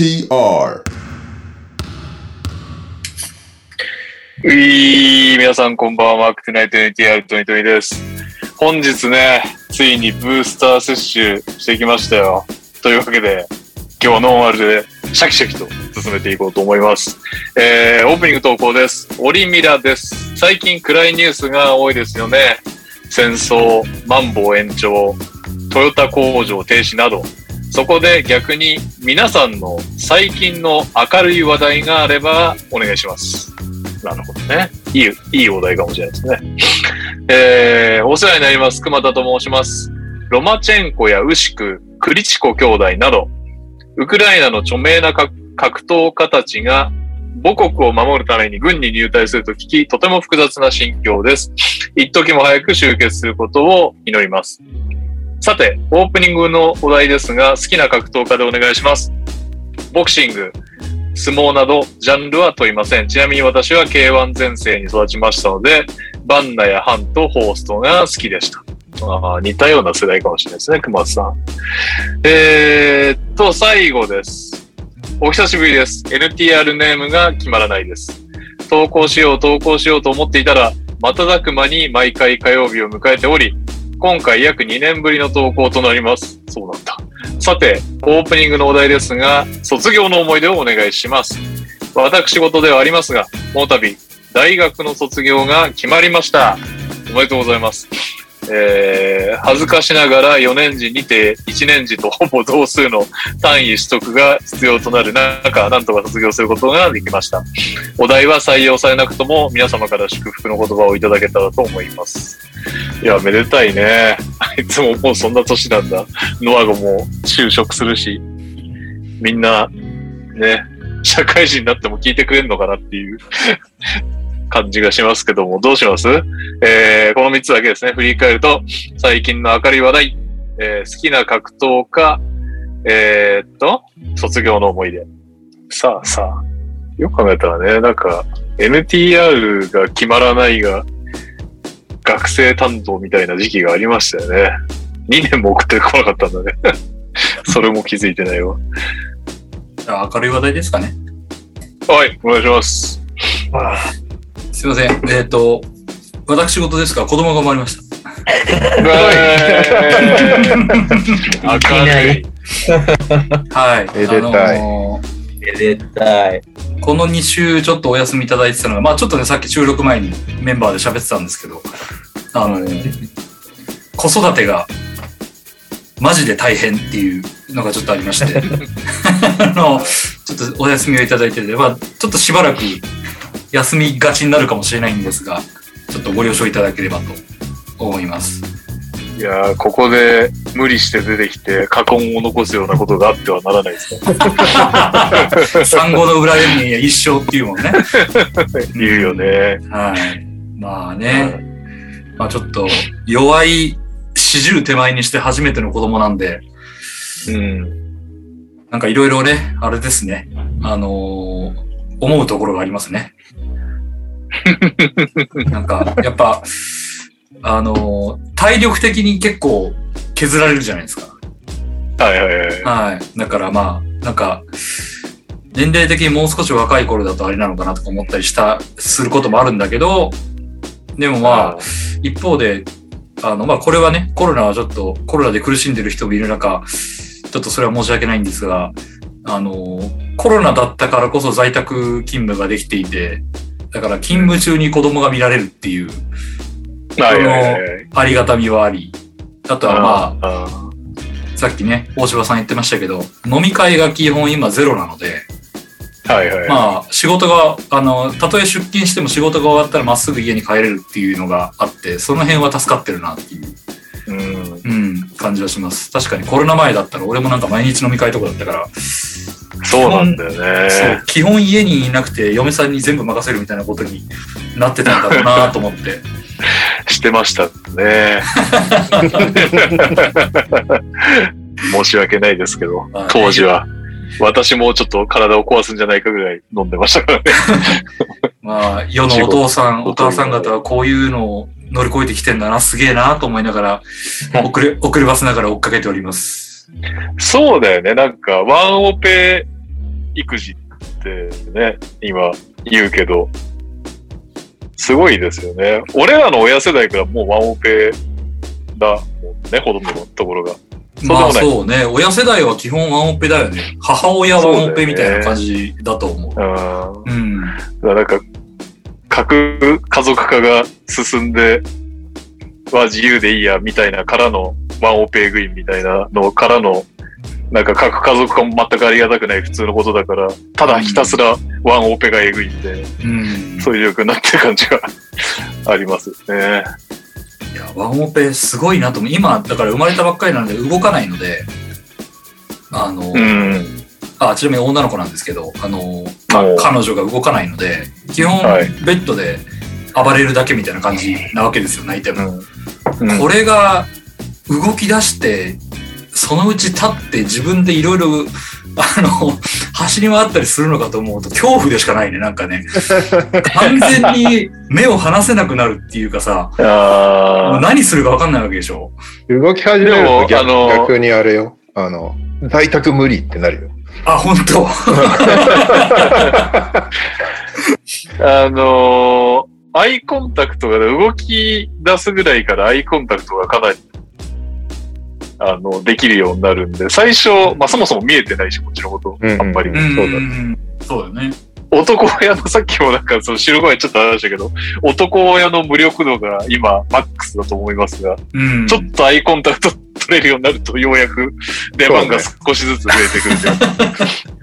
TR ういー、皆さんこんばんは、マークトゥナイト NTR トニトニです。本日ね、ついにブースター接種してきましたよ。というわけで、今日はノーマルでシャキシャキと進めていこうと思います。えー、オープニング投稿です。オリミラです。最近暗いニュースが多いですよね。戦争、マンボウ延長、トヨタ工場停止など、そこで逆に皆さんの最近の明るい話題があればお願いします。なるほどね。いい、いいお題かもしれないですね。えー、お世話になります。熊田と申します。ロマチェンコやウシク、クリチコ兄弟など、ウクライナの著名な格格闘家たちが母国を守るために軍に入隊すると聞き、とても複雑な心境です。一時も早く集結することを祈ります。さて、オープニングのお題ですが、好きな格闘家でお願いします。ボクシング、相撲など、ジャンルは問いません。ちなみに私は K1 前世に育ちましたので、バンナやハンとホーストが好きでした。あ似たような世代かもしれないですね、熊津さん。えーっと、最後です。お久しぶりです。NTR ネームが決まらないです。投稿しよう、投稿しようと思っていたら、瞬く間に毎回火曜日を迎えており、今回約2年ぶりの投稿となります。そうなんだ。さて、オープニングのお題ですが、卒業の思い出をお願いします。私事ではありますが、この度、大学の卒業が決まりました。おめでとうございます。えー、恥ずかしながら4年時にて1年時とほぼ同数の単位取得が必要となる中、なんとか卒業することができました。お題は採用されなくとも皆様から祝福の言葉をいただけたらと思います。いや、めでたいね。あいつももうそんな年なんだ。ノアがも就職するし、みんな、ね、社会人になっても聞いてくれるのかなっていう感じがしますけども、どうします？えー、この3つだけですね。振り返ると、最近の明るい話題、えー好きな格闘家、えーっと、卒業の思い出。さあさあ、よく考えたらね、なんか、NTR が決まらないが、学生担当みたいな時期がありましたよね。2年も送ってこなかったんだね。それも気づいてないわ。じゃあ明るい話題ですかね。はい、お願いします。すいません。えっ、と、私事ですが、子供が生まれました。明 るい。はい。めでたいあのーめでたい。この2週ちょっとお休みいただいてたのが、まあちょっとね、さっき収録前にメンバーで喋ってたんですけど、あの子育てがマジで大変っていうのがちょっとありまして、あの、ちょっとお休みをいただいてて、まあちょっとしばらく休みがちになるかもしれないんですが、ちょっとご了承いただければと思います。いやー、ここで無理して出てきて、過根を残すようなことがあってはならないですね。産後の裏でに一生っていうもんね。言うよね。はい。まあね、まあちょっと弱い四十手前にして初めての子供なんで、うん。なんかいろいろね、あれですね、あのー思うところがありますね。なんか、やっぱ、あのー体力的に結構削られるじゃないですか。はいはいはい。はい。だからまあ、なんか、年齢的にもう少し若い頃だとあれなのかなとか思ったりした、することもあるんだけど、でもまあ、一方で、あの、まあ、これはね、コロナはちょっと、コロナで苦しんでる人もいる中、ちょっとそれは申し訳ないんですが、あの、コロナだったからこそ在宅勤務ができていて、だから勤務中に子供が見られるっていう。ありがたみはあり、あとはまあ、あさっきね、大柴さん言ってましたけど、飲み会が基本今ゼロなので、あ、はいはい。まあ、仕事が、あの、たとえ出勤しても仕事が終わったらまっすぐ家に帰れるっていうのがあって、その辺は助かってるなっていう、うん。うん、感じはします。確かにコロナ前だったら俺もなんか毎日飲み会とかだったから、そうなんだよそうね。基本家にいなくて嫁さんに全部任せるみたいなことになってたんだろうなと思って。してましたね。申し訳ないですけど当時は。私もちょっと体を壊すんじゃないかぐらい飲んでましたからね。まあ、世のお父さん、お母さん方はこういうのを乗り越えてきてんだな、すげえなと思いながら、遅れ、遅ればせながら追っかけております。そうだよね。なんか、ワンオペ育児ってね、今言うけど、すごいですよね。俺らの親世代からもうワンオペだもんね、ほとんどのところが。まあそうね。親世代は基本ワンオペだよね。母親ワンオペみたいな感じだと思う。ない。うん。うん。だからなんか、核家族化が進んで、は自由でいいや、みたいなからのワンオペグインみたいなのからの、なんか核家族化も全くありがたくない普通のことだから、ただひたすらワンオペがえぐいんで、うん。そういう状況になってる感じが ありますね。いや、ワンオペすごいなと思う。今、だから生まれたばっかりなので動かないので、あの、うん。あ、ちなみに女の子なんですけど、あの、まあ彼女が動かないので、基本、はいベッドで暴れるだけみたいな感じなわけですよ、泣いても。うん。これが動き出して、そのうち立って自分でいろいろ、あの、走り回ったりするのかと思うと恐怖でしかないね、なんかね。完全に目を離せなくなるっていうかさ、何するか分かんないわけでしょ。動き始めると逆あの逆にあれよ。あの、在宅無理ってなるよ。あ、本当。あのーアイコンタクトが動き出すぐらいからアイコンタクトがかなり、あの、できるようになるんで、最初、まあそもそも見えてないし、こっちのこと、あんまり。うんそうだそうだよね。男親のさっきもなんか、その白声ちょっと話したけど、男親の無力度が今、マックスだと思いますが、うん。ちょっとアイコンタクト取れるようになると、ようやく出番が少しずつ増えてくるんで。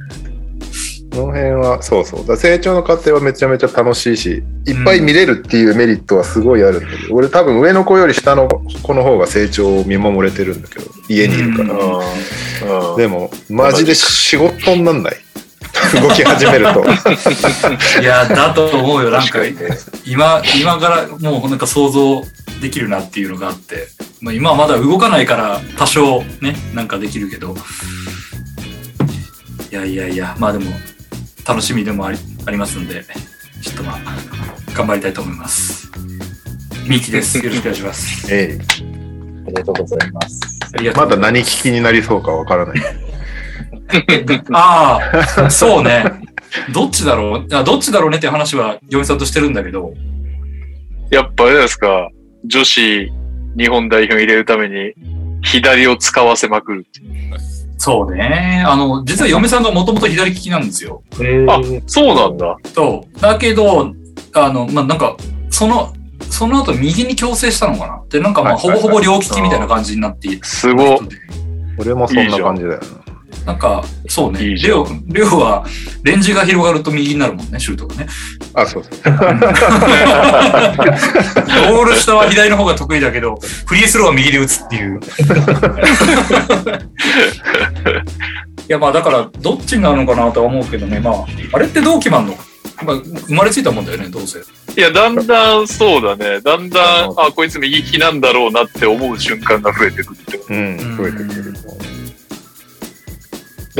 この辺は、そうそう。だ成長の過程はめちゃめちゃ楽しいし、いっぱい見れるっていうメリットはすごいあるんだけど、俺多分上の子より下の子の方が成長を見守れてるんだけど、家にいるから。うんうんでも、マジで仕事になんない。動き始めると。いや、だと思うよ。なんか、今、今からもうなんか想像できるなっていうのがあって、まあ、今はまだ動かないから多少ね、なんかできるけど、いやいやいや、まあでも、楽しみでもありありますんで、ちょっとまあ、頑張りたいと思います。ミキです。よろしくお願いします。えありがとうございます。まだ何聞きになりそうかわからない。ああ、そうね。どっちだろう？あどっちだろうねっていう話は、嫁さんとしてるんだけど、やっぱあれですか、女子日本代表に入れるために、左を使わせまくるっていう。そうね。あの、実は嫁さんがもともと左利きなんですよ。あ、そうなんだ。そう。だけど、あの、まあ、なんか、その、その後右に矯正したのかな？で、なんかまあ、ほぼほぼ両利きみたいな感じになっているすごっ。俺もそんな感じだよな。なんか、そうね。レオ、レオは、レンジが広がると右になるもんね、シュートがね。あ、そうそう。ゴール下は左の方が得意だけど、フリースローは右で打つっていう。いや、まあだから、どっちになるのかなとは思うけどね。まあ、あれってどう決まるの？まあ、生まれついたもんだよね、どうせ。いや、だんだんそうだね。だんだん、あ、こいつ右利きなんだろうなって思う瞬間が増えてくるって。うん、増えてくる。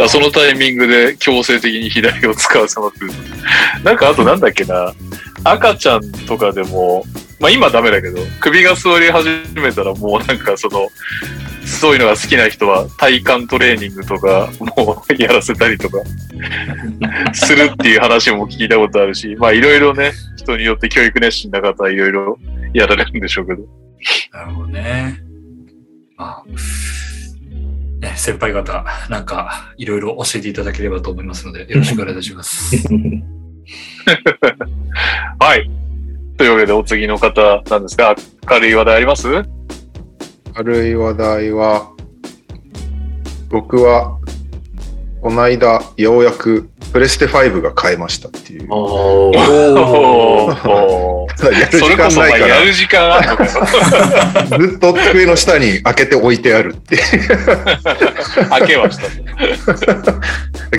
らそのタイミングで強制的に左を使わせまくる。なんかあとなんだっけな。赤ちゃんとかでも、まあ今ダメだけど、首が座り始めたらもうなんかその、そういうのが好きな人は体幹トレーニングとかもうやらせたりとかするっていう話も聞いたことあるし、まあいろいろね、人によって教育熱心な方はいろいろやられるんでしょうけど。なるほどね。まあ、ね、先輩方、なんか、いろいろ教えていただければと思いますので、よろしくお願いいたします。はい。というわけでお次の方なんですが、明るい話題あります？軽い話題は、僕は、この間、ようやくプレステ5が買えましたっていう。おーおーやる時間ないから、やる時間あるの。ずっと机の下に開けて置いてあるって。開けはした。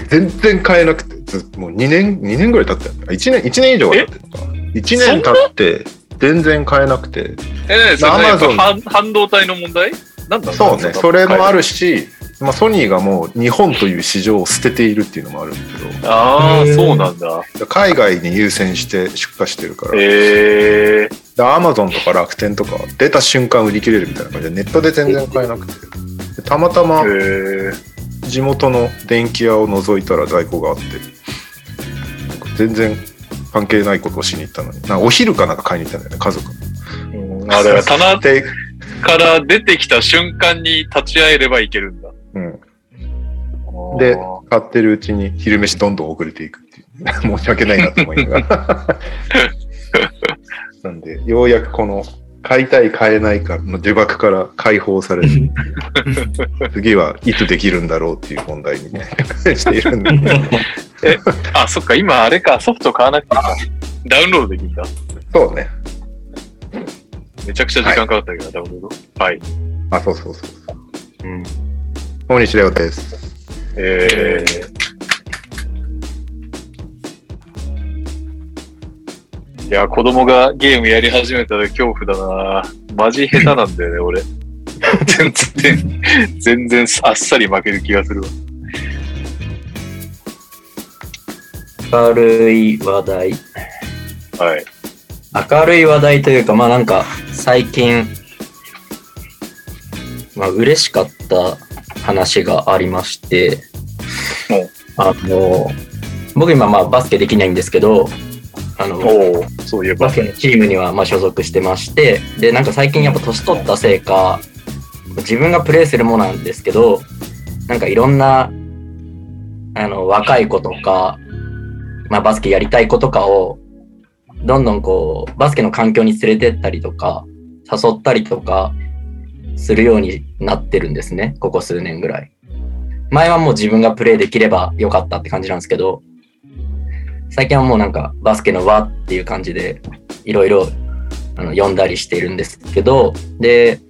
全然買えなくて、ずもう2年、2年ぐらい経ったよね。1年、一年以上は経ってるのかな。1年経って、全然買えなくて。え、それ半半導体の問題？なんだろそうね、それもあるし、まあ、ソニーがもう日本という市場を捨てているっていうのもあるんだけど、ああ、そうなんだ。海外に優先して出荷してるから、ええでアマゾンとか楽天とか出た瞬間売り切れるみたいな感じでネットで全然買えなくて。でたまたまええ地元の電気屋を覗いたら在庫があって。なんか全然関係ないことをしに行ったのに。なお昼かなんか買いに行ったんだよね家族。うんあ、だから棚で、から出てきた瞬間に立ち会えればいけるんだ。うん、で買ってるうちに昼飯どんどん遅れていくっていう 申し訳ないなと思いながら なんでようやくこの買いたい買えないかの呪縛から解放されて 次はいつできるんだろうっていう問題にねしているんであ、そっか、今あれか、ソフト買わなくていいか。ダウンロードできるんだ。そうねめちゃくちゃ時間かかったけど、ダウンロード。はい。あそうそうそうそううん。大西レオですえー。いや、子供がゲームやり始めたら恐怖だなマジ下手なんだよね、俺。全然、全然あっさり負ける気がするわ。明るい話題。はい。明るい話題というか、まあなんか、最近、まあ嬉しかった話がありましてお、あの、僕今まあバスケできないんですけど、あの、そういえばバス。ケのチームにはまあ所属してまして、で、なんか最近やっぱ年取ったせいか、自分がプレイするものなんですけど、なんかいろんな、あの、若い子とか、まあバスケやりたい子とかを、どんどんこう、バスケの環境に連れてったりとか、誘ったりとか、するようになってるんですね、ここ数年ぐらい。前はもう自分がプレイできればよかったって感じなんですけど、最近はもうなんかバスケの輪っていう感じでいろいろあの読んだりしているんですけど、で、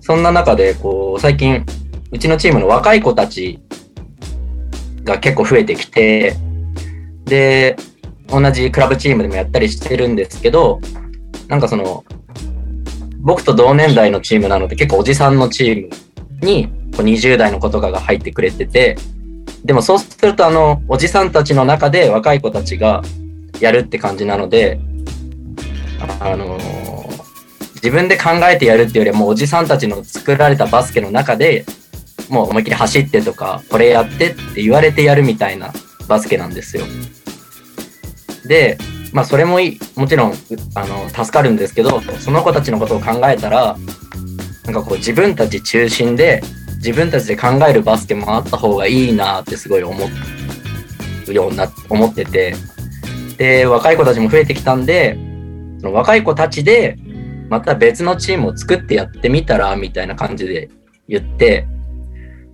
そんな中でこう最近うちのチームの若い子たちが結構増えてきて、で、同じクラブチームでもやったりしてるんですけど、なんかその、僕と同年代のチームなので結構おじさんのチームにこう20代の子とかが入ってくれてて、でもそうするとあの、おじさんたちの中で若い子たちがやるって感じなので、あのー自分で考えてやるっていうよりはもうおじさんたちの作られたバスケの中でもう思いっきり走ってとかこれやってって言われてやるみたいなバスケなんですよ。で、まあそれもいい。もちろんあの助かるんですけどその子たちのことを考えたらなんかこう自分たち中心で自分たちで考えるバスケもあった方がいいなってすごい思うような思ってて。で若い子たちも増えてきたんでその若い子たちでまた別のチームを作ってやってみたらみたいな感じで言って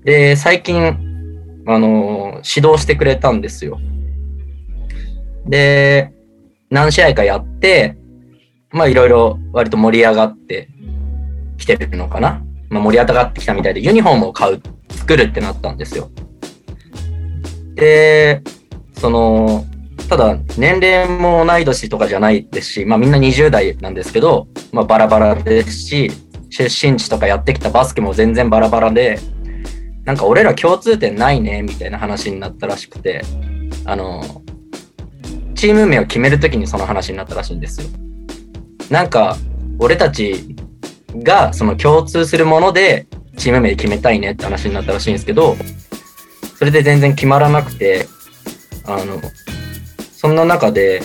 で最近あの指導してくれたんですよ。で何試合かやってまあいろいろ割と盛り上がってきてるのかな、まあ、盛り上がってきたみたいでユニフォームを買う作るってなったんですよ。でそのただ年齢も同い年とかじゃないですし、まあ、みんな20代なんですけど、まあ、バラバラですし出身地とかやってきたバスケも全然バラバラでなんか俺ら共通点ないねみたいな話になったらしくてあのチーム名を決めるときにその話になったらしいんですよなんか俺たちがその共通するものでチーム名決めたいねって話になったらしいんですけどそれで全然決まらなくてあのそんな中で、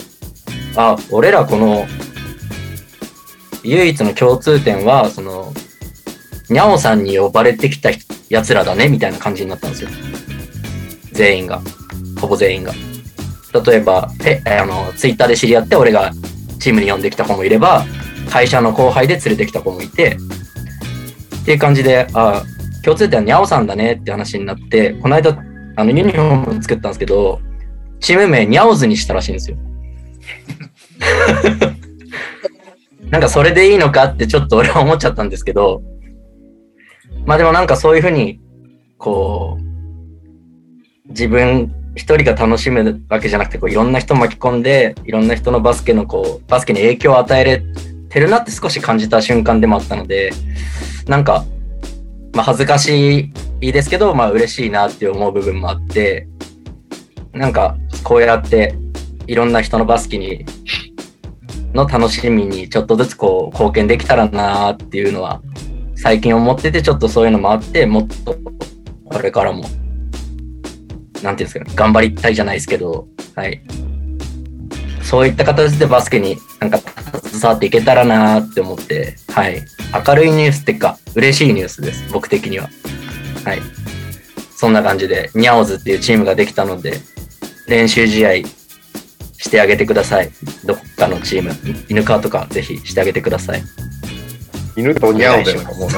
あ、俺らこの、唯一の共通点は、その、にゃおさんに呼ばれてきた奴らだね、みたいな感じになったんですよ。全員が。ほぼ全員が。例えば、え、あの、ツイッターで知り合って、俺がチームに呼んできた子もいれば、会社の後輩で連れてきた子もいて、っていう感じで、あ、共通点はにゃおさんだねって話になって、この間、あの、ユニフォーム作ったんですけど、チーム名ニャオズにしたらしいんですよ。なんかそれでいいのかってちょっと俺は思っちゃったんですけど、まあでもなんかそういうふうに、こう、自分一人が楽しむわけじゃなくて、こういろんな人巻き込んで、いろんな人のバスケのこう、バスケに影響を与えれてるなって少し感じた瞬間でもあったので、なんか、まあ恥ずかしいですけど、まあ嬉しいなって思う部分もあって、なんかこうやっていろんな人のバスケにの楽しみにちょっとずつこう貢献できたらなっていうのは最近思っててちょっとそういうのもあってもっとこれからもなんていうんですかね、頑張りたいじゃないですけど、はい。そういった形でバスケになんか携わっていけたらなって思って、はい。明るいニュースっていうか、嬉しいニュースです、僕的には。はい。そんな感じで、ニャオズっていうチームができたので、練習試合してあげてください。どっかのチーム、犬川とかぜひしてあげてください。犬とニャオだよな、も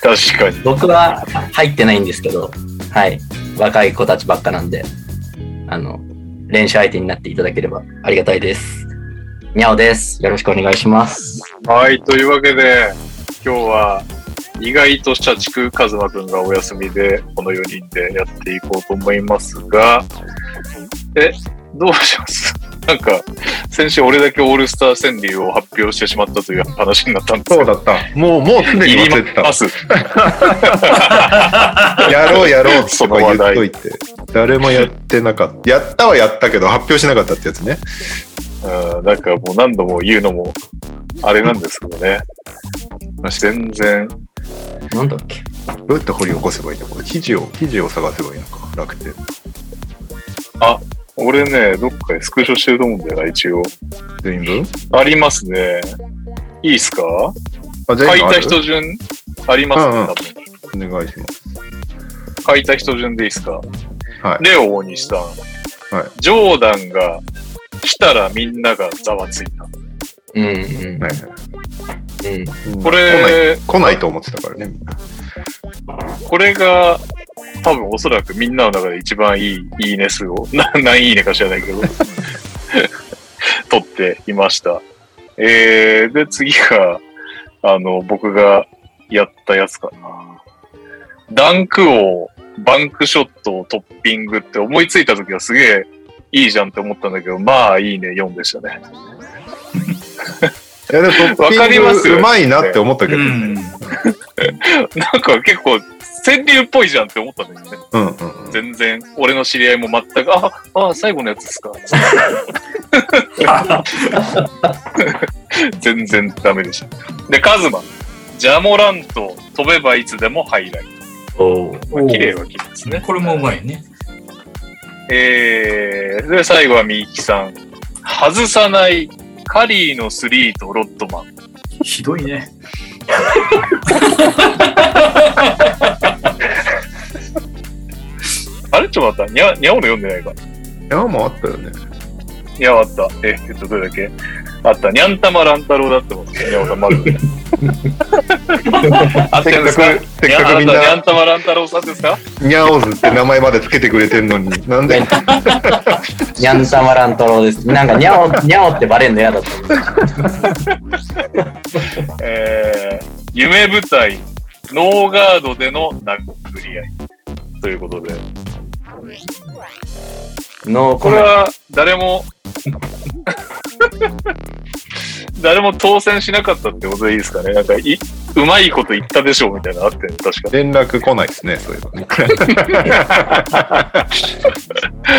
確かに。僕は入ってないんですけど、はい。若い子たちばっかなんで、あの、練習相手になっていただければありがたいです。にゃおです。よろしくお願いします。はい、というわけで、今日は意外と社畜カズマくんがお休みで、この4人でやっていこうと思いますが、え、どうします？なんか、先週俺だけオールスター川柳を発表してしまったという話になったんですそうだった。もう、もうすでに忘れてたま。す。やろうやろうってその話題言っといて。誰もやってなかった。やったはやったけど発表しなかったってやつね。うん、なんかもう何度も言うのも、あれなんですけどね。全然、なんだっけ？どうやって掘り起こせばいいの？これ記事を、記事を探せばいいのか。楽天。俺ね、どっかでスクショしてると思うんだよな、一応。全部ありますね。いいっすか？あ、書いた人順？ありますね、多分。お願いします。書いた人順でいいっすか？はい。レオ大西さん。はいジョーダンが来たらみんながざわついた。うんうんはいはいうん。うんこ来ないれ、来ないと思ってたからね、みんな。これが多分おそらくみんなの中で一番いいいいね数を、な何いいねか知らないけど、取っていました。えー、で、次が、あの、僕がやったやつかな。ダンク王、バンクショットをトッピングって思いついた時はすげえいいじゃんって思ったんだけど、まあいいね4でしたね。いや、でもトッピわかりますよングうまいなって思ったけどね。うん。なんか結構川柳っぽいじゃんって思ったんだけどね。うんうんうん。全然、俺の知り合いも全く、あ、あ、最後のやつですか。全然ダメでした。で、カズマ。ジャモラント、飛べばいつでもハイライト。まあ綺麗は綺麗ですね。これもうまいね。えー、で、最後はみゆきさん。外さないカリーのスリーとロッドマン。ひどいね。あれ？ちょっと待った。にゃ、にゃおの読んでないか。いや、もうあったよね。にゃあった。え、えっと、どれだっけあった。にゃんたま乱太郎だって思って。にゃん、まず。あせっかくせっかくみんなにゃあたにゃんたま乱太郎さんですか？ニャオズって名前までつけてくれてんのに、なんで、ニャンタマラントローです。なんかニャオ、ニャオってバレんの嫌だった。えー、夢舞台、ノーガードでの殴り合い。ということで。の、これこれは誰も、誰も当選しなかったってことでいいですかねなんかい、うまいこと言ったでしょうみたいなのあってね、確か。連絡来ないですね、そういえばね。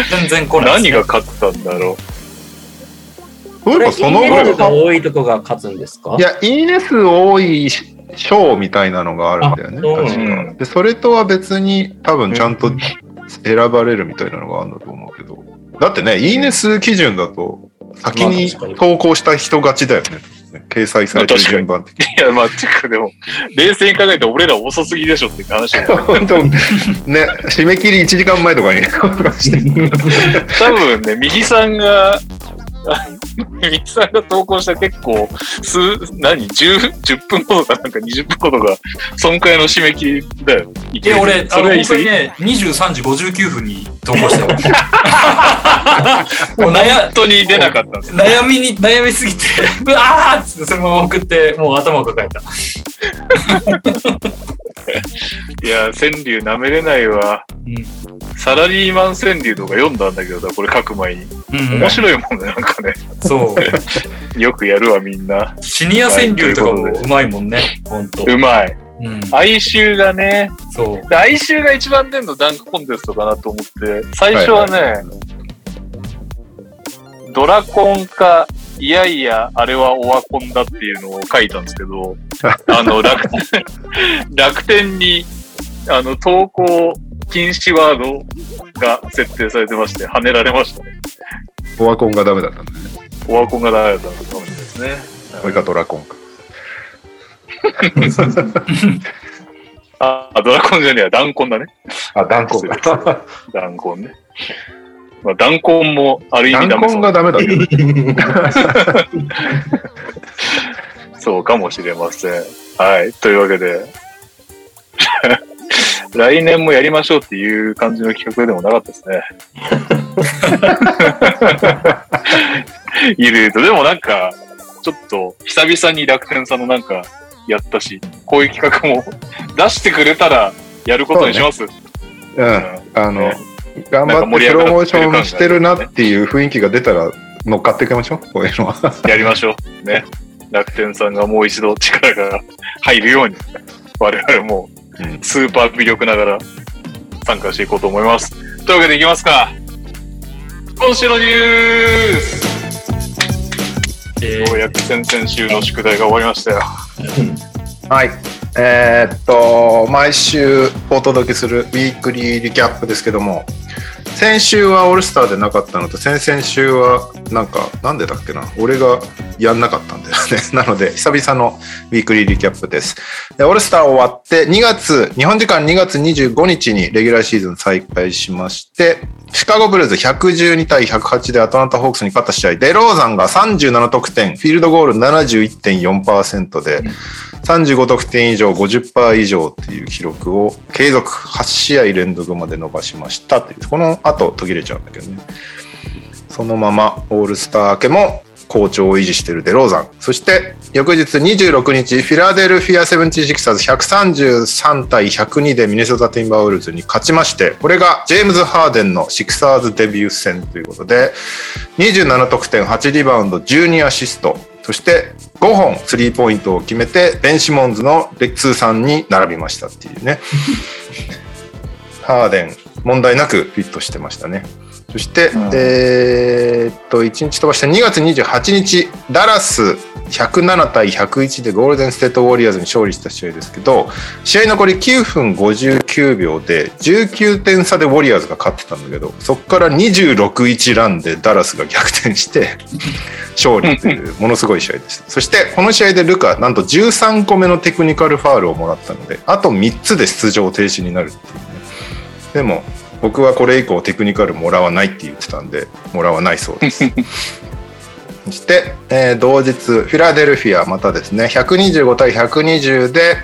全然来ないですね、何が勝ったんだろそういえばそのいいね後、が多いとこが勝つんですか？いや、いいね数多い賞みたいなのがあるんだよね、あそう確か。で、それとは別に多分ちゃんと選ばれるみたいなのがあるんだと思うけど。だってね、いいね数基準だと、先に投稿した人勝ちだよね。掲載されてる順番的。いや、まあ、てかでも、冷静に考えて俺ら遅すぎでしょって話だよ。本当ね、締め切り1時間前とかに多分ね、右さんが、あ右さんが投稿した結構、数、何 ?10、10分ほどかなんか20分ほどが、そんくらいの締め切りだよ。いいや、俺、あの、それ本当にね、23時59分に投稿したよ。もう悩本当に出なかった。悩みに、悩みすぎて、うわーっつってそのまま送って、もう頭を抱えた。いや、川柳舐めれないわ。うんサラリーマン川柳とか読んだんだけどさ、これ書く前に。うん面白いもんね、なんかね。そう。よくやるわ、みんな。シニア川柳とかもうまいもんね、ほんと。うまい。うん。哀愁がね、そう。で哀愁が一番出るのダンクコンテストかなと思って、最初はね、はいドラコンか、いやいや、あれはオワコンだっていうのを書いたんですけど、あの、楽天、楽天に、あの、投稿禁止ワードが設定されてまして、跳ねられましたね。オワコンがダメだったんだね。オワコンがダメだったのかもしれないですね。これかドラコンか。あ、あドラコンじゃねえや、ダンコンだね。あ、ダンコンか。ダンコンね。まあ、コンもある意味ダメそうコンがダメだね。そうかもしれません。はい。というわけで、来年もやりましょうっていう感じの企画でもなかったですね。いると、でもなんか、ちょっと久々に楽天さんのなんかやったし、こういう企画も 出してくれたらやることにします。うん。あのね、頑張ってプロモーションしてるなっていう雰囲気が出たら乗っかっていきましょう。こういうのは。やりましょう。ね。楽天さんがもう一度力が入るように、我々もうんスーパー魅力ながら参加していこうと思います。というわけでいきますか。今週のニュースえようやく先々週の宿題が終わりましたよ。はい。えーっと、毎週お届けするウィークリーリキャップですけども、先週はオールスターでなかったのと、先々週はなんか、なんでだっけな、俺がやんなかったんだよね。なので、久々のウィークリーリキャップです。でオールスター終わって、2月、日本時間2月25日にレギュラーシーズン再開しまして、シカゴブルーズ112対108でアトランタホークスに勝った試合、デローザンが37得点、フィールドゴール71.4%で、35得点以上50%以上っていう記録を継続8試合連続まで伸ばしましたっていうこの後途切れちゃうんだけどね。そのままオールスター明けも好調を維持しているデローザン。そして翌日26日フィラデルフィア・セブンティシクサーズ133対102でミネソタ・ティンバーウルブズに勝ちましてこれがジェームズ・ハーデンのシクサーズデビュー戦ということで27得点8リバウンド12アシスト。そして5本スリーポイントを決めてベン・シモンズの通算に並びましたっていうね。ハーデン問題なくフィットしてましたね。そして、うん。えーっと1日飛ばして2月28日ダラス107対101でゴールデンステートウォリアーズに勝利した試合ですけど試合残り9分59秒で19点差でウォリアーズが勝ってたんだけどそこから26-1ランでダラスが逆転して勝利という ものすごい試合でした。そしてこの試合でルカなんと13個目のテクニカルファールをもらったのであと3つで出場停止になるっていうねでも僕はこれ以降テクニカルもらわないって言ってたんでもらわないそうです。そして、えー同日フィラデルフィアまたですね125対120で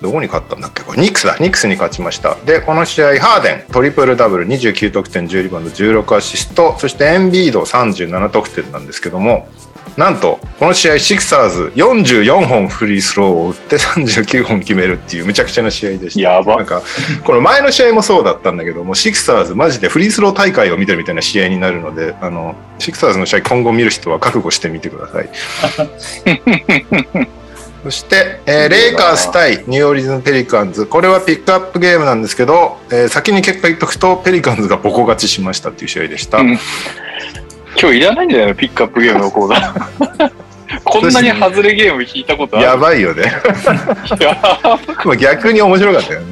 どこに勝ったんだっけ？これニックスだ。ニックスに勝ちました。でこの試合ハーデントリプルダブル29得点10リバウンド16アシストそしてエンビード37得点なんですけどもなんとこの試合シクサーズ44本フリースローを打って39本決めるっていうむちゃくちゃな試合でした。やば。なんかこの前の試合もそうだったんだけどもシクサーズマジでフリースロー大会を見てるみたいな試合になるのであのシクサーズの試合今後見る人は覚悟してみてください。そして、えーレイカーズ対ニューオーリンズのペリカンズ。これはピックアップゲームなんですけど、えー先に結果言っとくとペリカンズがボコ勝ちしましたっていう試合でした、う ん今日いらないんじゃないのピックアップゲームのコーナー。こんなに外れゲーム引いたことある？やばいよねやまあ逆に面白かったよね。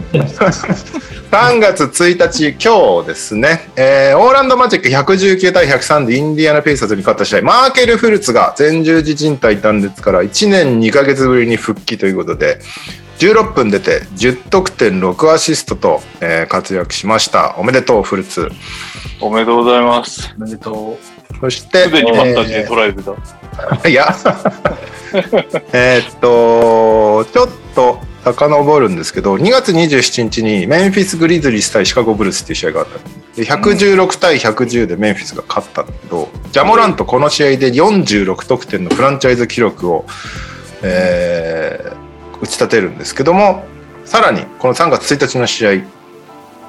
3月1日、今日ですね、えーオーランドマジック119対103でインディアナ・ペイサーズに勝った試合、マーケル・フルツが前十字靭帯断裂から1年2ヶ月ぶりに復帰ということで、16分出て10得点6アシストと、えー活躍しました。おめでとう、フルツ。おめでとうございます。おめでとそして、すでにファンタジーえで捉えてた。いや、えーっと、ちょっと遡るんですけど、2月27日にメンフィス・グリズリース対シカゴ・ブルースっていう試合があったで116対110でメンフィスが勝ったんだけど、ジャモラントこの試合で46得点のフランチャイズ記録を、えー打ち立てるんですけども、さらにこの3月1日の試合、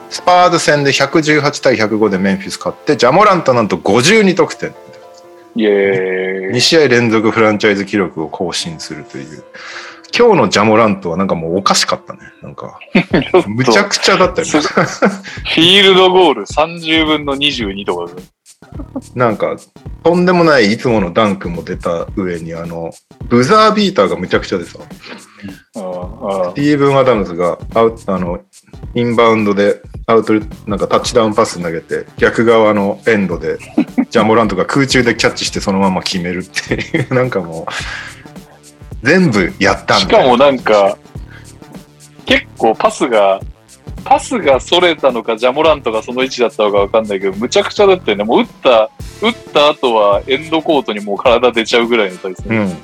スパーズ戦で118対105でメンフィス勝って、ジャモラントなんと52得点。イエーイ。2試合連続フランチャイズ記録を更新するという。今日のジャモラントはなんかもうおかしかったね。なんか、むちゃくちゃだったよね。フィールドゴール30分の22とかで。なんか、とんでもないいつものダンクも出た上に、あの、ブザービーターがむちゃくちゃでさ、スティーブン・アダムズがアウあの、インバウンドでアウトなんかタッチダウンパス投げて逆側のエンドで ジャモラントが空中でキャッチしてそのまま決めるっていうなんかもう全部やったんだしかもなんか、結構パスが、パスがそれたのか、ジャモラントがその位置だったのかわかんないけど、むちゃくちゃだったよね。もう打った、打った後はエンドコートにもう体出ちゃうぐらいの体勢。うん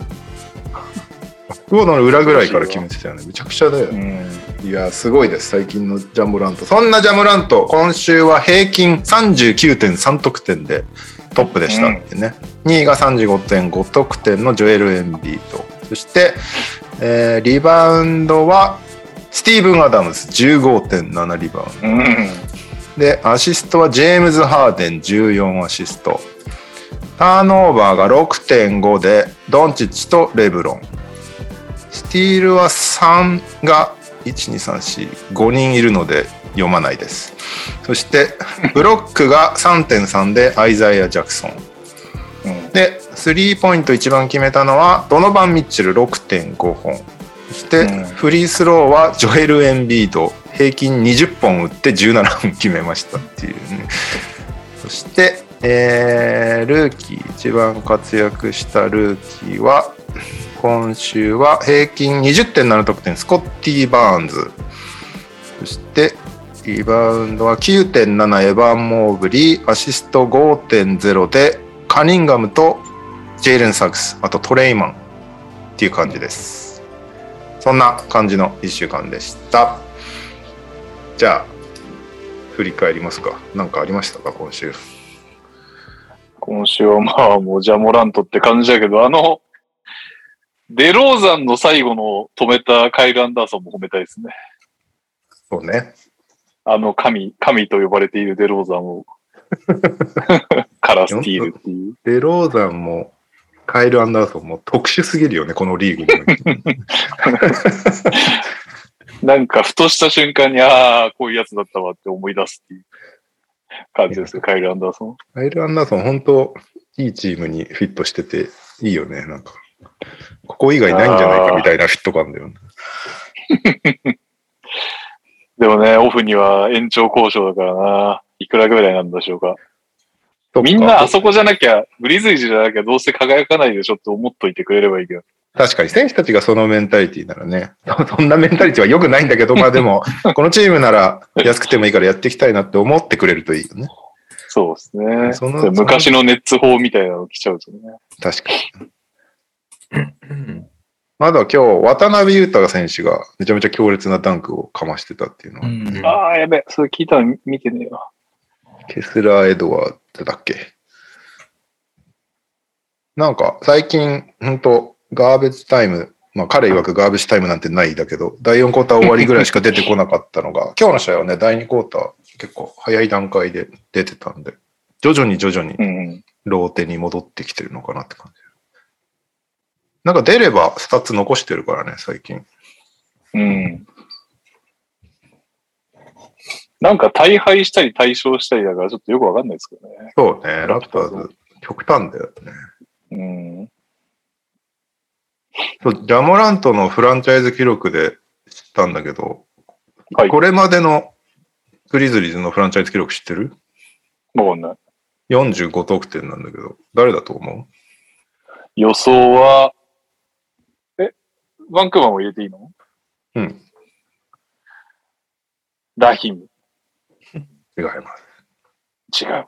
福岡の裏ぐらいから決めてたよね。むちゃくちゃだよ。ねうん。いやすごいです。最近のジャモラント。そんなジャモラント今週は平均39.3得点でトップでしたってね、2位が35.5得点のジョエル・エンビートそして、えーリバウンドはスティーブン・アダムス15.7リバウンド。うん。でアシストはジェームズ・ハーデン14アシスト。ターンオーバーが6.5でドンチッチとレブロンスティールは3が12345人いるので読まないです。そしてブロックが3.3でアイザイア・ジャクソン。うんでスリーポイント一番決めたのはドノバン・ミッチェル6.5本。そしてうん。フリースローはジョエル・エンビード。平均20本打って17本決めましたっていうね。そして、えールーキー。一番活躍したルーキーは今週は平均20.7得点スコッティ・バーンズ。そしてリバウンドは9.7エヴァン・モーブリーアシスト5.0でカニンガムとジェイレン・サックスあとトレイマンっていう感じです。そんな感じの1週間でした。じゃあ振り返りますか。何かありましたか今週。今週はまあもうジャモラントって感じだけど、あの、デローザンの最後の止めたカイル・アンダーソンも褒めたいですね。そうねあの神、神と呼ばれているデローザンを、からスティールっていう。デローザンもカイル・アンダーソンも特殊すぎるよねこのリーグに なんか、ふとした瞬間に、ああ、こういうやつだったわって思い出すっていう感じですよ、カイル・アンダーソン。カイル・アンダーソン本当いいチームにフィットしてていいよねなんかここ以外ないんじゃないかみたいなフィット感だよね でもね、オフには延長交渉だからな。いくらぐらいなんでしょうか。みんなあそこじゃなきゃ、ブリズイジじゃなきゃどうせ輝かないでしょって思っといてくれればいいけど。確かに選手たちがそのメンタリティならね、そんなメンタリティは良くないんだけど、まあでも、このチームなら安くてもいいからやっていきたいなって思ってくれるといいよね。そうですね。昔のネッツ法みたいなの来ちゃうとね。確かに。まだ今日、渡辺裕太選手がめちゃめちゃ強烈なダンクをかましてたっていうのは、うんああ、やべえ。それ聞いたの見てねえわ。ケスラー・エドワードだっけ？なんか最近、本当ガーベージタイム、まあ彼曰くガーベージタイムなんてないだけど、第4クォーター終わりぐらいしか出てこなかったのが、今日の試合はね、第2クォーター結構早い段階で出てたんで、徐々に徐々にうん。ローテに戻ってきてるのかなって感じ。なんか出ればスタッツ残してるからね、最近。うん。なんか大敗したり大勝したりだからちょっとよくわかんないですけどね。そうね、ラプターズ、極端だよね。うん。ジャモラントのフランチャイズ記録で知ったんだけど、はいこれまでのグリズリーズのフランチャイズ記録知ってる？わかんない。?45 得点なんだけど、誰だと思予想は、え、バンクーバーも入れていいの？ううん、ラヒム。違います。違う。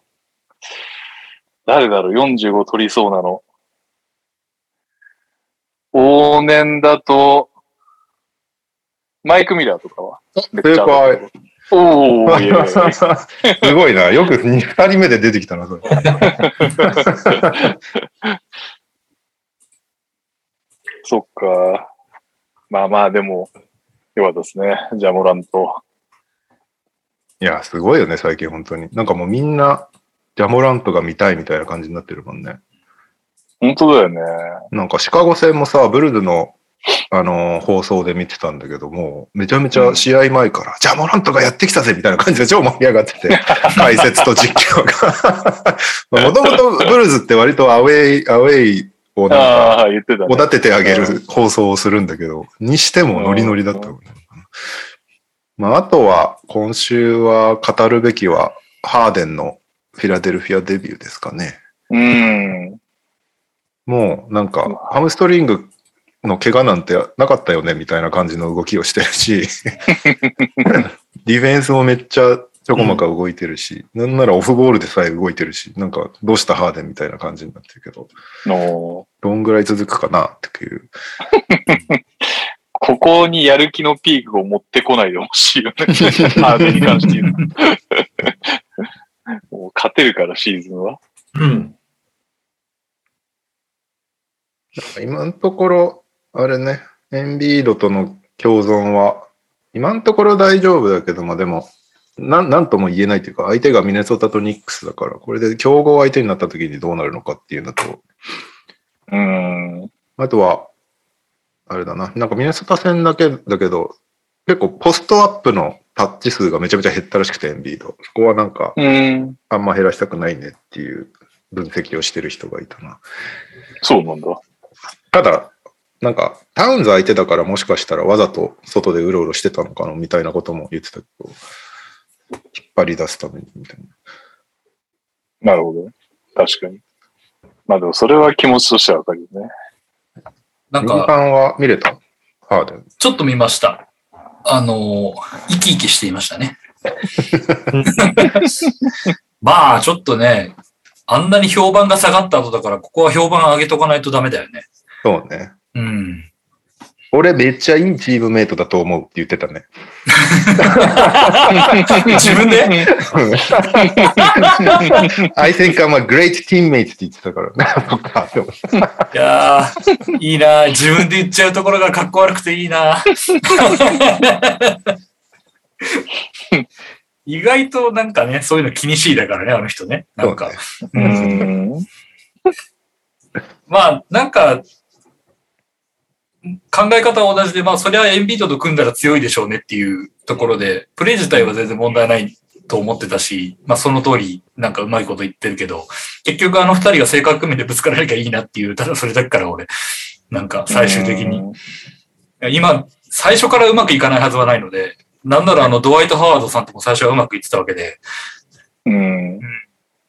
誰だろう ?45 取りそうなの。往年だと、マイク・ミラーとかは？正解。おー、いやいやいやすごいな。よく2人目で出てきたな、それ。そっか。まあまあ、でも、よかったですね。ジャモラント。いや、すごいよね、最近本当に。なんかもうみんな、ジャモラントが見たいみたいな感じになってるもんね。本当だよね。なんかシカゴ戦もさ、ブルズの、あのー放送で見てたんだけども、めちゃめちゃ試合前から、ジャモラントがやってきたぜみたいな感じで超盛り上がってて、解説と実況が。もともとブルズって割とアウェイ、アウェイをなんか、ああ、言ってたね。おだててあげる放送をするんだけど、にしてもノリノリだった。まあ、あとは、今週は語るべきは、ハーデンのフィラデルフィアデビューですかね。うん。もう、なんか、ハムストリングの怪我なんてなかったよね、みたいな感じの動きをしてるし、ディフェンスもめっちゃちょこまか動いてるし、なんならオフボールでさえ動いてるし、なんか、どうしたハーデンみたいな感じになってるけど、のどんぐらい続くかなっていう。ここにやる気のピークを持ってこないでほしいよね。ハーデンに関して言うと。もう勝てるから、シーズンは。うん。今のところ、あれね、エンビードとの共存は、今のところ大丈夫だけども、でも、なんなんとも言えないというか、相手がミネソタとニックスだから、これで競合相手になった時にどうなるのかっていうのと、うん。あとは、あれだな、なんかミネソタ戦だけだけど、結構ポストアップのタッチ数がめちゃめちゃ減ったらしくて、エンビード。そこはなんか、うん。あんま減らしたくないねっていう分析をしてる人がいたな。そうなんだ。ただ、なんか、タウンズ相手だからもしかしたらわざと外でうろうろしてたのかなみたいなことも言ってたけど、引っ張り出すためにみたいな。なるほど。確かに。まあでもそれは気持ちとしてはわかるよね。民なんか、間は見れた？ハーデン。ちょっと見ました。あのー、生き生きしていましたね。まあ、ちょっとね、あんなに評判が下がった後だから、ここは評判上げとかないとダメだよね。そうね。うん。俺めっちゃいいチームメイトだと思うって言ってたね。自分で？I think I'm a great teammate って言ってたからね。いやー、いいな自分で言っちゃうところがかっこ悪くていいな 意外となんかね、そういうの気にしいだからね、あの人ね。なんか。そうねうん。まあ、なんか、考え方は同じで、まあ、それはエンビートと組んだら強いでしょうねっていうところで、プレイ自体は全然問題ないと思ってたし、まあ、その通り、なんかうまいこと言ってるけど、結局あの二人が性格面でぶつからなきゃいいなっていう、ただそれだけから俺、なんか最終的に。今、最初からうまくいかないはずはないので、なんならあの、ドワイト・ハワードさんとも最初はうまくいってたわけで、うん。ま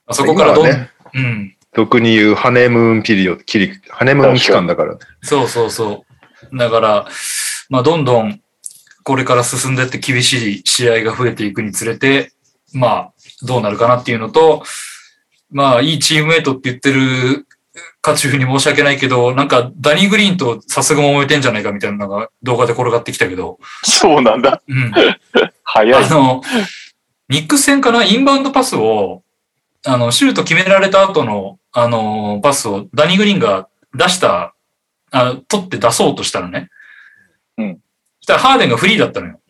あそこからどん、ね、うん。俗に言うハネムーンピリオド、キリハネムーン期間だからね。そうそうそう。だから、まあ、どんどんこれから進んでって厳しい試合が増えていくにつれて、まあ、どうなるかなっていうのと、まあ、いいチームメイトって言ってるカチュフに申し訳ないけど、なんか、ダニー・グリーンとさすがも揉めてんじゃないかみたいなのが動画で転がってきたけど、そうなんだ。うん。早いあ。の、ニックス戦かなインバウンドパスを、あの、シュート決められた後の、あの、パスをダニー・グリーンが出した、あ取って出そうとしたのね。うん。そしたらハーデンがフリーだったのよ。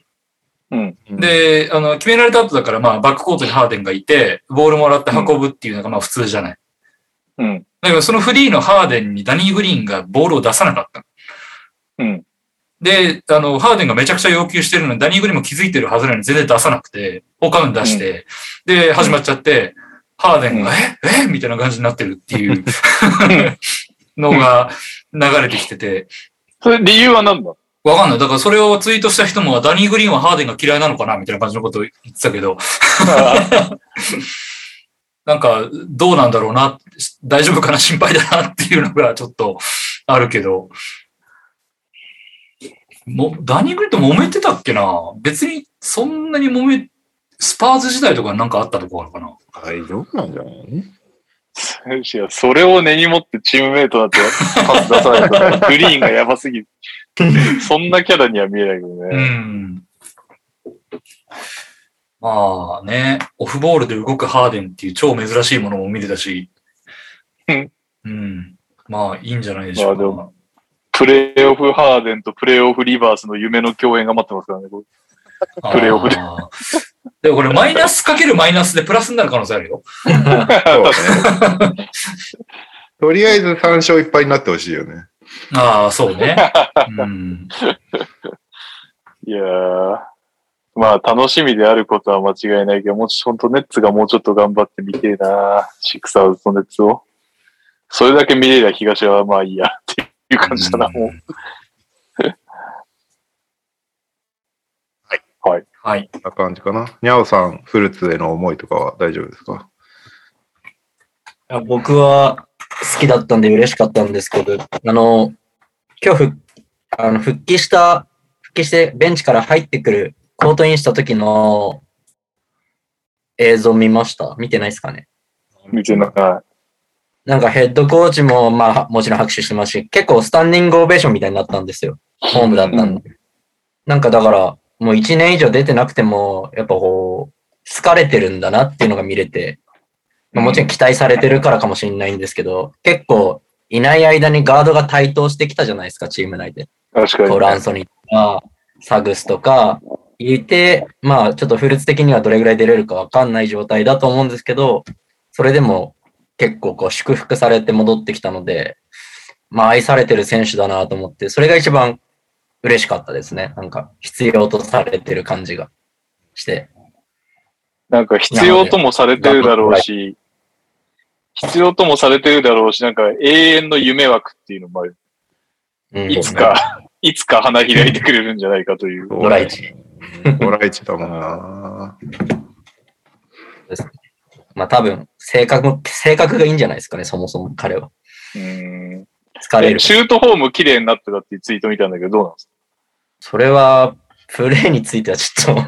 うん。で、あの、決められた後だから、まあ、バックコートにハーデンがいて、ボールもらって運ぶっていうのが、まあ、普通じゃない。うん。だけど、そのフリーのハーデンにダニー・グリーンがボールを出さなかったの。うん。で、あの、ハーデンがめちゃくちゃ要求してるのに、ダニー・グリーンも気づいてるはずなのに全然出さなくて、他の出して、で、始まっちゃって、ハーデンが、うんえ？え？みたいな感じになってるっていう のが流れてきてて、それ理由は何だ？わかんない。だからそれをツイートした人も、ダニー・グリーンはハーデンが嫌いなのかなみたいな感じのことを言ってたけど、なんか、どうなんだろうな、大丈夫かな、心配だなっていうのがちょっとあるけど、もダニー・グリーンと揉めてたっけな？別にそんなに揉め、スパーズ時代とかなんかあったとこあるかな？大丈夫なんじゃない？それを根に持ってチームメイトだってパス出さないと、グリーンがやばすぎる。そんなキャラには見えないけどうね。ん。まあね、オフボールで動くハーデンっていう超珍しいものも見れたし、うん。うん。まあいいんじゃないでしょうか。まあプレイオフハーデンとプレイオフリバースの夢の共演が待ってますからね。こプレーオフででもこれマイナスかけるマイナスでプラスになる可能性あるよ。とりあえず3勝1敗になってほしいよね。ああ、そうね。うん。れいやー。まあ楽しみであることは間違いないけど、もう本当ネッツがもうちょっと頑張ってみてえなシクサーズとネッツを。それだけ見れりゃ東はまあいいやっていう感じだな、もうい。はい。な感じかな。にゃおさん、フルーツへの思いとかは大丈夫ですか？いや僕は好きだったんで嬉しかったんですけど、あの、今日ふあの復帰した、復帰してベンチから入ってくるコートインした時の映像見ました？見てないですかね？見てない。なんかヘッドコーチもまあもちろん拍手してますし、結構スタンディングオベーションみたいになったんですよ。ホームだったんで。なんかだから、もう1年以上出てなくても、やっぱこう、疲れてるんだなっていうのが見れて、まあもちろん期待されてるからかもしれないんですけど、結構いない間にガードが台頭してきたじゃないですか、チーム内で。確かにコール・アンソニーとか、サグスとか、いて、まあちょっとフルーツ的にはどれぐらい出れるかわかんない状態だと思うんですけど、それでも結構こう祝福されて戻ってきたので、まあ愛されてる選手だなと思って、それが一番嬉しかったですね。なんか必要とされてる感じがして。なんか必要ともされてるだろうし、必要ともされてるだろうし、なんか永遠の夢枠っていうのもある。うんいつか、いつか花開いてくれるんじゃないかという。ドライチ。ドライチだもんな。まあ多分、性格、性格がいいんじゃないですかね、そもそも彼は。うん疲れる。シュートフォーム綺麗になってたっていうツイート見たんだけど、どうなんですか？それは、プレーについてはちょっと、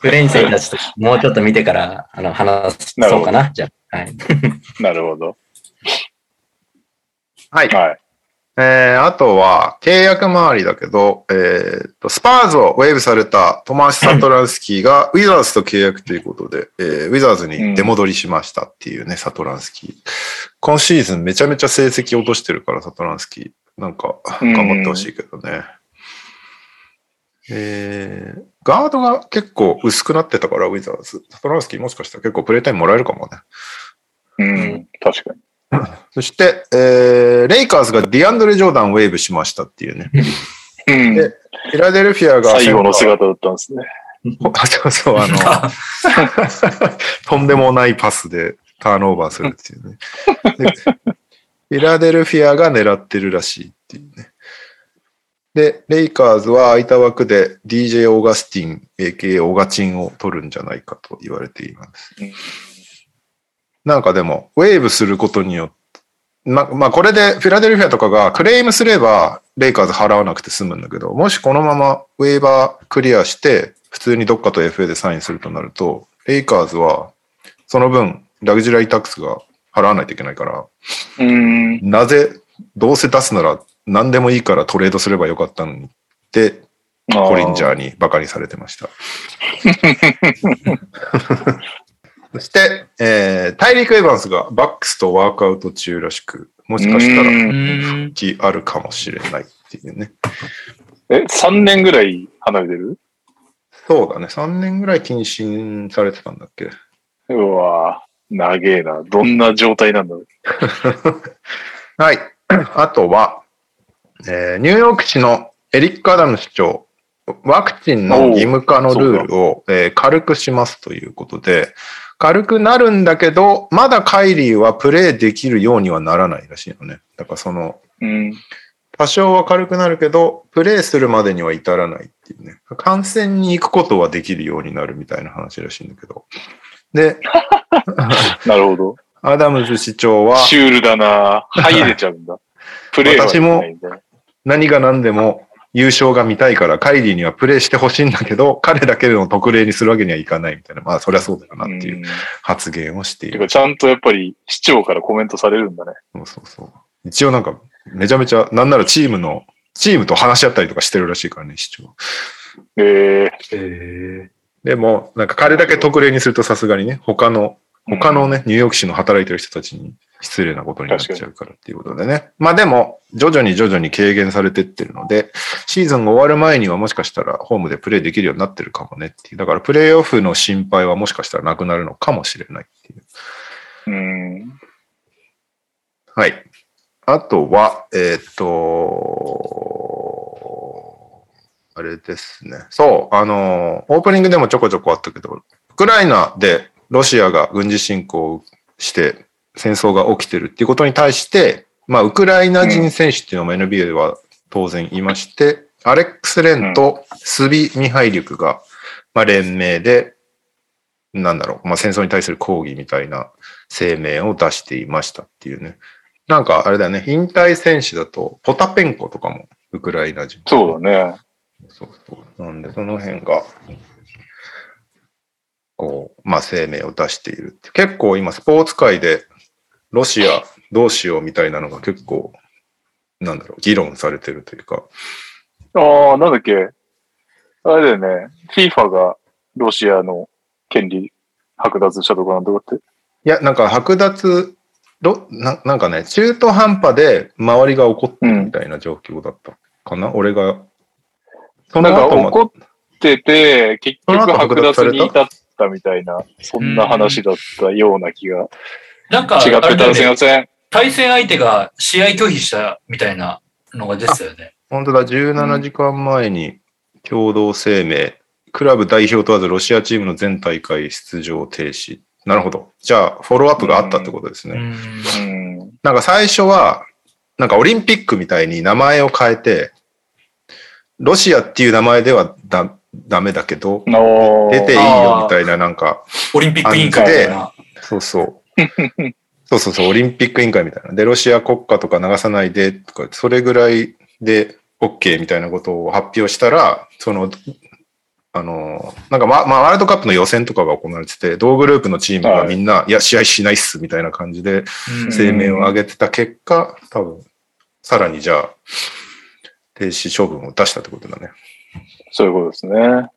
プレーについてはちょっと、もうちょっと見てから、あの、話そうかな。じゃあ、はい。なるほど。はい。はい。えー、あとは、契約周りだけど、えーと、スパーズをウェーブされたトマーシ・サトランスキーが ウィザーズと契約ということで、えーウィザーズに出戻りしましたっていうね、サトランスキー。今シーズンめちゃめちゃ成績落としてるから、サトランスキー。なんか、頑張ってほしいけどね。えー、ガードが結構薄くなってたから、ウィザーズ。サトランスキーもしかしたら結構プレイタイムもらえるかもね。うん、確かに。そして、えー、レイカーズがディアンドレ・ジョーダンをウェーブしましたっていうね。うんでフィラデルフィアが。最後の姿だったんですね。あそうそう、あの、とんでもないパスでターンオーバーするっていうね。フィラデルフィアが狙ってるらしいっていうね。で、レイカーズは空いた枠で DJ オーガスティン、AKA オガチンを取るんじゃないかと言われています。なんかでも、ウェーブすることによって、ま、まあこれでフィラデルフィアとかがクレームすれば、レイカーズ払わなくて済むんだけど、もしこのままウェーバークリアして、普通にどっかと FA でサインするとなると、レイカーズは、その分、ラグジュラリータックスが払わないといけないから、うん。なぜ、どうせ出すなら何でもいいからトレードすればよかったのにって、コリンジャーにバカにされてました。そして、えー、大陸エヴァンスがバックスとワークアウト中らしく、もしかしたらうんうん。気あるかもしれないっていうね。え、3年ぐらい離れてる？そうだね。3年ぐらい謹慎されてたんだっけ。うわぁ、長えな。どんな状態なんだろう。はい。あとは、えーニューヨーク市のエリック・アダム市長、ワクチンの義務化のルールを、えー軽くしますということで、軽くなるんだけど、まだカイリーはプレイできるようにはならないらしいのね。だからその、うん。多少は軽くなるけど、プレイするまでには至らないっていうね。観戦に行くことはできるようになるみたいな話らしいんだけど。で、なるほど。アダムズ市長は、シュールだな入れちゃうんだ。プレイはできないんだね何が何でも優勝が見たいから、カイリーにはプレイしてほしいんだけど、彼だけの特例にするわけにはいかないみたいな。まあ、そりゃそうだよなっていううん発言をしている。ちゃんとやっぱり市長からコメントされるんだね。そうそうそう。一応なんか、めちゃめちゃ、なんならチームの、チームと話し合ったりとかしてるらしいからね、市長。ええでも、なんか彼だけ特例にするとさすがにね、他の、他のね、ニューヨーク市の働いてる人たちに失礼なことになっちゃうからっていうことでね。まあでも、徐々に徐々に軽減されてってるので、シーズンが終わる前にはもしかしたらホームでプレイできるようになってるかもねっていう。だからプレイオフの心配はもしかしたらなくなるのかもしれないっていう。ー、うん。はい。あとは、えーっと、あれですね。そう、あの、オープニングでもちょこちょこあったけど、ウクライナでロシアが軍事侵攻して戦争が起きてるっていうことに対して、まあ、ウクライナ人選手っていうのも NBA では当然いまして、アレックス・レンとスビ・ミハイリュクが、まあ、連名で、なんだろう、まあ、戦争に対する抗議みたいな声明を出していましたっていうね。なんかあれだよね、引退選手だと、ポタペンコとかもウクライナ人。そうだね。そうそう。なんで、その辺が、こう、まあ、声明を出しているって。結構今、スポーツ界で、ロシアどうしようみたいなのが結構、なんだろう、議論されてるというか。ああ、なんだっけ。あれだよね。FIFA がロシアの権利剥奪したとかなんとかって。いや、なんか剥奪、ろななんかね、中途半端で周りが怒ってるみたいな状況だったかな、俺が。そなんか後も怒ってて、結局剥奪剥奪されたに至ったみたいな、そんな話だったような気が。なんか、違ってたらすいません。対戦相手が試合拒否したみたいなのが出てたよね。本当だ、17時間前に共同声明、クラブ代表問わずロシアチームの全大会出場停止。なるほど。じゃあ、フォローアップがあったってことですね。うんうん。なんか最初は、なんかオリンピックみたいに名前を変えて、ロシアっていう名前ではだダメだけど、の出ていいよみたいな、なんか、オリンピック委員会みたいな。そうそう。そうそうそう、オリンピック委員会みたいな。で、ロシア国歌とか流さないでとか、それぐらいで OK みたいなことを発表したら、その、あの、なんかま、まあ、ワールドカップの予選とかが行われてて、同グループのチームがみんな、い、や、試合しないっす、みたいな感じでうん声明を上げてた結果、多分、さらにじゃあ、停止処分を出したってことだね。そういうことですね。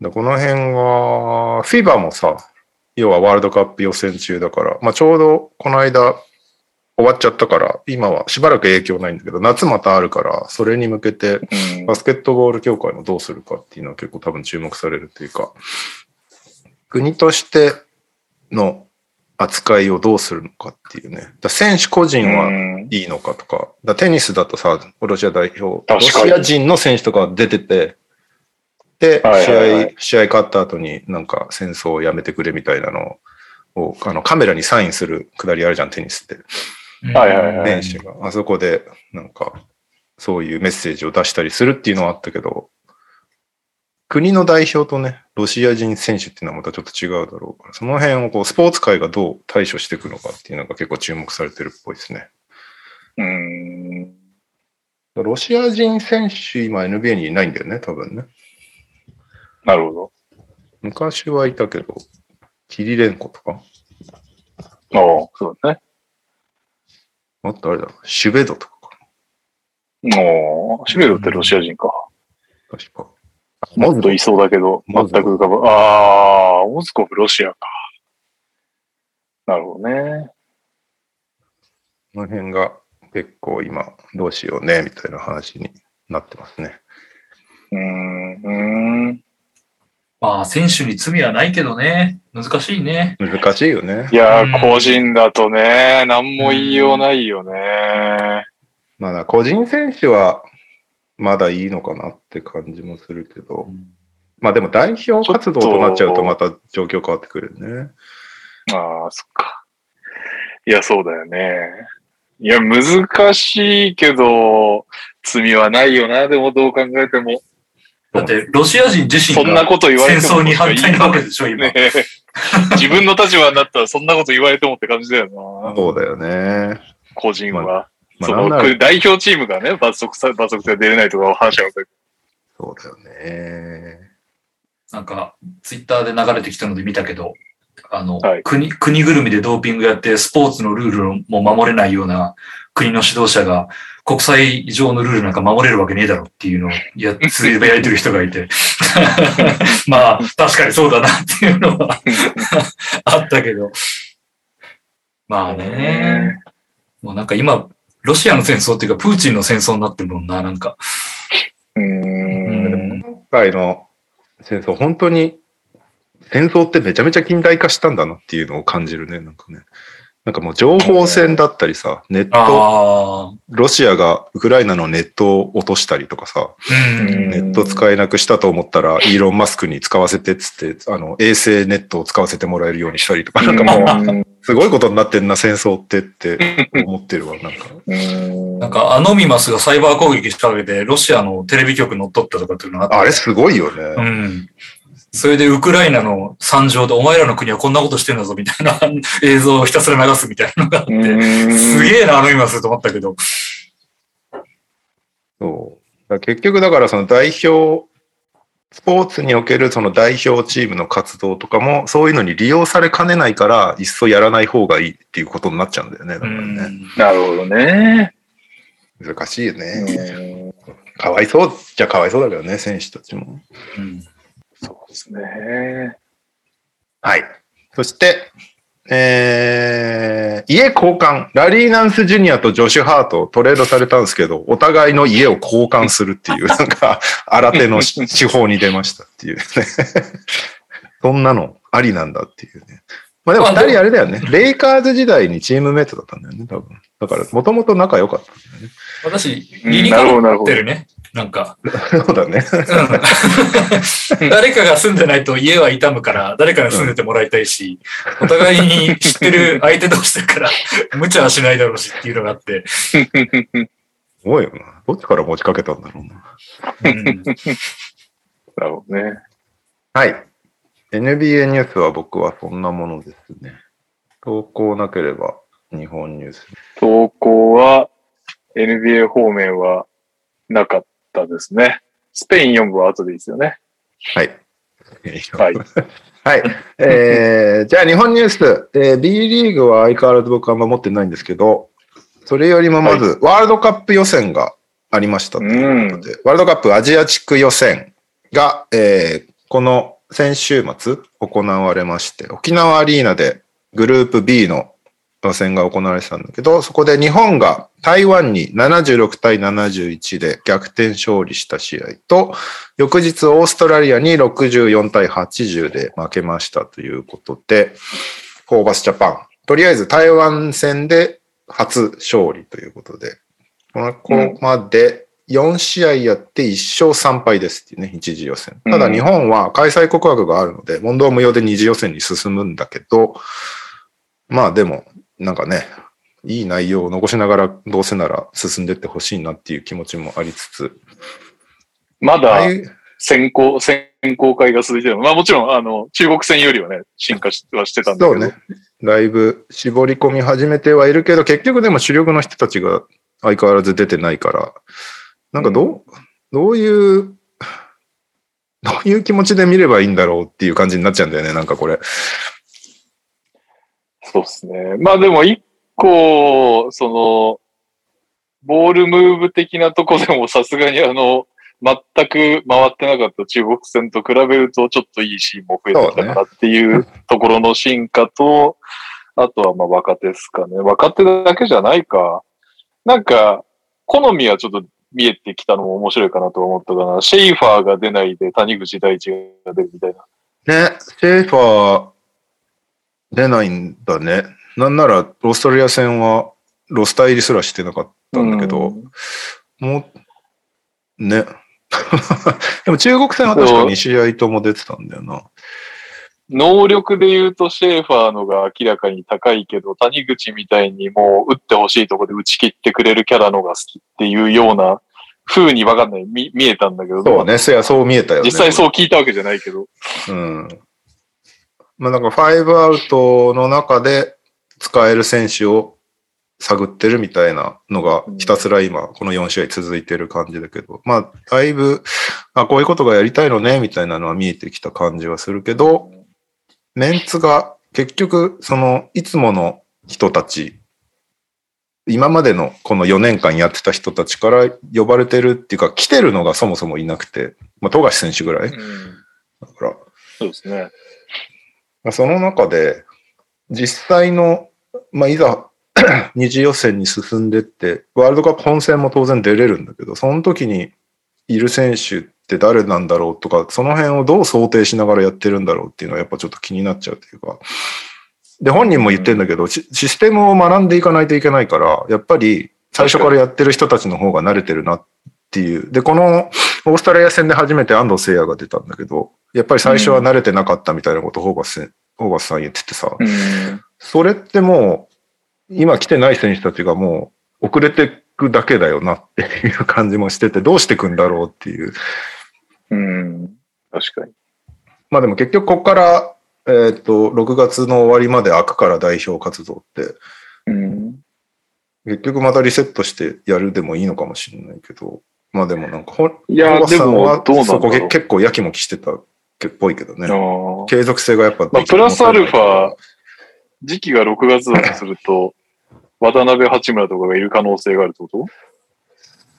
でこの辺は、FIBA もさ、要はワールドカップ予選中だから、まあ、ちょうどこの間終わっちゃったから、今はしばらく影響ないんだけど、夏またあるから、それに向けてうんバスケットボール協会もどうするかっていうのは結構多分注目されるというか、国としての扱いをどうするのかっていうね。選手個人はうん。いいのかとか、だからテニスだとさ、ロシア代表、ロシア人の選手とか出てて、で、はいはいはい。試合、試合勝った後になんか戦争をやめてくれみたいなのを、あのカメラにサインするくだりあるじゃん、テニスって。はいはいはい。選手が、あそこでなんか、そういうメッセージを出したりするっていうのはあったけど、国の代表とね、ロシア人選手っていうのはまたちょっと違うだろうから、その辺をこう、スポーツ界がどう対処していくのかっていうのが結構注目されてるっぽいですね。うん。ロシア人選手、今 NBA にいないんだよね、多分ね。なるほど。昔はいたけど、キリレンコとか、ああ、そうだね。あとあれだ、シュベドとかかもう、シベロってロシア人か。な、確か。もっといそうだけど、全く浮かぶ。ああ、モズコフロシアか。なるほどね。この辺が結構今、どうしようね、みたいな話になってますね。うーん。うーんまあ、選手に罪はないけどね。難しいね。難しいよねい。やうんー、個人だとね、なんも言いようないよね。まあ、個人選手はまだいいのかなって感じもするけど、まあでも代表活動となっちゃうとまた状況変わってくるよね。ああ、そっか。いや、そうだよね。いや、難しいけど、罪はないよな、でもどう考えても。だって、ロシア人自身そんながこと言われても。戦争に反対なわけでしょ、今。ね自分の立場になったらそんなこと言われてもって感じだよな。そうだよね。個人は。まあ、そのなんなら代表チームがね、罰則さ、罰則で出れないとかは話は分かるそうだよね。なんか、ツイッターで流れてきたので見たけど、あの、はい国、国ぐるみでドーピングやって、スポーツのルールも守れないような国の指導者が、国際上のルールなんか守れるわけねえだろっていうのをや、つぶやいてる人がいて。まあ、確かにそうだなっていうのは あったけど。まあね。もうなんか今、ロシアの戦争っていうか、プーチンの戦争になってるもんな、なんか。うん。今回の戦争、本当に戦争ってめちゃめちゃ近代化したんだなっていうのを感じるね、なんかね。なんかもう情報戦だったりさ、ネット。ロシアがウクライナのネットを落としたりとかさ、うん。ネット使えなくしたと思ったら、イーロン・マスクに使わせてっつって、あの、衛星ネットを使わせてもらえるようにしたりとか、なんかもう、うんすごいことになってんな、戦争ってって思ってるわ、なんか。うんなんか、アノミマスがサイバー攻撃仕掛けて、ロシアのテレビ局乗っ取ったとかっていうのがあって。あれすごいようね。ん。それでウクライナの惨状で、お前らの国はこんなことしてんだぞ、みたいな 映像をひたすら流すみたいなのがあって、すげえな、アノミマスと思ったけど。そう。結局だからその代表、スポーツにおけるその代表チームの活動とかも、そういうのに利用されかねないから、いっそやらない方がいいっていうことになっちゃうんだよね。だかうらね。ん。なるほどね。難しいよね。うんかわいそうじゃかわいそうだけどね、選手たちも。うんですね。はい。そして、えー、家交換。ラリー・ナンス・ジュニアとジョシュ・ハートトレードされたんですけど、お互いの家を交換するっていう、なんか、新手の手法に出ましたっていうね。そんなのありなんだっていうね。まあでもまあ二人あれだよね。レイカーズ時代にチームメイトだったんだよね、多分。だから、もともと仲良かったんだよね。私、うん理になるほどなるほどかなってるね。なんか、そうだね。うん 誰かが住んでないと家は傷むから、誰かに住んでてもらいたいし、お互いに知ってる相手同士だから、無茶はしないだろうしっていうのがあって、すごいよな。どっちから持ちかけたんだろうな。うんなるほどね。はい。NBA ニュースは僕はそんなものですね。投稿なければ日本ニュース。投稿は NBA 方面はなかったですね。スペイン4部は後でいいですよね。はい。はい。はい。えー、じゃあ日本ニュース、えー B リーグは相変わらず僕は守ってないんですけど、それよりもまず、ワールドカップ予選がありましたということで、ワールドカップアジア地区予選が、えーこの先週末行われまして、沖縄アリーナでグループ B の予選が行われてたんだけど、そこで日本が台湾に76対71で逆転勝利した試合と、翌日オーストラリアに64対80で負けましたということで、ホーバスジャパン、とりあえず台湾戦で初勝利ということで、ここまで4試合やって1勝3敗ですっていうね、一次予選。ただ日本は開催国枠があるので、問答無用で二次予選に進むんだけど、まあでも、なんかね、いい内容を残しながらどうせなら進んでってほしいなっていう気持ちもありつつ、まだ選考、選考会が続いてる。まあもちろん、あの、中国戦よりはね、進化しはしてたんだけど。そうね。だいぶ絞り込み始めてはいるけど、結局でも主力の人たちが相変わらず出てないから、なんかどう、どういう、どういう気持ちで見ればいいんだろうっていう感じになっちゃうんだよね、なんかこれ。そうですね。まあでも一個、その、ボールムーブ的なとこでもさすがにあの、全く回ってなかった中国戦と比べるとちょっといいシーンも増えてきたかなっていうところの進化と、あとはまあ若手ですかね。若手だけじゃないか。なんか、好みはちょっと見えてきたのも面白いかなと思ったかな。シェイファーが出ないで谷口大地が出るみたいな。ね、シェーファー出ないんだね。なんなら、オーストラリア戦はロスター入りすらしてなかったんだけど、うんもう、ね。でも中国戦は確か2試合とも出てたんだよな。能力で言うとシェーファーのが明らかに高いけど、谷口みたいにもう打ってほしいとこで打ち切ってくれるキャラのが好きっていうような風にわかんない、見見えたんだけど、そうね、そやそう見えたよね。実際そう聞いたわけじゃないけど。うん。まあなんか5アウトの中で使える選手を探ってるみたいなのがひたすら今この4試合続いてる感じだけど、まあだいぶ、あ、こういうことがやりたいのねみたいなのは見えてきた感じはするけど、メンツが結局そのいつもの人たち、今までのこの4年間やってた人たちから呼ばれてるっていうか来てるのがそもそもいなくて、まあ富樫選手ぐらい。だからそうですね。まあその中で、実際の、まあ、いざ、二次予選に進んでって、ワールドカップ本戦も当然出れるんだけど、その時にいる選手って誰なんだろうとか、その辺をどう想定しながらやってるんだろうっていうのはやっぱちょっと気になっちゃうというか、で、本人も言ってんだけど、シシステムを学んでいかないといけないから、やっぱり最初からやってる人たちの方が慣れてるなっていう。で、このオーストラリア戦で初めて安藤聖也が出たんだけど、やっぱり最初は慣れてなかったみたいなことをホーバスホーバスさん言っててさ、うん。それってもう、今来てない選手たちがもう遅れてくだけだよなっていう感じもしてて、どうしてくんだろうっていう。うん。確かに。まあでも結局ここから、えっ、と、6月の終わりまで開くから代表活動って、うん。結局またリセットしてやるでもいいのかもしれないけど、まあでもなんかいやでもどうなんだろうそこけ結構やきもきしてたっぽいけどね。継続性がやっぱまあプラスアルファ時期が6月だとすると、渡辺八村とかがいる可能性があるってこと？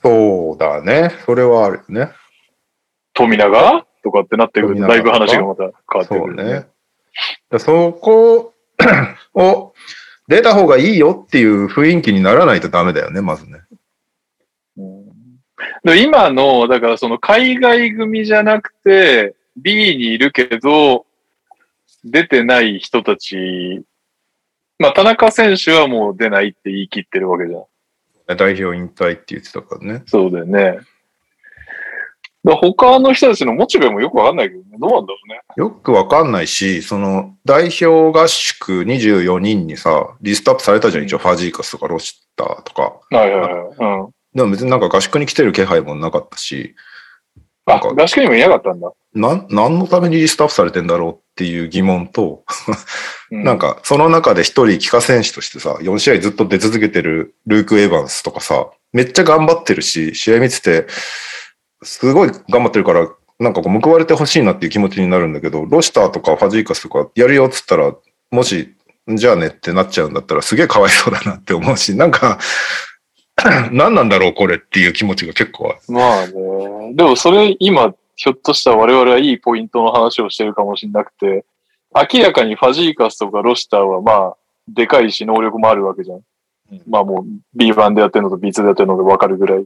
そうだね。それはあるよね。富永？とかってなってくると、だいぶ話がまた変わってそくる、うね。だそこ を出た方がいいよっていう雰囲気にならないとダメだよね、まずね。今の、だからその海外組じゃなくて、B にいるけど、出てない人たち、まあ田中選手はもう出ないって言い切ってるわけじゃん。代表引退って言ってたからね。そうだよね。だ他の人たちのモチベもよくわかんないけどね。どうなんだろうね。よくわかんないし、その代表合宿24人にさ、リストアップされたじゃん、一応ファジーカスとかロシッターとか。はいはいはい。うん。でも別になんか合宿に来てる気配もなかったし、あ、合宿にもいなかったんだ。なん、何のためにリストアップされてんだろうっていう疑問と、う なん、かその中で一人帰化選手としてさ、4試合ずっと出続けてるルーク・エヴァンスとかさ、めっちゃ頑張ってるし、試合見てて、すごい頑張ってるから、なんかこう報われてほしいなっていう気持ちになるんだけど、ロシターとかファジーカスとかやるよっつったら、もし、じゃあねってなっちゃうんだったらすげえかわいそうだなって思うし、なんか、何なんだろうこれっていう気持ちが結構ある。まあね。でもそれ今、ひょっとしたら我々はいいポイントの話をしてるかもしれなくて、明らかにファジーカスとかロシターはまあ、でかいし能力もあるわけじゃん。まあもう B 版でやってるのと B2 でやってるのでわかるぐらい。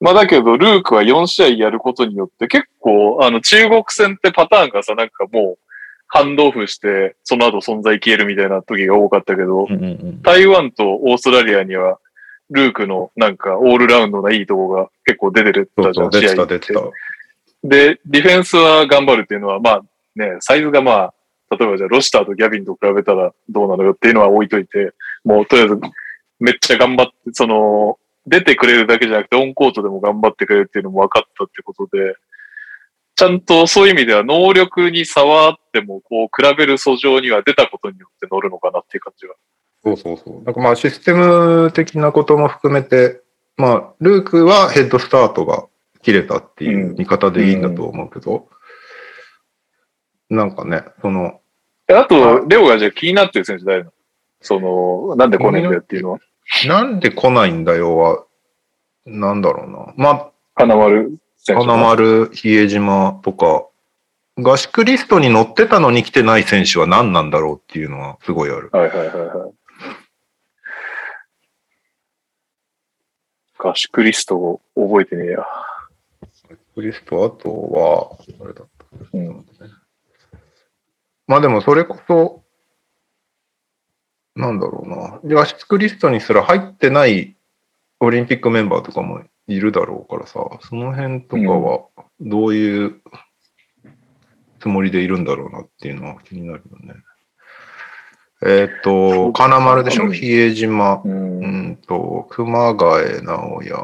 まあだけど、ルークは4試合やることによって結構、あの中国戦ってパターンがさ、なんかもう、ハンドオフして、その後存在消えるみたいな時が多かったけど、台湾とオーストラリアには、ルークのなんかオールラウンドないいとこが結構出てるそうそう、じゃん、出てたって出てた。で、ディフェンスは頑張るっていうのは、まあね、サイズがまあ、例えばじゃあロシターとギャビンと比べたらどうなのよっていうのは置いといて、もうとりあえずめっちゃ頑張って、その、出てくれるだけじゃなくてオンコートでも頑張ってくれるっていうのも分かったってことで、ちゃんとそういう意味では能力に差はあっても、こう、比べる訴状には出たことによって乗るのかなっていう感じが。そうそうそう。なんかまあシステム的なことも含めて、まあ、ルークはヘッドスタートが切れたっていう見方でいいんだと思うけど、なんかね、その、えあと、レオがじゃあ気になってる選手誰なの？その、なんで来ねえんだよっていうのは？なんで来ないんだよは、なんだろうな。ま花丸選あ、手。花丸、比江島とか、合宿リストに載ってたのに来てない選手は何なんだろうっていうのはすごいある。はいはいはいはい。合宿リストを覚えてねえや。合宿リスト、あとは、あれだった。うん。まあでもそれこそ、なんだろうな。で、合宿リストにすら入ってないオリンピックメンバーとかもいるだろうからさ、その辺とかはどういうつもりでいるんだろうなっていうのは気になるよね。えっ、と、金丸でしうんょ比江島、う。うんんと、熊谷直也、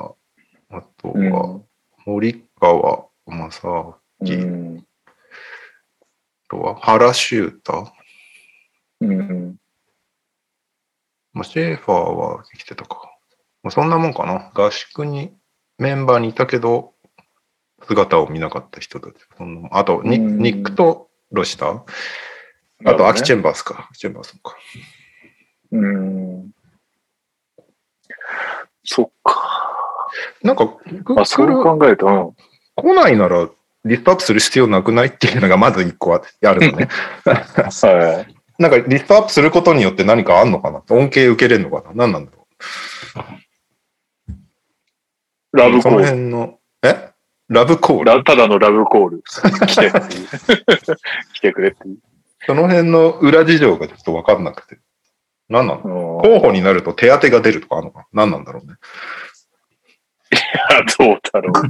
あとうんは森川正明、あうん。とは原修太、うん。まあ、シェーファーは来てたか。まあ、そんなもんかな。合宿にメンバーにいたけど、姿を見なかった人たち。そんなあとニ、うんニックとロシター。あと、アキチェンバースか。チェンバースもか。うん。そっか。なんか、くあ、そう考えると、うん。来ないなら、リストアップする必要なくない？っていうのがまず一個ああるのね。はい。なんか、リストアップすることによって何かあんのかな？恩恵受けれるのかな？何なんだろう？ラブコール。辺の、え？ラブコール？ラただのラブコール。来て。来てくれって。その辺の裏事情がちょっと分かんなくて。何なの候補になると手当が出るとかあるのか何なんだろうね。いや、どうだろう。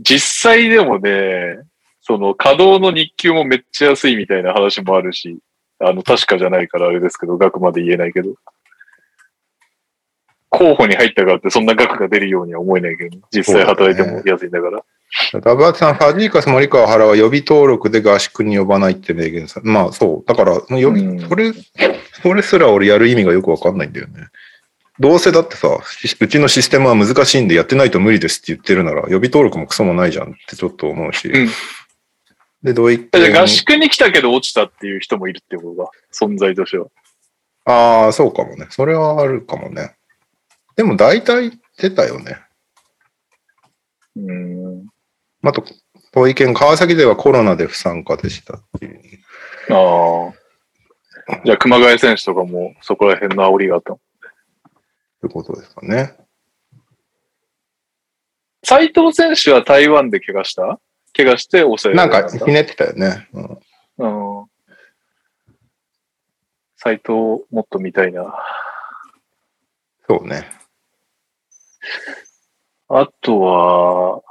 実際でもね、その稼働の日給もめっちゃ安いみたいな話もあるし、あの、確かじゃないからあれですけど、額まで言えないけど。候補に入ったからってそんな額が出るようには思えないけど、実際働いても安いんだから。ダブアツさん、ファジーカス、森川原は予備登録で合宿に呼ばないって明言さまあそう。だから、予備、うんそれ、それすら俺やる意味がよくわかんないんだよね。どうせだってさ、しうちのシステムは難しいんでやってないと無理ですって言ってるなら、予備登録もクソもないじゃんってちょっと思うし。うんで、どういじゃあ合宿に来たけど落ちたっていう人もいるってことが、存在としては。ああ、そうかもね。それはあるかもね。でも大体出たよね。うん。あと、遠い県川崎ではコロナで不参加でしたっていう。ああ。じゃあ熊谷選手とかもそこら辺の煽りがあったの？ってことですかね。斉藤選手は台湾で怪我した？怪我して抑えなんられた？かひねってたよね。うんうん。斎藤もっと見たいな。そうね。あとは、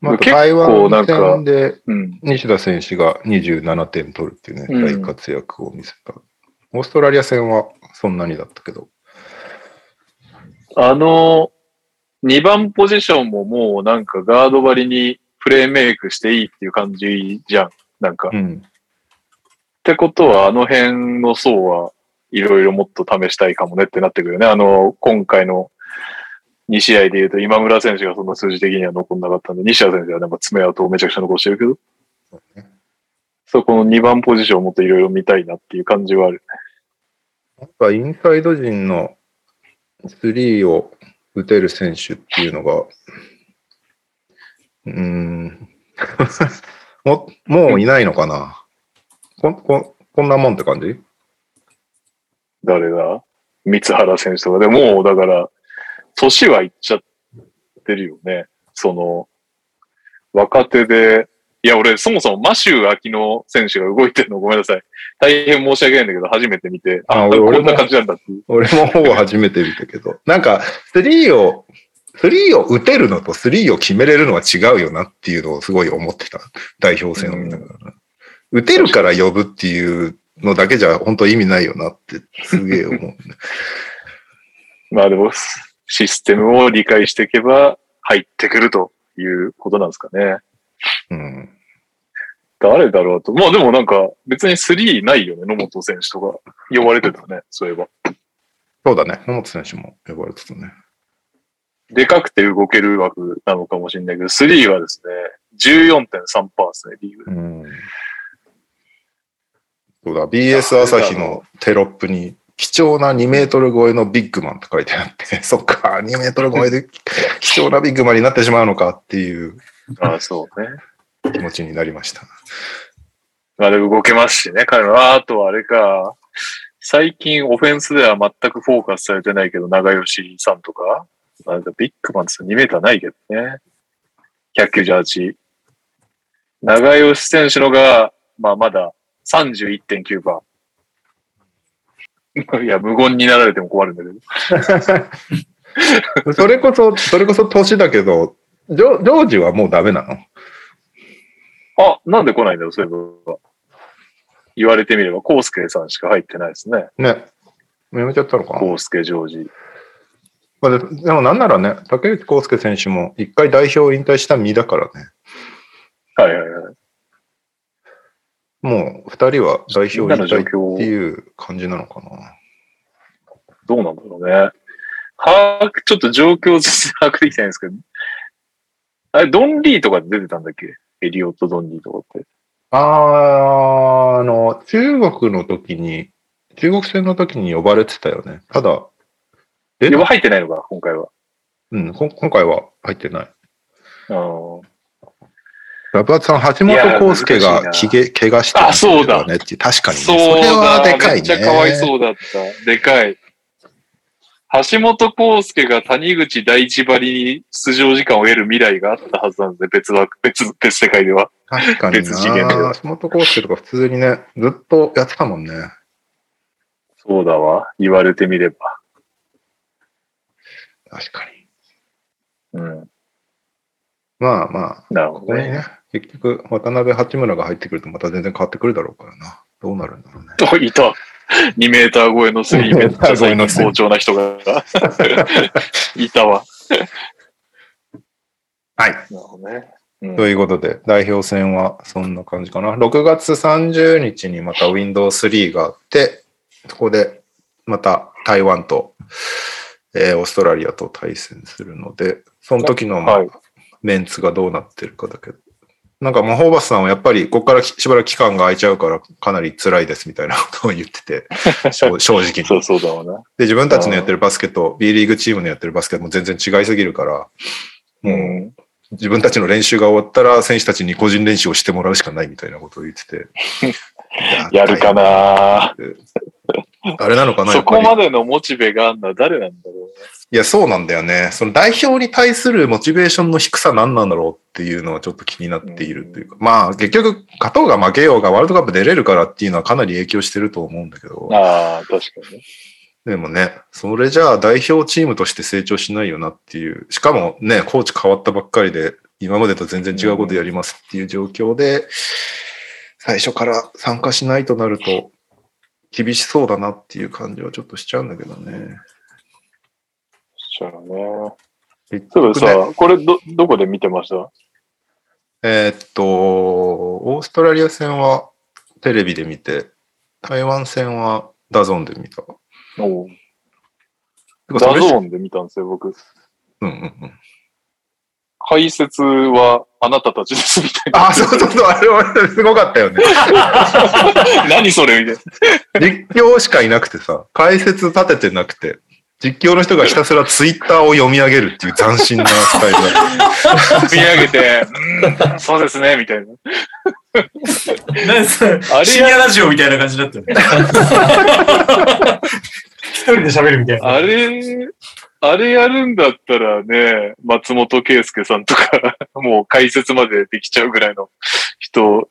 まあ、台湾戦でうん。西田選手が27点取るっていうね、うん大活躍を見せた。オーストラリア戦はそんなにだったけど。あの、2番ポジションももうなんかガード張りにプレーメイクしていいっていう感じじゃん。なんか。っうん。てことは、あの辺の層はいろいろもっと試したいかもねってなってくるよね。あの、今回の2試合で言うと今村選手がそんな数字的には残んなかったんで、西田選手はなんか爪痕をめちゃくちゃ残してるけど、そうね。そこの2番ポジションをもっといろいろ見たいなっていう感じはある。やっぱインサイド陣のスリーを打てる選手っていうのが、うーん、ももういないのかな。こここんなもんって感じ？誰だ？三原選手とか。でもうだから、年はいっちゃってるよね。その、若手で、いや、俺、そもそもマシュー・アキノ選手が動いてるのごめんなさい。大変申し訳ないんだけど、初めて見て、あ、あ俺こんな感じなんだって。俺もほぼ初めて見たけど、なんか、スリーを、スリーを打てるのとスリーを決めれるのは違うよなっていうのをすごい思ってた。代表戦を見ながら。打てるから呼ぶっていうのだけじゃ本当意味ないよなってすげえ思う、ね。まあでも、システムを理解していけば入ってくるということなんですかね。うん。誰だろうと。まあでもなんか別に3ないよね、野本選手とか呼ばれてたね、そういえば。そうだね。野本選手も呼ばれてたね。でかくて動ける枠なのかもしれないけど、3はですね、14.3%ですね、リーグで。うん。そうだ、BS 朝日のテロップに、貴重な2メートル超えのビッグマンって書いてあって、そっか、2メートル超えで貴重なビッグマンになってしまうのかっていうああ、そうね。気持ちになりました。まあでも動けますしね、彼は。あとはあれか、最近オフェンスでは全くフォーカスされてないけど、長吉さんとか、まあ、ビッグマンって2メーターないけどね。198。長吉選手のが、まあまだ31.9番。いや、無言になられても困るんだけど。それこそ、それこそ年だけど、ジョジョージはもうダメなの？あ、なんで来ないんだろう、そういえば。言われてみれば、コウスケさんしか入ってないですね。ね。やめちゃったのかな、コウスケ、ジョージ。まあ、ででもなんならね、竹内康介選手も一回代表を引退した身だからね。はいはいはい。もう二人は代表引退況っていう感じなのかな。どうなんだろうね。把握、ちょっと状況ずつ把握できてないんですけど。あれ、ドンリーとかで出てたんだっけ？エリオット・ドンリーとかって。あーあの、中国の時に、中国戦の時に呼ばれてたよね。ただ、えでも入ってないのか、今回は。うん、こ今回は入ってない。うん。ラブアツさん、橋本康介がいきげ怪我してあそうだねって確かにね。それはだ、でかいね。めっちゃかわいそうだった。でかい。橋本康介が谷口第一張りに出場時間を得る未来があったはずなんで。別枠、別、別世界では。確かに別次元でな。橋本康介とか普通にね、ずっとやってたもんね。そうだわ。言われてみれば。確かに。うん。まあまあ、なるほどね。ここにね、結局、渡辺八村が入ってくるとまた全然変わってくるだろうからな。どうなるんだろうね。あ、いた。2メーター超えのスリーめっちゃ最近好調な人が。いたわ。はい。なるほどね。うんということで、代表戦はそんな感じかな。6月30日にまた Windows 3があって、そこでまた台湾と、えーオーストラリアと対戦するので、その時の、まあはいメンツがどうなってるかだけど。なんかもうホーバスさんはやっぱりここからしばらく期間が空いちゃうからかなり辛いですみたいなことを言ってて、正正直に。そうそうだわな。で、自分たちのやってるバスケと B リーグチームのやってるバスケも全然違いすぎるから、うもう、ん。自分たちの練習が終わったら選手たちに個人練習をしてもらうしかないみたいなことを言ってて。やるかなあれなのかなそこまでのモチベがあんのは誰なんだろうね。いや、そうなんだよね。その代表に対するモチベーションの低さ何なんだろうっていうのはちょっと気になっているというか。まあ、結局、勝とうが負けようがワールドカップ出れるからっていうのはかなり影響してると思うんだけど。ああ、確かにね。でもね、それじゃあ代表チームとして成長しないよなっていう。しかもね、コーチ変わったばっかりで、今までと全然違うことやりますっていう状況で、最初から参加しないとなると、厳しそうだなっていう感じはちょっとしちゃうんだけどね。そうだね。結そうだ局ねさ、これど、どこで見てました？えーっと、オーストラリア戦はテレビで見て、台湾戦はダゾーンで見た。おダゾーンで見たんですよ、僕。うんうんうん。解説はあなたたちですみたいな。あ、そうそうそう、あれはすごかったよね。何それみたいな。実況しかいなくてさ、解説立ててなくて、実況の人がひたすらツイッターを読み上げるっていう斬新なスタイルだった。見上げて、うん、そうですね、みたいな。何それ？深夜ラジオみたいな感じだったよね。一人で喋るみたいな。あれ、あれやるんだったらね、松本圭介さんとか、もう解説までできちゃうぐらいの人、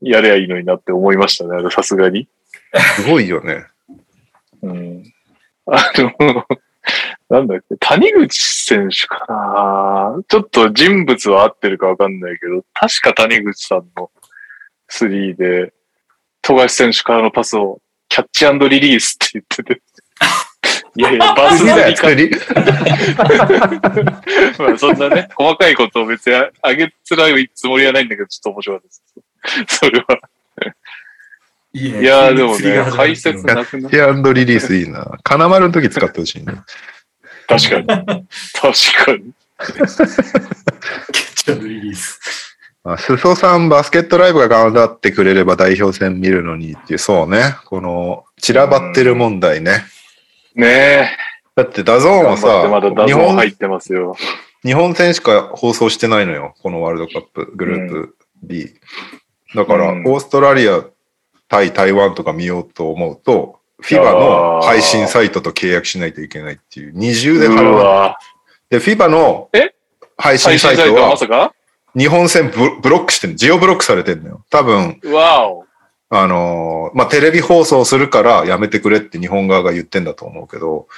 やりゃいいのになって思いましたね、あれさすがに。すごいよね。うん。あの、なんだっけ、谷口選手かなちょっと人物は合ってるかわかんないけど、確か谷口さんのスリーで、富樫選手からのパスをキャッチリリースって言ってて。いやいや、バス次だよ、乗り。まあそんなね、細かいことを別にあげつらいつもりはないんだけど、ちょっと面白かったです。それは。いやーでもね解説なくなキャリリースいいな。金丸の時使ってほしいね。確かに。確かに。ちゃんとリリース。あ裾さん、バスケットライブが頑張ってくれれば代表戦見るのにっていう、そうね。この、散らばってる問題ね。ねえ。だってダゾーンはさ、ダ日本ゾーン入ってますよ。日本戦しか放送してないのよ。このワールドカップグループ B。だから、うんオーストラリア対台湾とか見ようと思うと、FIBA の配信サイトと契約しないといけないっていう、二重でう払う。わで、FIBA のえ？配信配信サイトは日本戦ブブロックしてる、ジオブロックされてるのよ。多分、わお。あのーまあ、テレビ放送するからやめてくれって日本側が言ってんだと思うけど、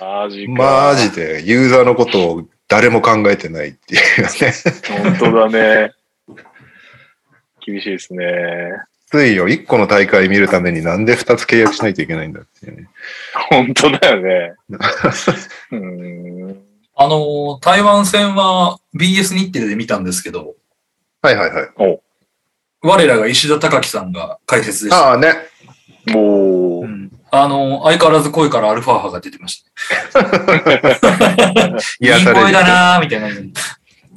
マジか。マジでユーザーのことを誰も考えてないっていうね。本当だね。厳しいですね。ついよ、1個の大会見るためになんで2つ契約しないといけないんだっていうね。本当だよね。うーん。あの、台湾戦は BS 日テレで見たんですけど、はいはいはい。我らが石田隆樹さんが解説でした。ああね。もう、うんあの、相変わらず声からアルファ波が出てました。いい癒される声だなーみたいな感じ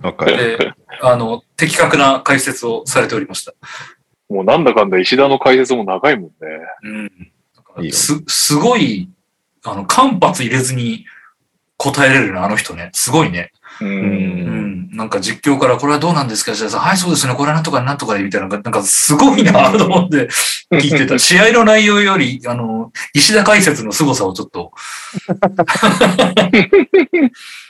わかる。で、あの、的確な解説をされておりました。もうなんだかんだ石田の解説も長いもんね。うん。いいよす、すごい、あの、間髪入れずに答えれるな、あの人ね。すごいね。う。うんん。なんか実況からこれはどうなんですかじゃあ、はい、そうですね、これはなんとかなんとかで、みたいな、なんかすごいなと思って聞いてた。試合の内容より、あの、石田解説の凄さをちょっと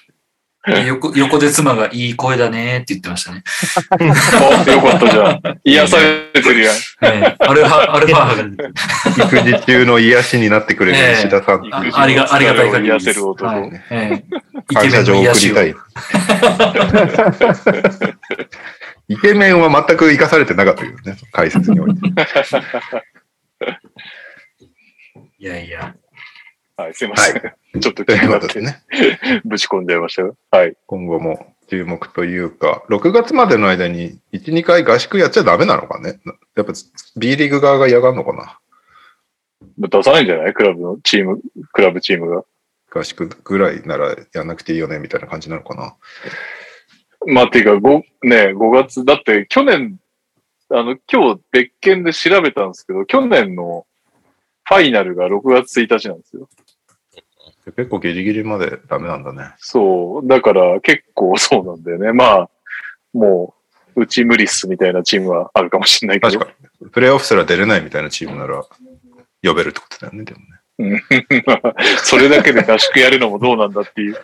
横。横で妻がいい声だねって言ってましたね。あ よかったじゃん。癒されてるやん。ええアルファ、アルファが、育児中の癒しになってくれる石田さん。あありがありがたい限り癒ですせる男。はいええイケ感謝状を送りたい。イケメンは全く生かされてなかったけどね、解説において。いやいや。はい、すいません。ちょっと気になって、ね、ぶち込んじゃいましたよ。はい。今後も注目というか、6月までの間に1、2回合宿やっちゃダメなのかね。やっぱ B リーグ側が嫌がるのかな。出さないんじゃない？クラブのチーム、クラブチームが。合宿ぐらいならやんなくていいよね、みたいな感じなのかな。まあ、ていうか、ご、ね、5月、だって去年、あの、今日別件で調べたんですけど、去年のファイナルが6月1日なんですよ。結構ギリギリまでダメなんだね。そう。だから結構そうなんだよね。まあ、もう、うち無理っすみたいなチームはあるかもしれないけど。確かに。プレイオフすら出れないみたいなチームなら呼べるってことだよね、でもね。それだけで合宿やるのもどうなんだっていう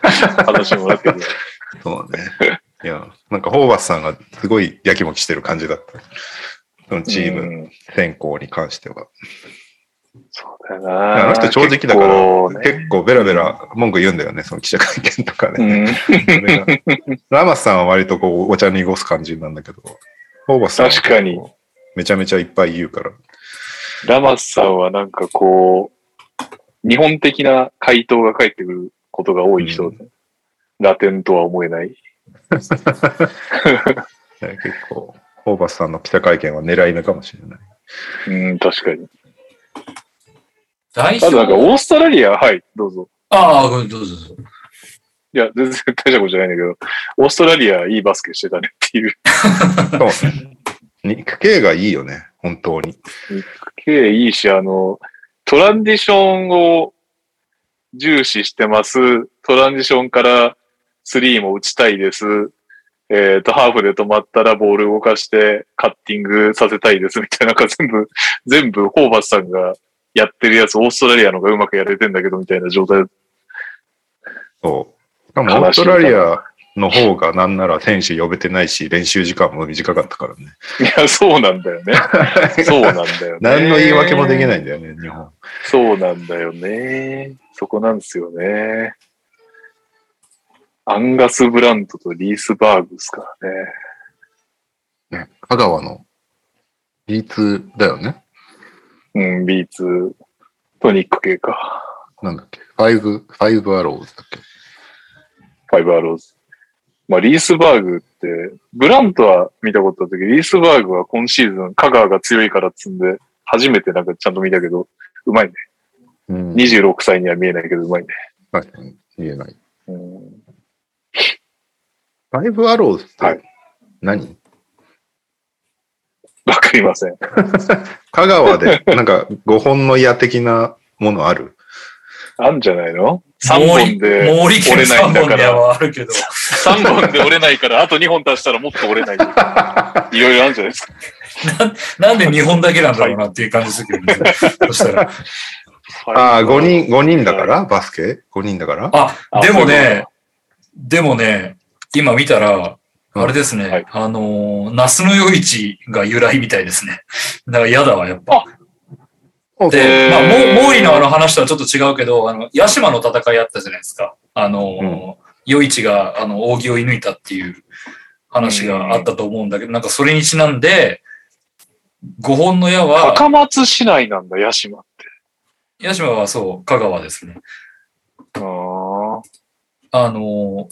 話もだけど。そうだね。いや、なんかホーバスさんがすごいやきもきしてる感じだった。そのチームうん選考に関しては。そうだよな。あの人正直だから、結構ベラベラ文句言うんだよね、その記者会見とかうね。ん、それがラマスさんは割とこう、お茶濁す感じなんだけど、ホーバスさんは確かにめちゃめちゃいっぱい言うから。ラマスさんはなんかこう、日本的な回答が返ってくることが多い人、うラテンとは思えない。ね結構、ホーバスさんの記者会見は狙い目かもしれない。うん、確かに。代あとなんか表オーストラリア、はい、どうぞ。ああ、どうぞどうぞ。いや、全然大したことじゃないんだけど、オーストラリアいいバスケしてたねっていう。そうね。肉系がいいよね、本当に。経いいし、あの、トランジションを重視してます。トランジションからスリーも打ちたいです。えっ、と、ハーフで止まったらボール動かしてカッティングさせたいですみたいな、なんか全部、全部ホーバスさんがやってるやつ、オーストラリアのがうまくやれてんだけどみたいな状態。そう。しかもオーストラリアの方がなんなら選手呼べてないし、練習時間も短かったからね。いや、そうなんだよね。そうなんだよね。何の言い訳もできないんだよね、日本。そうなんだよね。そこなんですよね。アンガス・ブラントとリース・バーグですからね。ね香川の B2 だよね。うん、B2 トニック系か。なんだっけ？ファイブ、ファイブアローズだっけ？ファイブ・アローズ。まあ、リース・バーグって、ブラントは見たことあったけど、リース・バーグは今シーズン、香川が強いからっつんで、初めてなんかちゃんと見たけど、うまいね。うん。26歳には見えないけど、うまいね。確かに言えない。うん、ファイブアローズってはい何、わかりません。香川でなんか5本の矢的なものある？あんじゃないの ?3 本で折れないんだ3本でから。はあるけど。3本で折れないから、あと2本足したらもっと折れない。いろいろあるんじゃないですか。なんで2本だけなんだろうなっていう感じするけどね。そしたら。ああ、5人、5人だから？バスケ ?5 人だから？あ、あでもね、でもね、今見たら、あれですね、はいあのー、那須の余市が由来みたいですね。だから嫌だわ、やっぱ。で、まあ、モ毛利のあの話とはちょっと違うけど、あの、八島の戦いあったじゃないですか。あのー、余市が、あの、扇を射抜いたっていう話があったと思うんだけど、なんかそれにちなんで、5本の矢は、高松市内なんだ、八島って。八島はそう、香川ですね。あーあの、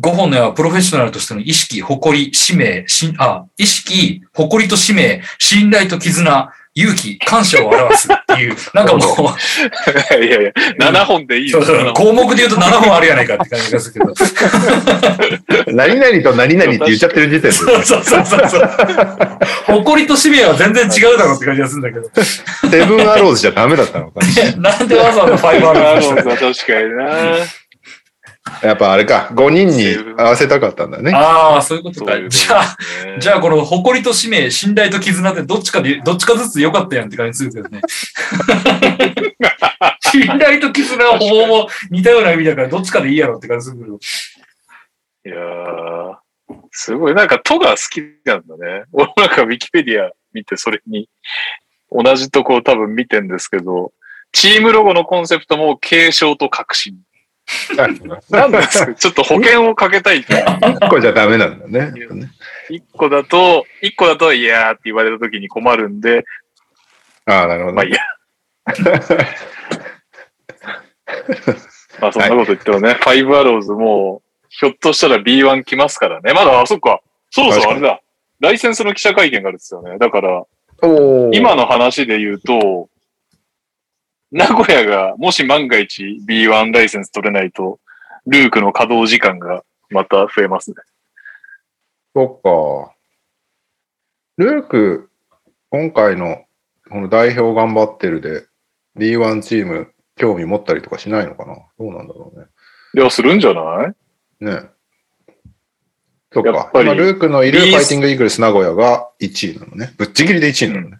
5本の矢はプロフェッショナルとしての意識、誇り、使命、しんあ、意識、誇りと使命、信頼と絆、勇気、感謝を表すっていう、なんかもう、いやいや、7本でいいよ。そうそう7本項目で言うと7本あるやないかって感じがするけど。何々と何々って言っちゃってる時点で。そうそうそうそう。誇りと使命は全然違うだろうって感じがするんだけど。セブンアローズじゃダメだったのか。なんでわざわざファイバーななんでるほど、確かにな。やっぱあれか、5人に合わせたかったんだね。ああ、そういうことか。そういうことじゃあ、じゃあこの誇りと使命、信頼と絆ってどっちかで、どっちかずつ良かったやんって感じするけどね。信頼と絆はほぼほぼ似たような意味だからどっちかでいいやろって感じするけど。いやー、すごい。なんか、都が好きなんだね。俺なんかウィキペディア見て、それに、同じとこを多分見てんですけど、チームロゴのコンセプトも継承と革新。なんで？す かちょっと保険をかけたいって。1個じゃダメなんだね。一個だと、一個だと、いやーって言われた時に困るんで、ああ、なるほど。まあいいや。まあそんなこと言ってもね、ファイブアローズもう、ひょっとしたら B1 来ますからね。まだ、あ、そっか。そろそろあれだ。ライセンスの記者会見があるんですよね。だから、今の話で言うと、名古屋がもし万が一 B1 ライセンス取れないと、ルークの稼働時間がまた増えますね。そっか。ルーク、今回のこの代表頑張ってるで、B1 チーム興味持ったりとかしないのかな？どうなんだろうね。いや、するんじゃない？ねそっかやっ。ぱり今、ルークのいるファイティングイーグルス名古屋が1位なのね。ぶっちぎりで1位なのね。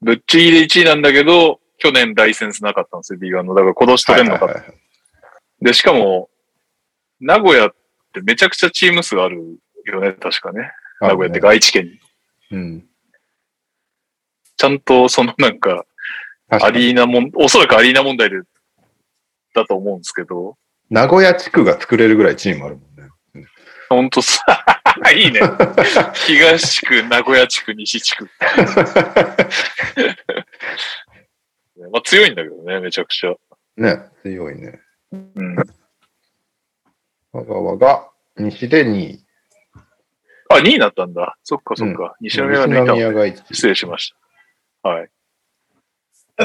ぶっちぎり1位なんだけど、去年ライセンスなかったんですよ、B1 の。だから今年取れんのかはいはいはいで、しかも、名古屋ってめちゃくちゃチーム数あるよね、確かね。名古屋ってか愛知県に。うん。ちゃんとそのなんか、アリーナもん、おそらくアリーナ問題で、だと思うんですけど、名古屋地区が作れるぐらいチームあるもんね。ほんとさ、いいね。東地区、名古屋地区、西地区。まあ強いんだけどね、めちゃくちゃ。ね、強いね。うん。香川が西で2位。あ、2位になったんだ。そっかそっか。西宮が抜いたが1位。失礼しました。はい。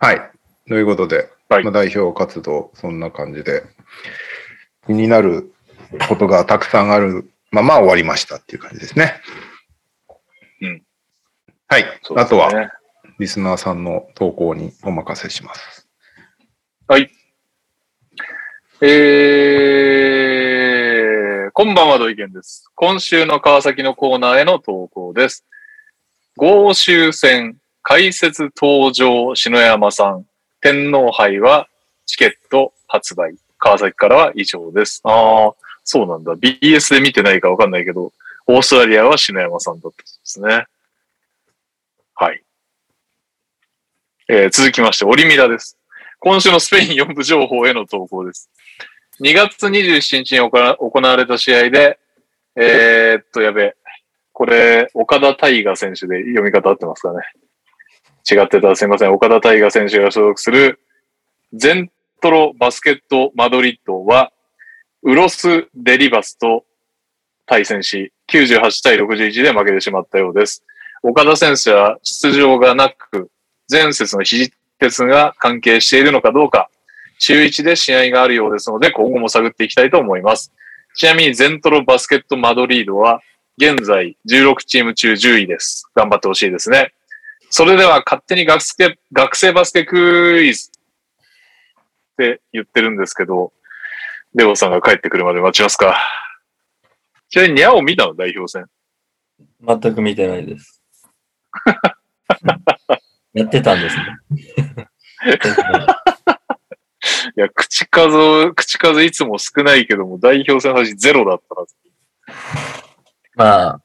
はい。ということで、はいまあ、代表活動、そんな感じで、気になることがたくさんあるまま終わりましたっていう感じですね。うん。はい。ねあとは、リスナーさんの投稿にお任せします。はいえー、こんばんは、土井健です。今週の川崎のコーナーへの投稿です。豪州戦、解説登場、篠山さん、天皇杯はチケット発売。川崎からは以上です。ああ、そうなんだ。BS で見てないかわかんないけど、オーストラリアは篠山さんだったんですね。はい。えー続きまして、オリミラです。今週のスペイン4部情報への投稿です。2月27日に行われた試合で、えーっと、やべえ。これ、岡田大河選手で読み方合ってますかね。違ってたらすいません。岡田大河選手が所属する、ゼントロバスケットマドリッドは、ウロス・デリバスと対戦し、98対61で負けてしまったようです。岡田選手は出場がなく、前節の肘鉄が関係しているのかどうか、中1で試合があるようですので、今後も探っていきたいと思います。ちなみに、ゼントロバスケットマドリードは、現在16チーム中10位です。頑張ってほしいですね。それでは、勝手に学生学生バスケクイズって言ってるんですけど、レオさんが帰ってくるまで待ちますか。ちなみに、ニャオ見たの？代表戦。全く見てないです。やってたんですね。いや、口数、口数いつも少ないけども、代表戦の話ゼロだったな。ま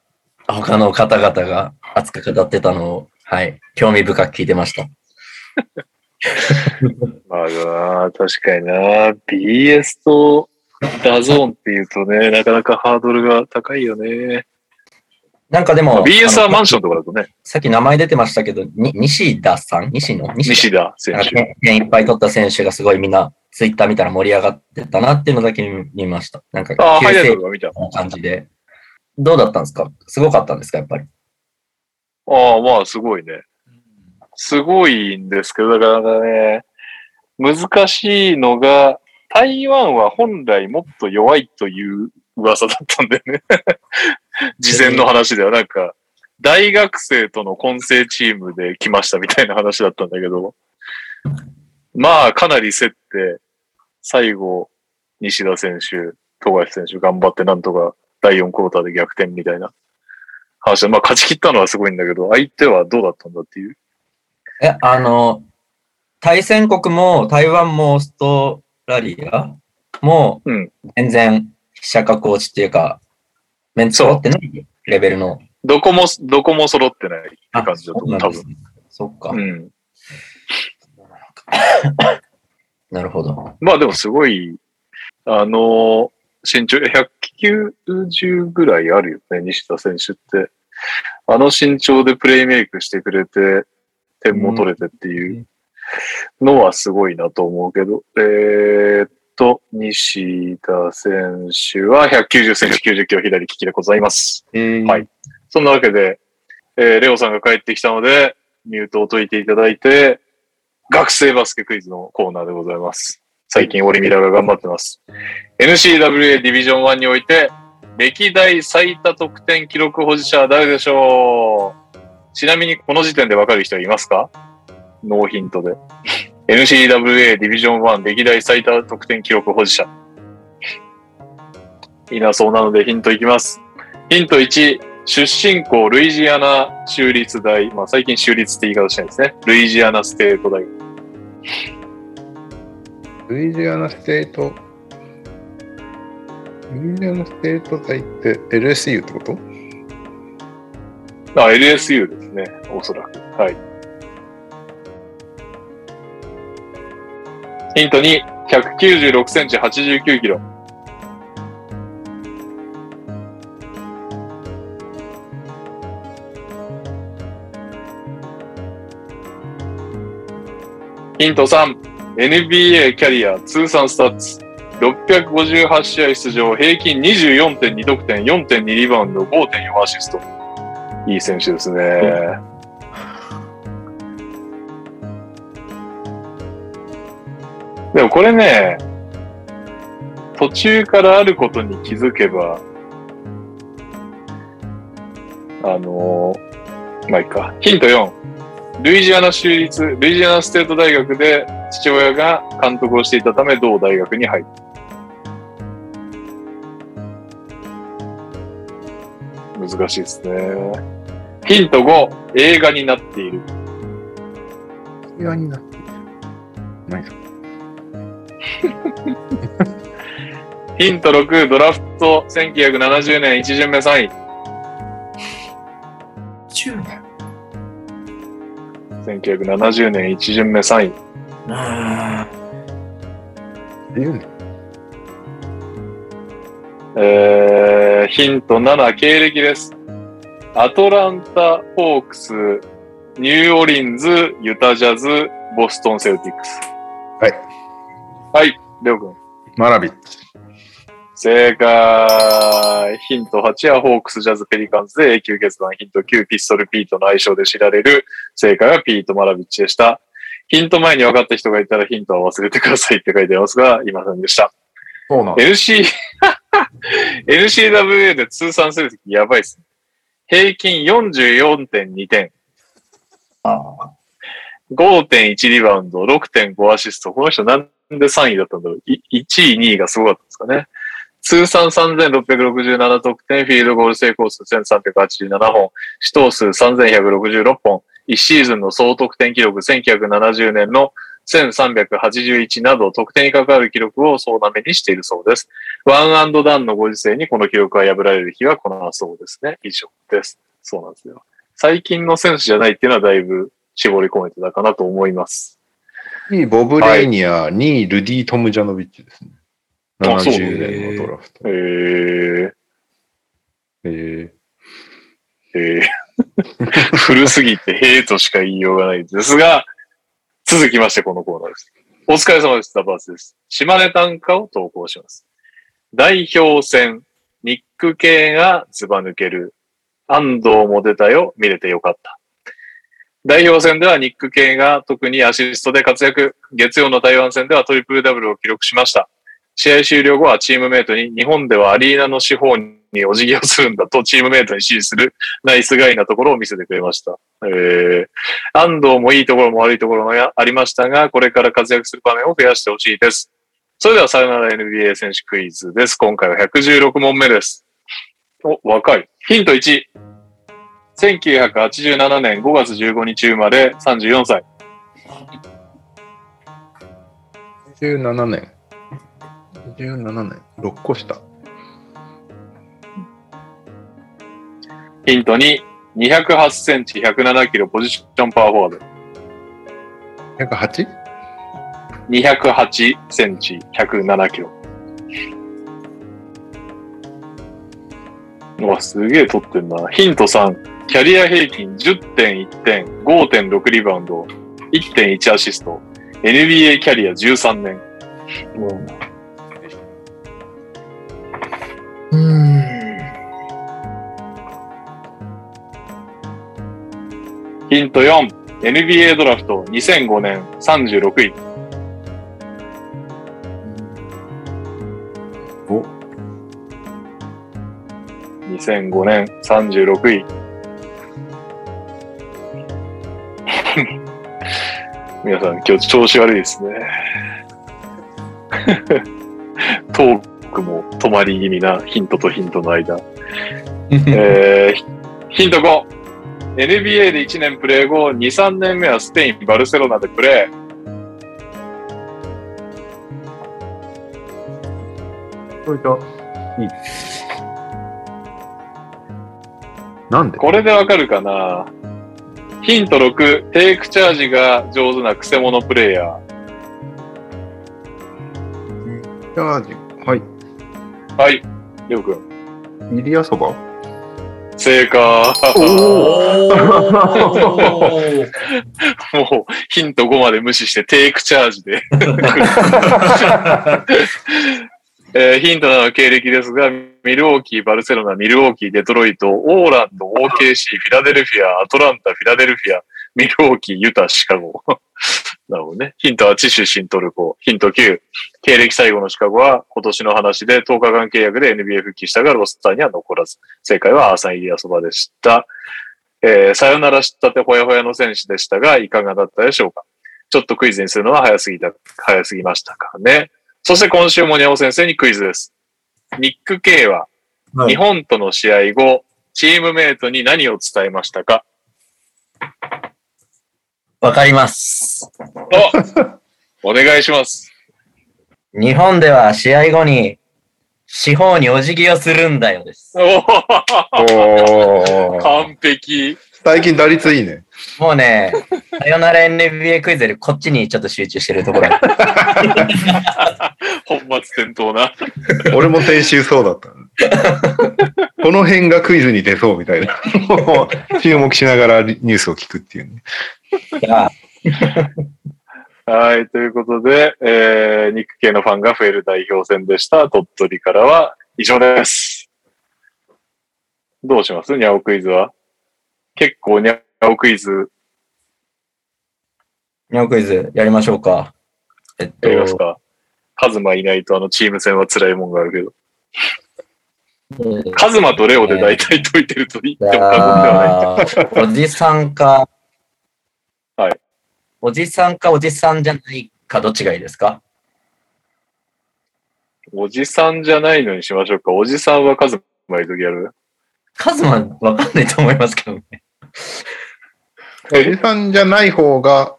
あ、他の方々が熱く語ってたのを、はい、興味深く聞いてました。まあな、確かにな。BS とダゾーンっていうとね、なかなかハードルが高いよね。なんかでも、BS はマンションとかだとね、さっき名前出てましたけど、に西田さん？西野？西西田選手。点いっぱい取った選手がすごいみんな、ツイッター見たら盛り上がってたなっていうのだけ見ました。なんか、ああ、急ハイライト見た。感じで。どうだったんですか？すごかったんですか？やっぱり。ああ、まあ、すごいね。すごいんですけど、だからね、難しいのが、台湾は本来もっと弱いという噂だったんだよね。事前の話ではなんか、大学生との混成チームで来ましたみたいな話だったんだけど、まあ、かなり競って、最後、西田選手、富樫選手頑張ってなんとか第4クォーターで逆転みたいな。話で、まあ勝ち切ったのはすごいんだけど、相手はどうだったんだっていう。え、あの、対戦国も台湾もオーストラリアもうん。全然飛車かコーチっていうか、メンツ揃ってないレベルの。どこも、どこも揃ってないってあ感じだと思う、多分。そっか。うん。なるほど。まあでもすごい、あの、身長190ぐらいあるよね、西田選手って。あの身長でプレイメイクしてくれて、点も取れてっていうのはすごいなと思うけど、えーっと、西田選手は190センチ90キロ左利きでございます。はい。そんなわけで、えーレオさんが帰ってきたので、ミュートを解いていただいて、学生バスケクイズのコーナーでございます。最近オリミラが頑張ってます。NCWA ディビジョン1において、歴代最多得点記録保持者は誰でしょう？ちなみにこの時点でわかる人はいますか？ノーヒントで。NCWA ディビジョン1歴代最多得点記録保持者。いなそうなのでヒントいきます。ヒント1、出身校ルイジアナ州立大、まあ最近州立って言い方してるんですね。ルイジアナステート大学。ルイジアナステート、ルイジアナステート大って LSU ってこと？あ、LSU ですね。おそらく。はい。ヒント2、196センチ89キロ。ヒント3、NBA キャリア通算スタッツ。658試合出場、平均24.2得点、4.2リバウンド、5.4アシスト。いい選手ですね。でもこれね、途中からあることに気づけば、あのーまあいいか。ヒント4。ルイジアナ州立、ルイジアナステート大学で父親が監督をしていたため同大学に入った。難しいですね。ヒント5、映画になっている。映画になっている。何それヒント6、ドラフト1970年1巡目3位。10年。1970年1巡目3位。あっていうね。えー、ヒント7、経歴です。アトランタ・ホークス、ニューオリンズ、ユタジャズ、ボストン・セルティックス。はい。はい、レオ君。マラビッチ。正解。ヒント8はホークス、ジャズ、ペリカンズで永久決断。ヒント9、ピストル・ピートの愛称で知られる。正解はピート・マラビッチでした。ヒント前に分かった人がいたらヒントは忘れてくださいって書いてありますが、いませんでした。そうなん NC、NCWA で通算成績やばいっすね。平均44.2点、あ5.1リバウンド、6.5アシスト。この人なんで3位だったんだろう ?1 位、2位がすごかったんですかね。通算3667得点、フィールドゴール成功数1387本、死闘数3166本、1シーズンの総得点記録1970年の1381など得点に関わる記録を総なめにしているそうです。ワンアンドダウンのご時世にこの記録が破られる日はこのそうですね。以上です。そうなんですよ。最近の選手じゃないっていうのはだいぶ絞り込めてたかなと思います。1位、ボブ・レイニア、2位、ルディ・トム・ジャノビッチですね。あそう70年のドラフト。えー、ええー 古すぎて、へえとしか言いようがないですが、続きましてこのコーナーです。お疲れ様です。ダバースです。島根短歌を投稿します。代表戦、ニック系がずば抜ける。安藤も出たよ、見れてよかった。代表戦ではニック系が特にアシストで活躍。月曜の台湾戦ではトリプルダブルを記録しました。試合終了後はチームメイトに日本ではアリーナの四方にお辞儀をするんだとチームメイトに指示するナイスガイなところを見せてくれました。えー、安藤もいいところも悪いところもありましたが、これから活躍する場面を増やしてほしいです。それではさよなら NBA 選手クイズです。今回は116問目です。お、若い。ヒント1。1987年5月15日生まれ34歳。17年。17年。6個下。ヒント2。208センチ、107キロ、ポジションパワーフォワード。108? 208センチ、107キロ。うわ、すげえ取ってんな。ヒント3。キャリア平均10.1点、5.6リバウンド、1.1アシスト。NBA キャリア13年。うん。ヒント4。NBA ドラフト2005年36位。お2005年36位。皆さん今日調子悪いですね。トークも止まり気味なヒントとヒントの間。えーヒヒント5。NBA で1年プレー後、2、3年目はスペイン、バルセロナでプレー。これいい。なんで？これでわかるかな？ヒント6、テイクチャージが上手なクセモノプレイヤー。チャージ。はい。はい、りょうくん。イリアそば正解。おー もう、ヒント5まで無視してテイクチャージで。えーヒント7の経歴ですが、ミルウォーキー、バルセロナ、ミルウォーキー、デトロイト、オーランド、OKC、フィラデルフィア、アトランタ、フィラデルフィア、ミルウォーキー、ユタ、シカゴ。なるほどね。ヒント8、出身トルコ。ヒント9、経歴最後のシカゴは今年の話で10日間契約で NBA 復帰したがロスターには残らず。正解はアーサン・イリアそばでした。えーさよならしたてほやほやの選手でしたが、いかがだったでしょうか？ちょっとクイズにするのは早すぎた、早すぎましたかね。そして今週もにゃお先生にクイズです。ニック・ケイははい日本との試合後、チームメイトに何を伝えましたか？わかります。おお願いします。日本では試合後に、四方にお辞儀をするんだよです。おーおー。完璧。最近打率いいね。もうね、さよなら NBA クイズよりこっちにちょっと集中してるところ。本末転倒な。俺も先週そうだった。この辺がクイズに出そうみたいな。注目しながらニュースを聞くっていうね。はい、ということで、えー、ニック系のファンが増える代表戦でした。鳥取からは以上です。どうします？ニャオクイズは？結構ニャオクイズ日本クイズやりましょうか。えっとやりますか、カズマいないとあのチーム戦は辛いもんがあるけど。カズマとレオで大体解いてると言っても過言ではない。おじさんか、はい。おじさんかおじさんじゃないか、どっちがいいですか？おじさんじゃないのにしましょうか。おじさんはカズマいるときやる？カズマわかんないと思いますけどね。おじさんじゃない方が、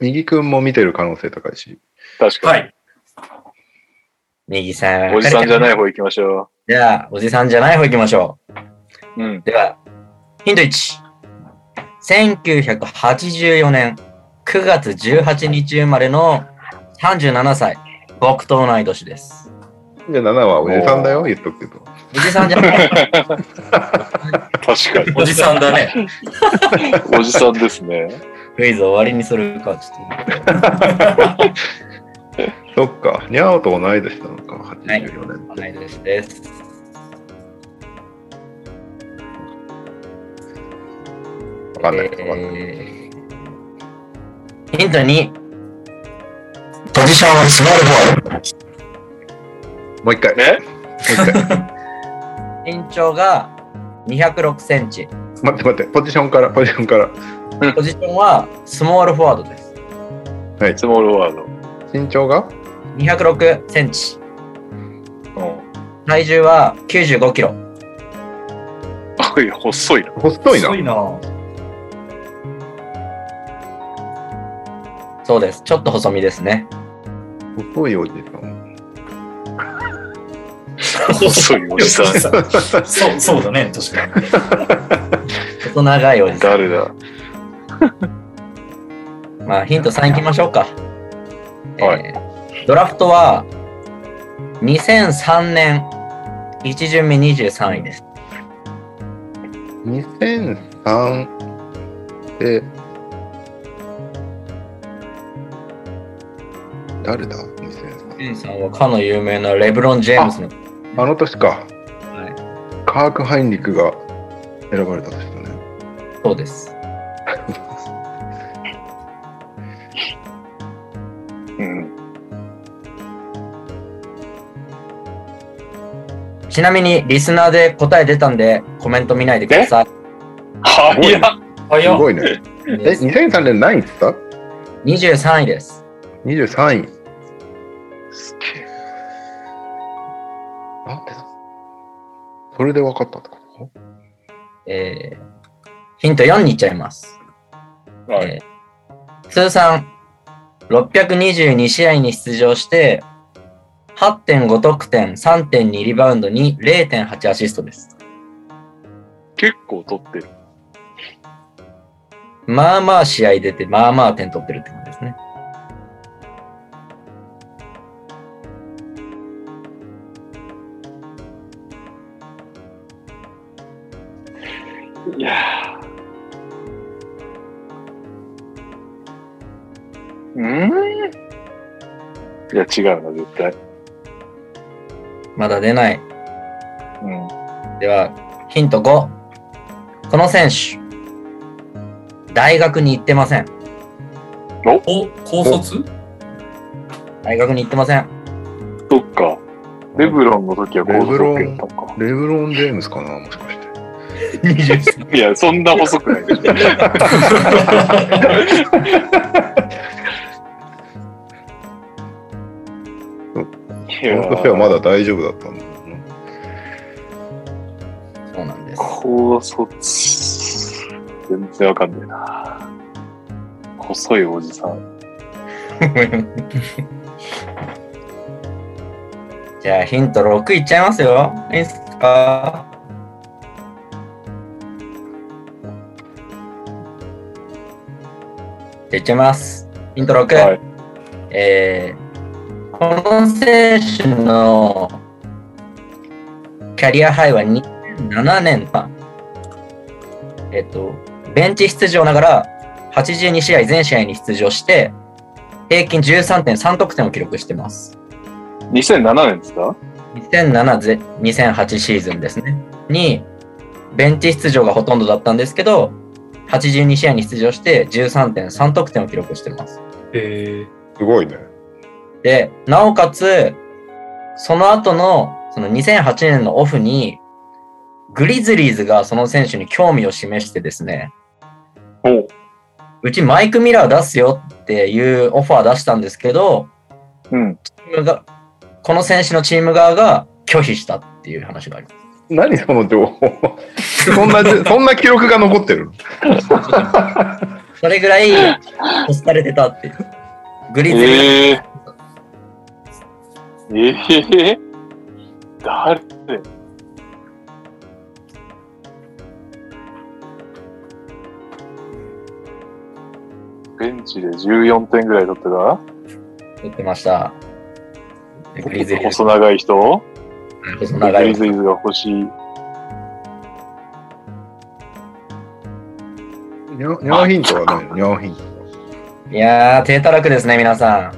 右くんも見てる可能性高いし。確かに。はい。右さん。おじさんじゃないい。方行きましょじゃあ、おじさんじゃない方行きましょう。う。うん。では、ヒント1。1984年9月18日生まれの37歳。僕と同い年です。じゃあ7はおじさんだよ、言っとくけど。おじさんじゃない。確かに。おじさんだね。おじさんですね。クイズ終わりにするか、ちょっ そっか。にゃおと同い年なのか、84年と。って。同い年です。わかんない。わかんない。えーヒント2。ポジションはスモールフォワード。もう一回。もうね一回。身長が206センチ。待って待って。ポジションから、ポジションから。ポジションはスモールフォワードです。スモールワード。身長が？206センチ。うん。体重は95キロ。あ、いや、細いな。細いな細。いな。そうです。ちょっと細身ですね。細いおじさん。細いおじさん。そう、そうだね、確かに。細長いおじさん。誰だ？まあ、ヒント3いきましょうか。はいえードラフトは2003年1巡目23位です。2003で、誰だ ?2003。2003はかの有名なレブロン・ジェームスの。あの年か。はい、カーク・ハインリックが選ばれた年だね。そうです。うん。ちなみにリスナーで答え出たんでコメント見ないでください。早っ。あ、いや、すごいね。え、2003年何位って言っ23位です。た ?23 位。すげえ。なんでだ？それで分かったってこと？えーヒント4にいっちゃいます。はい。えー通算622試合に出場して、8.5得点、3.2リバウンドに0.8アシストです。結構取ってる。まあまあ試合出て、まあまあ点取ってるって感いやーうん？いや、違うな、絶対。まだ出ない。うん。では、ヒント5。この選手、大学に行ってません。お、高卒？大学に行ってません。そっか。レブロンの時は高速やったのか。レブロン・ジェームスかなもしかして。23いや、そんな細くないでしょ。この年はまだ大丈夫だったんだな。そうなんです。高卒。全然わかんないな。細いおじさん。じゃあヒント6いっちゃいますよ。いいですか？あいっちゃいます。ヒント6。はい。えーこの選手のキャリアハイは2007年か。えっと、ベンチ出場ながら82試合全試合に出場して、平均13.3得点を記録してます。2007年ですか？2007ぜ2008シーズンですね。に、ベンチ出場がほとんどだったんですけど、82試合に出場して13.3得点を記録してます。えすごいね。で、なおかつ、その後の、その2008年のオフに、グリズリーズがその選手に興味を示してですね、おう。うちマイク・ミラー出すよっていうオファー出したんですけど、うん。チームがこの選手のチーム側が拒否したっていう話があります。何その情報？そんな、そんな記録が残ってるの？それぐらい押されてたっていう。グリズリーズ、ええええ誰？ベンチで14点ぐらい取ってた？言ってました。グリズリーズ細長い人？細長いグリズリーズが欲しい。ニャニャオヒントは何ニャオヒントいやー、低たらくですね、皆さん。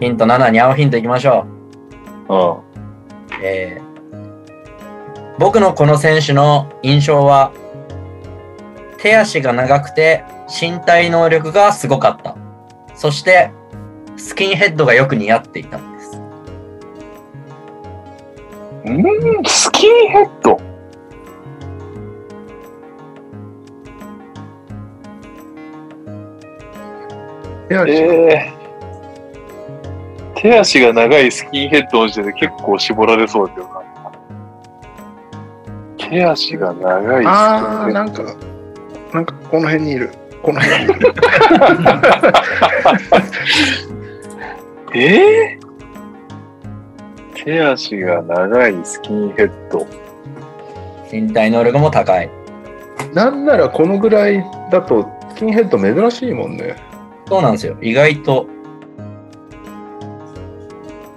ヒント7、にゃおヒントいきましょうん。う。えー僕のこの選手の印象は、手足が長くて身体能力がすごかった。そして、スキンヘッドがよく似合っていた。うん、スキンヘッド手足ええ手足が長いスキンヘッドの時点で結構絞られそうだけどな。手足が長いスキンヘああ、ッなんか、なんかこの辺にいる。この辺にいる。ド。えー？手足が長いスキンヘッド。身体能力も高い。なんならこのぐらいだと、スキンヘッド珍しいもんね。そうなんですよ。意外と。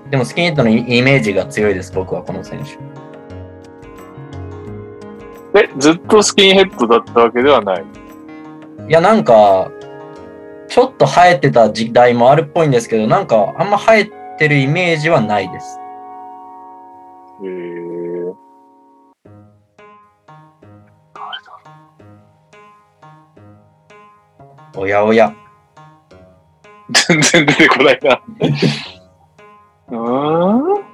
でもスキンヘッドのイイメージが強いです、僕はこの選手。え、ずっとスキンヘッドだったわけではない？いや、なんか、ちょっと生えてた時代もあるっぽいんですけど、なんかあんま生えてるイメージはないです。へーおやおや。全然出てこないな。うーん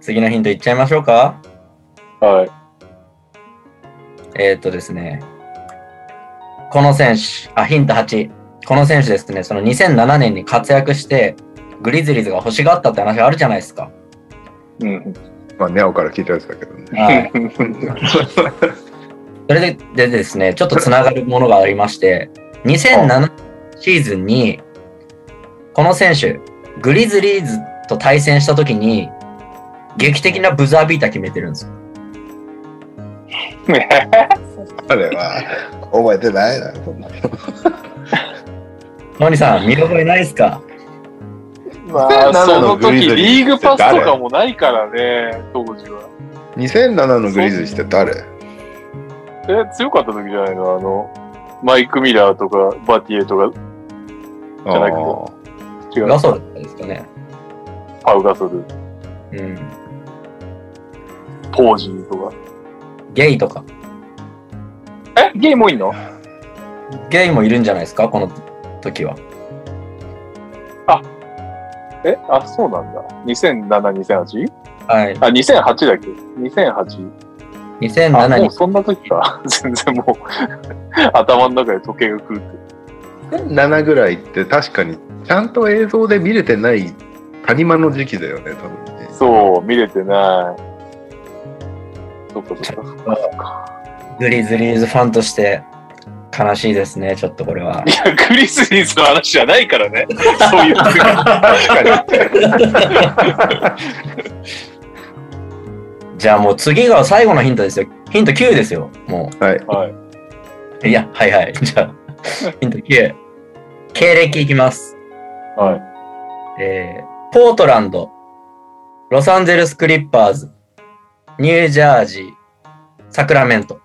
次のヒントいっちゃいましょうか。はい。えー、っとですね。この選手、あ、ヒント8。この選手ですね、その2007年に活躍して、グリズリーズが欲しがったって話あるじゃないですか。うん。まあ、ネオから聞いたやつだけどね。はい。それででですね、ちょっとつながるものがありまして、2007シーズンに、この選手、グリズリーズと対戦したときに、劇的なブザービーター決めてるんですよ。あれは、覚えてないな。ノニさん、見覚えないですか？まあ、2007 そののグリ時ズリーズリーグパスとかもないからね、当時は。2007のグリズリーズって誰？え、強かった時じゃないの？あの、マイク・ミラーとか、バティエとか、じゃなくて違う。ガソルですかね。パウガソル、うん。ポージーとか。ゲイとか。え、ゲイもいんの？ゲイもいるんじゃないですか？この時は。え、あ、そうなんだ。2007、2008? はい。あ、2008だっけ ?2008。2007あ、もにうそんな時か。全然もう、頭の中で時計が狂ってる。7ぐらいって確かにちゃんと映像で見れてない谷間の時期だよね、多分ね。そう、見れてない。そっかそっかそっか。グリズリーズファンとして悲しいですね、ちょっとこれは。いや、クリスリーズの話じゃないからね。そういう次。じゃあもう次が最後のヒントですよ。ヒント9ですよ。もはい。はい。う。いや、はいはい。じゃあ、ヒント9。経歴いきます。はい。えー、ポートランド、ロサンゼルスクリッパーズ、ニュージャージー、サクラメント。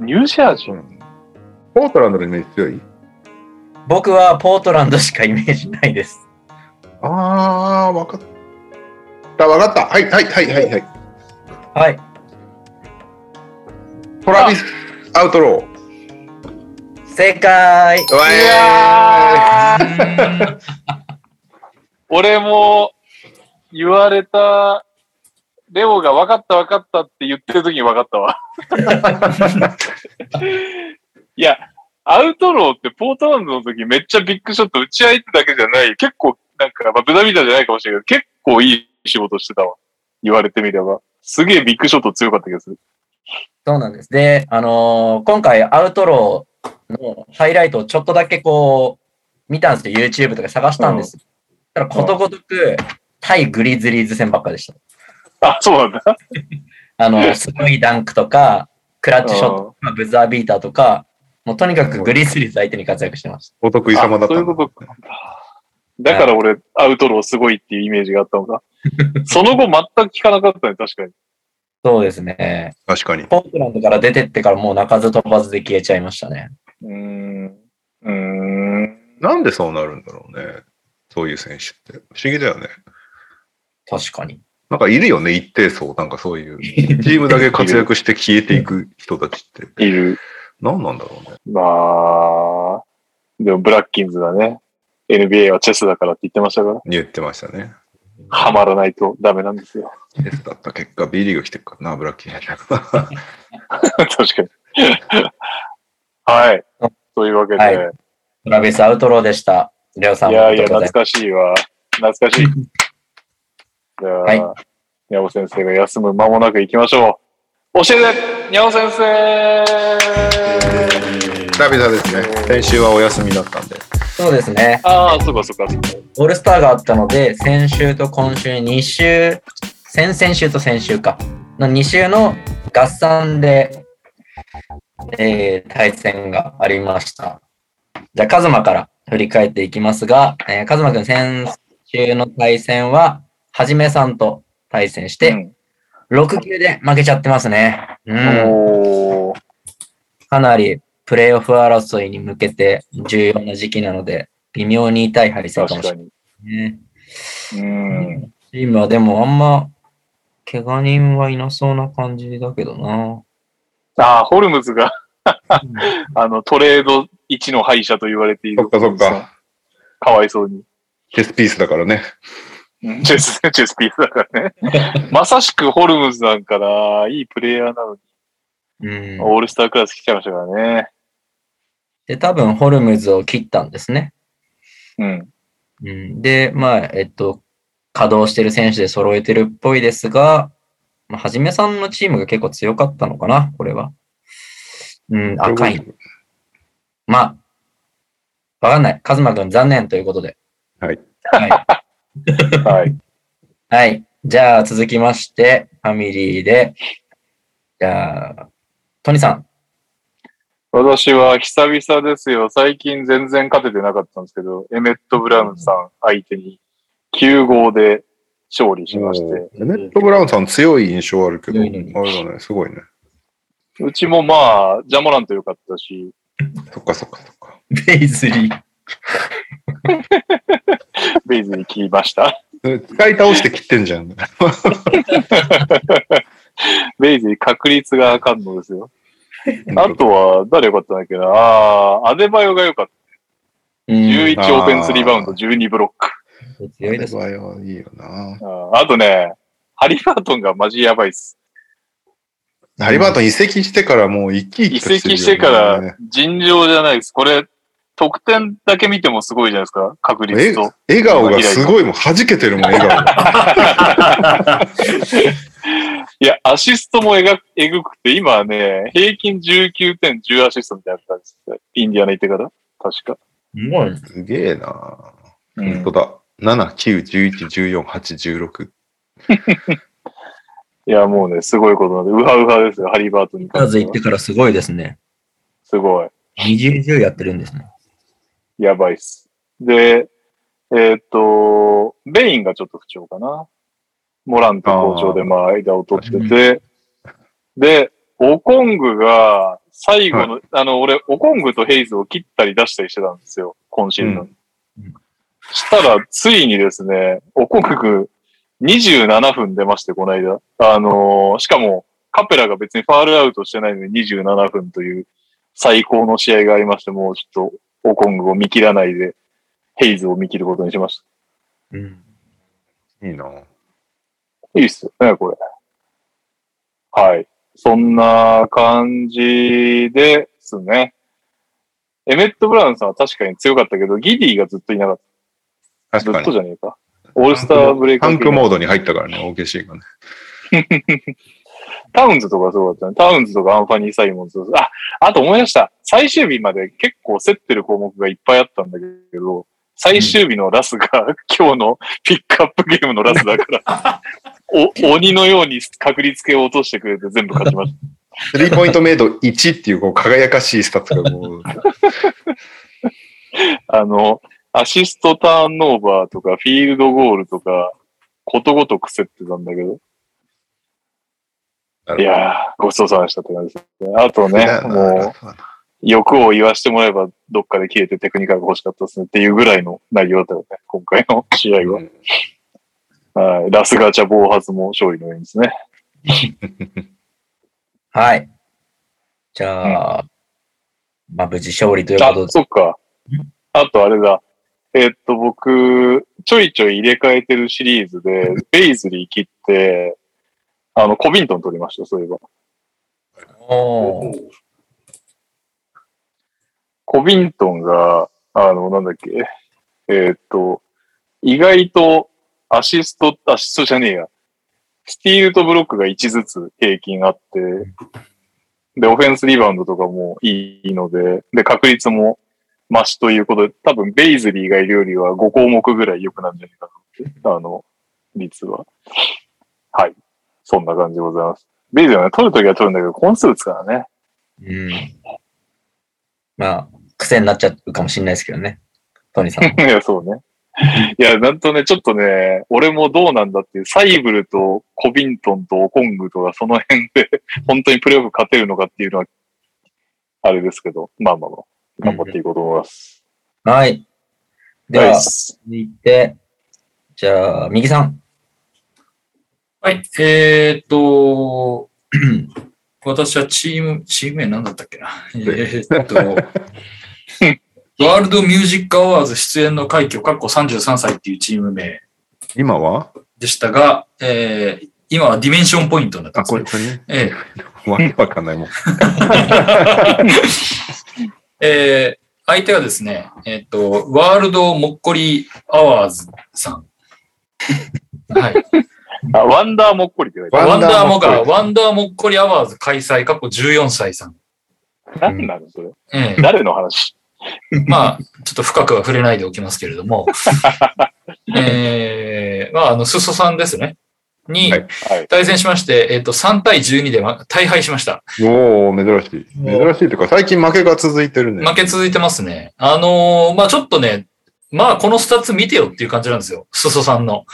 ニュージャージーポートランドのイメージ強い？僕はポートランドしかイメージないです。あー、わかった、わかった。はい、はい、はい、はい、はい。はい。トラビス・アウトロー。正解うわいや 俺も言われた、レオが分かった分かったって言ってる時に分かったわ。いや、アウトローってポートランドの時めっちゃビッグショット打ち合いってだけじゃない。結構、なんか、まあ、ブダビダじゃないかもしれないけど、結構いい仕事してたわ。言われてみれば。すげえビッグショット強かった気がする。そうなんです。で、あのー今回アウトローのハイライトをちょっとだけこう、見たんですよ。YouTube とか探したんです。たらことごとく、対グリズリーズ戦ばっかでした。あ、そうなんだ。あの、すごいダンクとか、クラッチショットとか、ブザービーターとか、もうとにかくグリズリーズ相手に活躍してました。お得意様だったあそういうことか。だから俺、アウトローすごいっていうイメージがあったのか。その後全く聞かなかったね、確かに。そうですね。確かに。ポートランドから出てってからもう鳴かず飛ばずで消えちゃいましたね。うーん。うーん。なんでそうなるんだろうね。そういう選手って。不思議だよね。確かに。なんかいるよね、一定層。なんかそういう。チームだけ活躍して消えていく人たちって。いる。何なんだろうね。まあ、でもブラッキンズがね、NBA はチェスだからって言ってましたから、言ってましたね。ハマらないとダメなんですよ。チェスだった結果、B リーグ来てるからな、ブラッキー。確かに。はい。というわけで、はいトラビスアウトローでした。レオさんもいやいや、懐かしいわ。懐かしい。じゃあ、はいにゃお先生が休む間もなく行きましょう。教えてにゃお先生久々ですね。先週はお休みだったんで。そうですね。ああ、そうかそうかそうか。オールスターがあったので、先週と今週2週、先々週と先週か、の2週の合算で、えー対戦がありました。じゃあ、カズマから振り返っていきますが、えー、カズマくん先週の対戦は、はじめさんと対戦して、うん6球で負けちゃってますね。うん。かなりプレイオフ争いに向けて重要な時期なので、微妙に痛い敗戦かもしれないね。に。うん。チームはでもあんま、怪我人はいなそうな感じだけどな。ああ、ホルムズが、あの、トレード1の敗者と言われている。そっかそっか。。かわいそうに。チェスピースだからね。うんチェス、チェスピースだからね。まさしくホルムズなんかな、いいプレイヤーなのに、うん。オールスタークラス来ちゃいましたからね。で、多分ホルムズを切ったんですね。うん。うん、で、まあ、えっと、稼働してる選手で揃えてるっぽいですが、まあ、はじめさんのチームが結構強かったのかな、これは。うん、赤い。まあ、わかんない。カズマくん残念ということで。はい。はい。はい。はい。じゃあ続きまして、ファミリーで、じゃあ、トニさん。私は久々ですよ。最近全然勝ててなかったんですけど、エメット・ブラウンさん相手に9号で勝利しまして、エメット・ブラウンさん強い印象あるけど、あれだね、すごいね。うちもまあ、ジャモラント良かったし、そっかそっかそっか。ベイズリー。ベイズに切りました。使い倒して切ってんじゃん。ベイズに確率があかんのですよ。あとは、誰良かったんだっけな。ああ、アデバヨが良かった。うん、11あーオフェンスリバウンド、12ブロック。強いです。あれはいいよな。あーあとね、ハリバートンがマジやばいっす。ハリバートン移籍してからもう生き生移きとしてるよね籍してから尋常じゃないです。これ、得点だけ見てもすごいじゃないですか。確率えと。笑顔がすごいもう弾けてるもん、笑顔が。いや、アシストもえがえぐくて、今はね、平均19点10アシストみたいな感じです。インディアナ行ってから。確か。もう、すげえな。うん本当だ。7、9、11、14、8、16。いや、もうね、すごいことなんで、ウハウハですよ、ハリバートンにカーズ行ってからすごいですね。すごい。20、10やってるんですね。やばいっす。で、えーっと、ベインがちょっと不調かな。モラント好調で、まあ、間を取ってて、で、オコングが、最後の、あの、俺、オコングとヘイズを切ったり出したりしてたんですよ、今シーズン。うんしたら、ついにですね、オコング27分出まして、この間。あのーしかも、カペラが別にファールアウトしてないのに27分という最高の試合がありまして、もうちょっと、オコングを見切らないで、ヘイズを見切ることにしました。うん。いいな。いいっすよね、これ。はい。そんな感じですね。エメット・ブラウンさんは確かに強かったけど、ギディがずっといなかった。ずっ確かに。とじゃねえか。オールスターブレイクタンクモードに入ったからね、OKC がね。タウンズとかそうだったね。タウンズとかアンファニー・サイモンズ。あ、あと思い出した。最終日まで結構競ってる項目がいっぱいあったんだけど、最終日のラスが 今日のピックアップゲームのラスだから、お鬼のように確率系を落としてくれて全部勝ちました。 three point made 1っていうこう輝かしいスタッツがもう、あの、アシストターンオーバーとか、フィールドゴールとか、ことごとく競ってたんだけど。いやー、ごちそうさまでしたって感じですね。あとね、もう、欲を言わしてもらえば、どっかで消えてテクニカルが欲しかったですねっていうぐらいの内容だったよね、今回の試合は。はい。ラスガチャ暴発も勝利のようにですね。はい。じゃあ、まあ無事勝利というこあと、で。そっか。あとあれだ。えっと、僕、ちょいちょい入れ替えてるシリーズで、ベイズリー切って、あの、コビントン取りました、そういえば。コビントンが、あの、なんだっけ、えーっと、意外とアシスト、アシストじゃねえや。スティールとブロックが1ずつ平均あって、で、オフェンスリバウンドとかもいいので、で、確率も増しということで、多分ベイズリーがいるよりは5項目ぐらい良くなるんじゃないかな。あの、率は。はい。そんな感じでございます。ベイズリーはね、取るときは取るんだけど、本数打つからね。うん。まあ、癖になっちゃうかもしれないですけどね。トニーさん。いや、そうね。いや、なんとね、ちょっとね、俺もどうなんだっていう、サイブルとコビントンとオコングとかその辺で、本当にプレイオフ勝てるのかっていうのは、あれですけど、まあまあまあ、頑張っていこうと思います。はい。では、続いて、じゃあ、右さん。はい。えーっと、私はチーム、チーム名何だったっけな？えーっと、ワールドミュージックアワーズ出演の快挙、かっこ33歳っていうチーム名今は？でしたが、えー今はディメンションポイントになってあ、ます、ねこれ、。これね。ええわけわかんないもん。えー相手はですね、えっ、と、ワールドもっこりアワーズさん。はい。あ、ワンダーもっこりって言われワンダーモワンダーもっこりガ、ワンダーもっこりアワーズ開催、過去14歳さん。た。何なのそれ？え 誰の話？えまあ、ちょっと深くは触れないでおきますけれども、えーまあ、あの、すそさんですね。にはいはい。対戦しまして、えっ、と、3対12でま大敗しました。おお珍しい。珍しいというか、最近負けが続いてるね。負け続いてますね。あのーまあちょっとね、まあこのスタッツ見てよっていう感じなんですよ。すそさんの。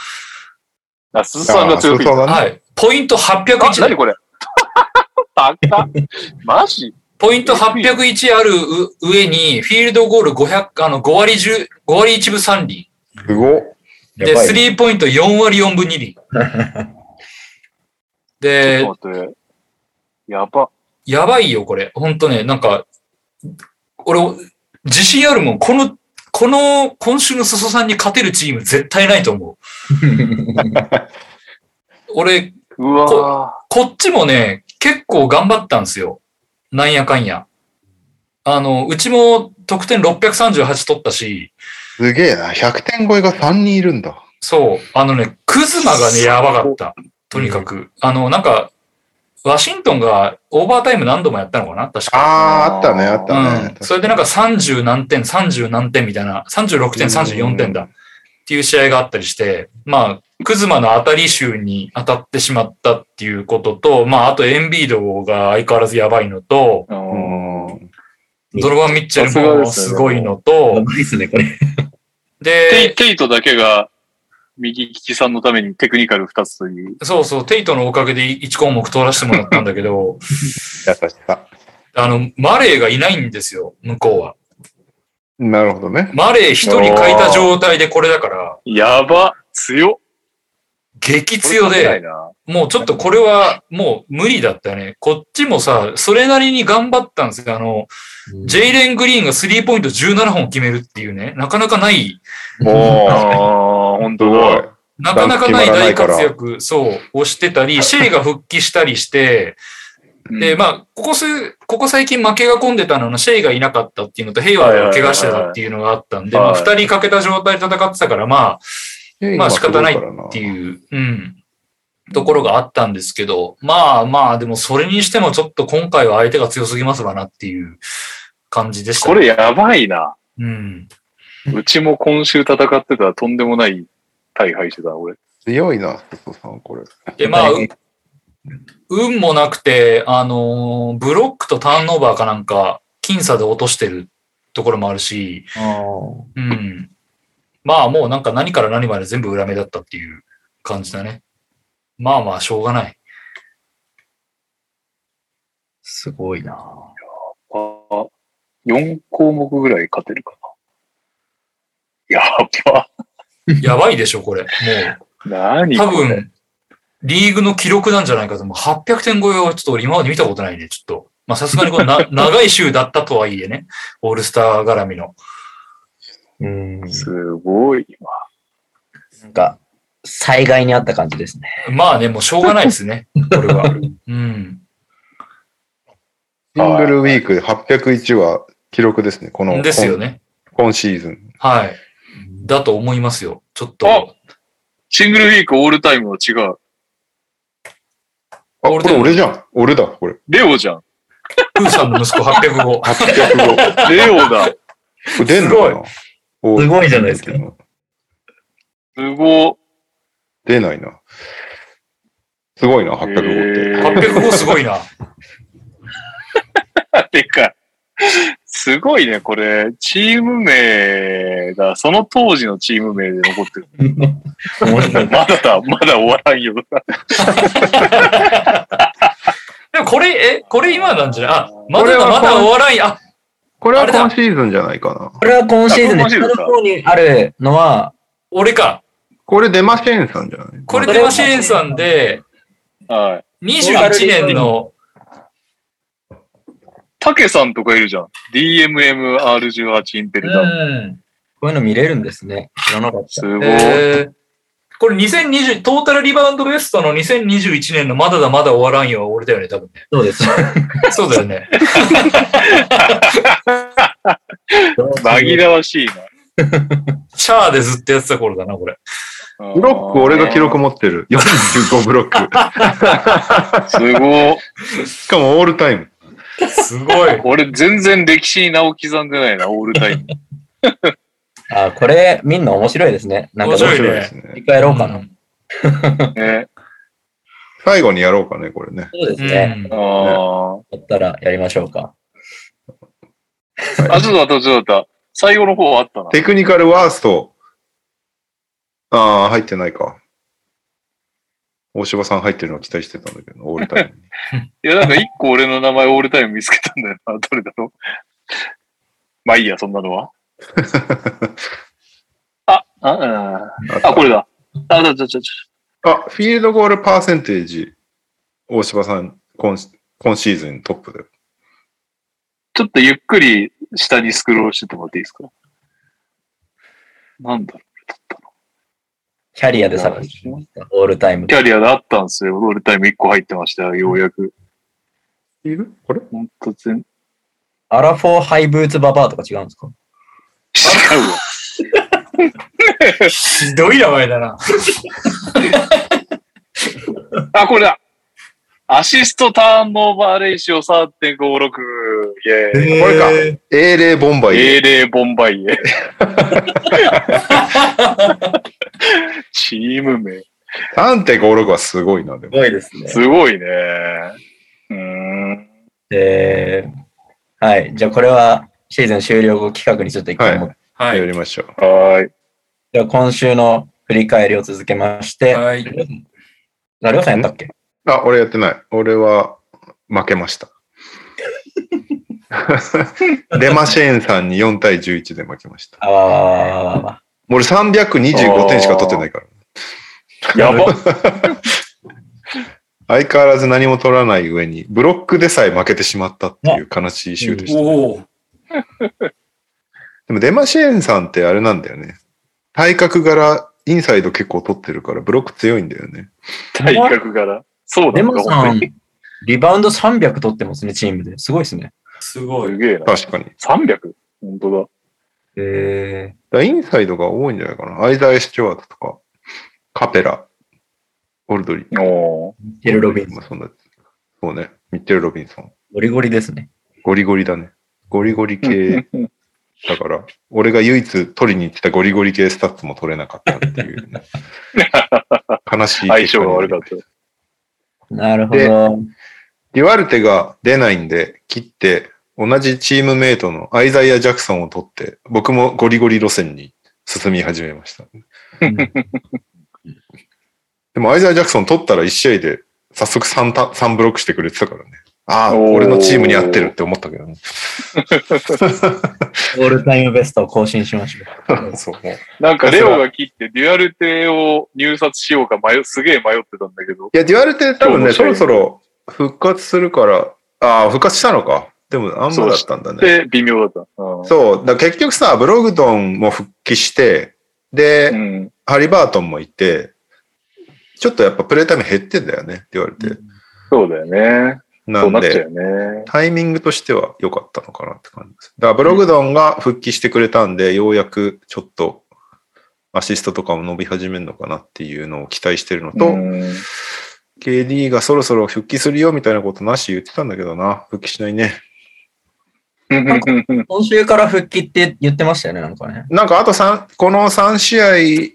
あ、すずさんが強く言っはい。ポイントあ、801何これ？高っマジ？ポイント801あるう上に、フィールドゴール500、あの、5割10、5割1分3厘。すごっ。で、スリーポイント4割4分2厘。で。やば。やばいよ、これ。ほんとね、なんか、俺、自信あるもん。この、この、今週の裾さんに勝てるチーム絶対ないと思う。俺、うわこっちもね、結構頑張ったんですよ。なんやかんや。あの、うちも得点638取ったし、すげえな。100点超えが3人いるんだ。そう、あのね、クズマがね、やばかった。とにかく。あの、なんか、ワシントンがオーバータイム何度もやったのかな？確か。ああ、あったね、あったね。うん。それでなんか30何点、30何点みたいな、36点、34点だ。っていう試合があったりして、まあ、クズマの当たり集に当たってしまったっていうことと、まあ、あとエンビードが相変わらずやばいのと、ドロバン・ミッチェルもですごいのやと、で、テイトだけが右利きさんのためにテクニカル2つという。そうそう、テイトのおかげで1項目通らせてもらったんだけど、優しさ。あの、マレーがいないんですよ、向こうは。なるほどね。マレー一人書いた状態でこれだから、やば強っ激強で、もうちょっとこれはもう無理だったね。こっちもさ、それなりに頑張ったんですよ。あの、ジェイレン・グリーンがスリーポイント17本決めるっていうね、なかなかない、おー、ああ、本す当ごいだ。。なかなかない大活躍、そう、をしてたり、シェイが復帰したりして、で、まあ、ここす、ここ最近負けが込んでたのは、シェイがいなかったっていうのと、ヘイワードが怪我してたっていうのがあったんで、ま二人かけた状態で戦ってたから、まあ、まあ仕方ないってう。いう、うん、ところがあったんですけど、まあまあ、でもそれにしてもちょっと今回は相手が強すぎますわなっていう感じでした、これやばいな。うん。うちも今週戦ってたらとんでもない大敗してた、俺。強いな、ストさん、これ。で、まあ、う運もなくて、あのーブロックとターンオーバーかなんか、僅差で落としてるところもあるし、うん。まあもうなんか何から何まで全部裏目だったっていう感じだね。まあまあ、しょうがない。すごいなあ4項目ぐらい勝てるかな。やば。やばいでしょ、これ。もう。何。多分、リーグの記録なんじゃないかと。もう800点超えはちょっと俺今まで見たことないね、ちょっと。まあさすがにこれな 長い週だったとはいえね。オールスター絡みの。うん。すごいわ。なんか、災害にあった感じですね。まあね、もうしょうがないですね。これは。うん。シングルウィークで801は記録ですね。この、ですよね。今今シーズン。はい。だと思いますよ。ちょっあと。シングルウィークオールタイムは違う。あ、これ俺じゃん。俺だ、これ。レオじゃん。プーさんの息子805。805。レオだ。これ出んのすごいじゃないですか。すご。出ないな。すごいな、805って。へー805すごいな。てか、すごいね、これ。チーム名が、その当時のチーム名で残ってる。まだだ、まだ終わらんよ。でもこれ、え、これ今なんじゃない？あ、まこれはだまだ終わらんや。あ、これは今シーズンじゃないかな。これは今シーズンで、あ今シーズンか下の方にあるのは、俺か。これデマシェーンさんじゃない？これデマシェーンさんで、はい。21年の、タケさんとかいるじゃん。DMMR18 インペうルダ。ん。こういうの見れるんですね。知らなかった。すごい。えーこれ2020、トータルリバウンドベストの2021年のまだだまだ終わらんよは俺だよね、多分ね。そうです。そうだよね。紛らわしいな。シャアでずっとやってた頃だな、これ。ブロック俺が記録持ってる。45ブロック。すごい。しかもオールタイム。すごい。俺全然歴史に名を刻んでないな、オールタイム。あ、これ、みんな面白いですね。なんか、面白いねですね振り。返ろうかな。ね。最後にやろうかね、これね。そうですうんね。あだったらやりましょうか。あ。あ、ちょっと待った、ちょっと待った。最後の方あったな。テクニカルワースト。ああ、入ってないか。大柴さん入ってるのを期待してたんだけど、オールタイムに。いや、なんか一個俺の名前オールタイム見つけたんだよな。どれだろう。まあいいや、そんなのは。あ、あ、うんあ、これだ。あ、だ、ちょ、ちょ、ちょ。あ、フィールドゴールパーセンテージ、大柴さん、今今シーズントップだよ。ちょっとゆっくり下にスクロールしててもらっていいですか？なんだろう。キャリアで探してみました。オールタイムキ。ャリアであったんですよ。オールタイム1個入ってましたよ、ようやく。いるこれ？ほんと全、アラフォーハイブーツババアとか違うんですか？違うわ。ひどい名前だな。あ、これだ。アシストターンオーバーレーシオ3.56。イェーイ。これか。英霊ボンバイエ。英霊ボンバイエ。チーム名。3.56はすごいな、でも。ごいですね。すごいね。うーん。えー、はい。じゃあこれはシーズン終了後企画にちょっと一回も、はい。やりましょう。はーい。じゃあ今週の振り返りを続けまして、はい。あ、りょうさんやったっけ？あ、俺やってない。俺は負けました。レマシェーンさんに4対11で負けました。あわわわわわわ。もう俺325点しか取ってないから。やば。相変わらず何も取らない上に、ブロックでさえ負けてしまったっていう悲しい週でした。おお。でもデマシェーンさんってあれなんだよね。体格柄、インサイド結構取ってるから、ブロック強いんだよね。体格柄。そうだ、モさん リバウンド300取ってますね、チームで。すごいですね。すごい。すげえな。確かに。だか 300? 本当えらインサイドが多いんじゃないかな。アイザイ・スチュワートとか、カペラ、オルドリー。だ。おー。ー、ミッチェル・ロビンソン。まあそんなそうね。ミッチェル・ロビンソン。ゴリゴリですね。ゴリゴリだね。ゴリゴリ系 だから、俺が唯一取りに行ってたゴリゴリ系スタッツも取れなかったっていう、ね、悲しい。相性が悪かった。なるほど。デュアルテが出ないんで、切って、同じチームメイトのアイザイア・ジャクソンを取って、僕もゴリゴリ路線に進み始めました。でもアイザイア・ジャクソン取ったら1試合で早速 3, た3ブロックしてくれてたからね。ああ、俺のチームに合ってるって思ったけどね。オールタイムベストを更新しましょう。そう。なんかレオが切ってデュアルテを入札しようか迷う、すげえ迷ってたんだけど。いや、デュアルテ多分ね、そろそろ復活するから、ああ、復活したのか。でも、あんまだったんだね。で、微妙だった。うんそう。だ結局さ、ブログドンも復帰して、で、うん。ハリバートンもいて、ちょっとやっぱプレイタイム減ってんだよね、って言われて。そうだよね。うなんで、ね。タイミングとしては良かったのかなって感じです。だからブログドンが復帰してくれたんで、ようやくちょっとアシストとかも伸び始めるのかなっていうのを期待してるのと、うん KD がそろそろ復帰するよみたいなことなし言ってたんだけどな、復帰しないね。今週から復帰って言ってましたよね、なんかね。なんかあと3、この3試合、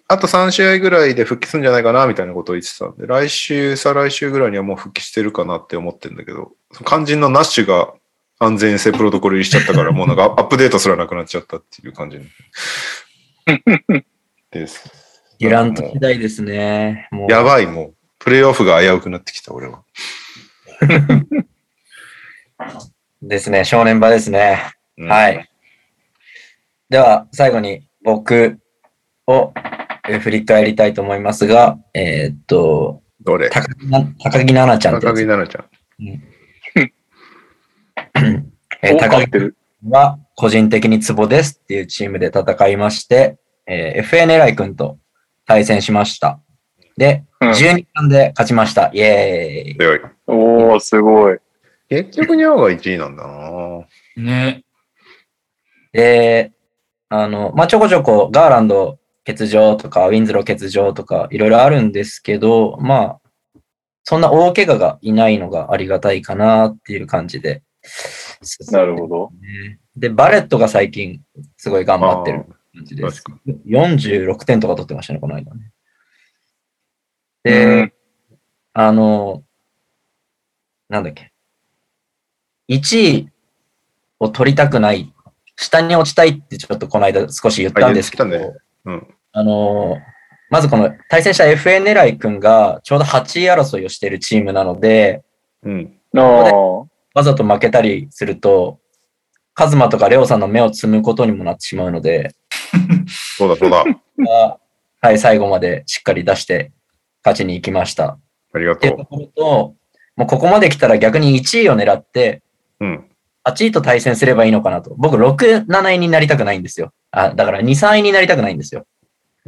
あと3試合ぐらいで復帰するんじゃないかなみたいなことを言ってたんで、来週、再来週ぐらいにはもう復帰してるかなって思ってるんだけど、肝心のナッシュが安全性プロトコル入りしちゃったから、もうなんかアップデートすらなくなっちゃったっていう感じ です。デュラント次第ですね。やばい、もう。プレイオフが危うくなってきた、俺は。ですね、正念場ですね。うんはい。では、最後に僕をえー振り返りたいと思いますが、えーっと、どれ？高木な高木菜那ちゃん高つ木菜那ちゃん。おえー高木勝ってる。は個人的にツボですっていうチームで戦いまして、えー FA 狙い君と対戦しました。で、うん12冠で勝ちました。イエーイ。強い。おー、すごい。結局、ニャオが1位なんだなね。で、あの、まあ、ちょこちょこガーランド欠場とか、ウィンズロー欠場とか、いろいろあるんですけど、まあ、そんな大怪我がいないのがありがたいかなっていう感じで。なるほど。で、バレットが最近すごい頑張ってる感じです確。46点とか取ってましたね、この間ね。うでん、あの、なんだっけ。1位を取りたくない、下に落ちたいってちょっとこの間少し言ったんですけど、あ言ってたうん。あの、まずこの対戦した FN 狙い君がちょうど8位争いをしているチームなので、うん。わざと負けたりすると、カズマとかレオさんの目をつむことにもなってしまうので、そうだそうだ。ははい、最後までしっかり出して勝ちに行きました。ありがとっていうところと、もうここまで来たら逆に1位を狙って、う。うん。8位と対戦すればいいのかなと。僕、6、7位になりたくないんですよ。あ、だから2、3位になりたくないんですよ。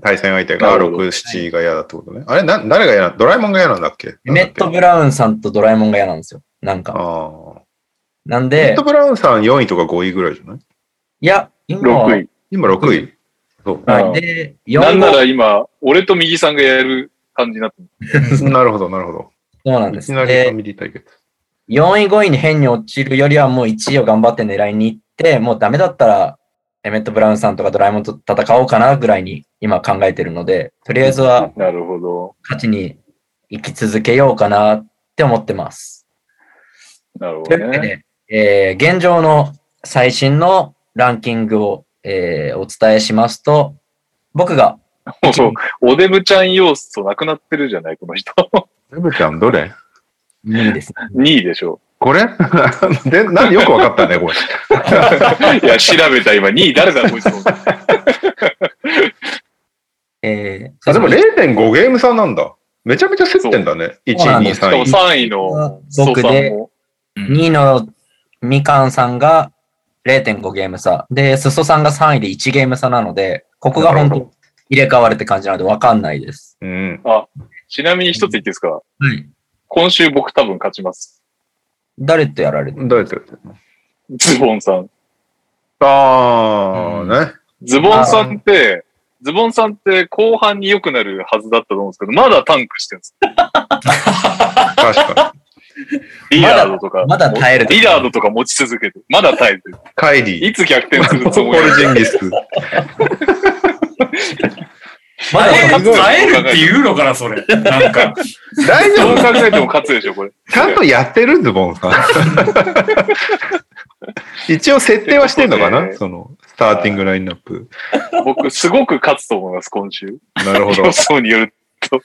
対戦相手がなるほど6、7が嫌だってことね。あれな、誰が嫌なドラえもんが嫌なんだっけ？メット・ブラウンさんとドラえもんが嫌なんですよ。なんか。ああ。なんでメット、ブラウンさん4位とか5位ぐらいじゃない？いや、今は、6位。今6位。そう。はい。で、4なんなら位今、俺と右さんがやる感じになってる。なるほど、なるほど。そうなんです。いきなりファで、ミリー対決。4位、5位に変に落ちるよりはもう1位を頑張って狙いに行って、もうダメだったら、エメット・ブラウンさんとかドラえもんと戦おうかなぐらいに今考えてるので、とりあえずはなるほど。勝ちに行き続けようかなって思ってます。なるほどというわけね。で、えー現状の最新のランキングを、えーお伝えしますと、僕が、おデブちゃん要素なくなってるじゃない、この人。レブちゃんどれ？2位ですね。2位でしょ。これ？で、なんでよくわかったね、これ。いや、調べた今、2位誰だ、こいつ。えーあ、でも0.5ゲーム差なんだ。めちゃめちゃ競ってんだね。1位、2位、しかも3位。3位の僕で、も。うん2位のみかんさんが0.5ゲーム差。で、すそさんが3位で1ゲーム差なので、ここが本当入れ替わるって感じなので分かんないです。うん。ちなみに一つ言っていいですか？はい。今週僕多分勝ちます。誰とやられてどうやってやってんの？ズボンさん。ああ、ね。ズボンさんって、ズボンさんって後半に良くなるはずだったと思うんですけど、まだタンクしてるんです。確かリラードとか。まだ耐えるリラードとか持ち続けて。まだ耐えてる。に。カイリー。いつ逆転するつもポりルジンギス。まだ耐えるって言うのかな、それ。なんか。大丈どう夫考えても勝つでしょ、これ。ちゃんとやってるズボンさん。一応設定はしてんのかなその、スターティングラインナップ。僕、すごく勝つと思います、今週。なるほど予。想によると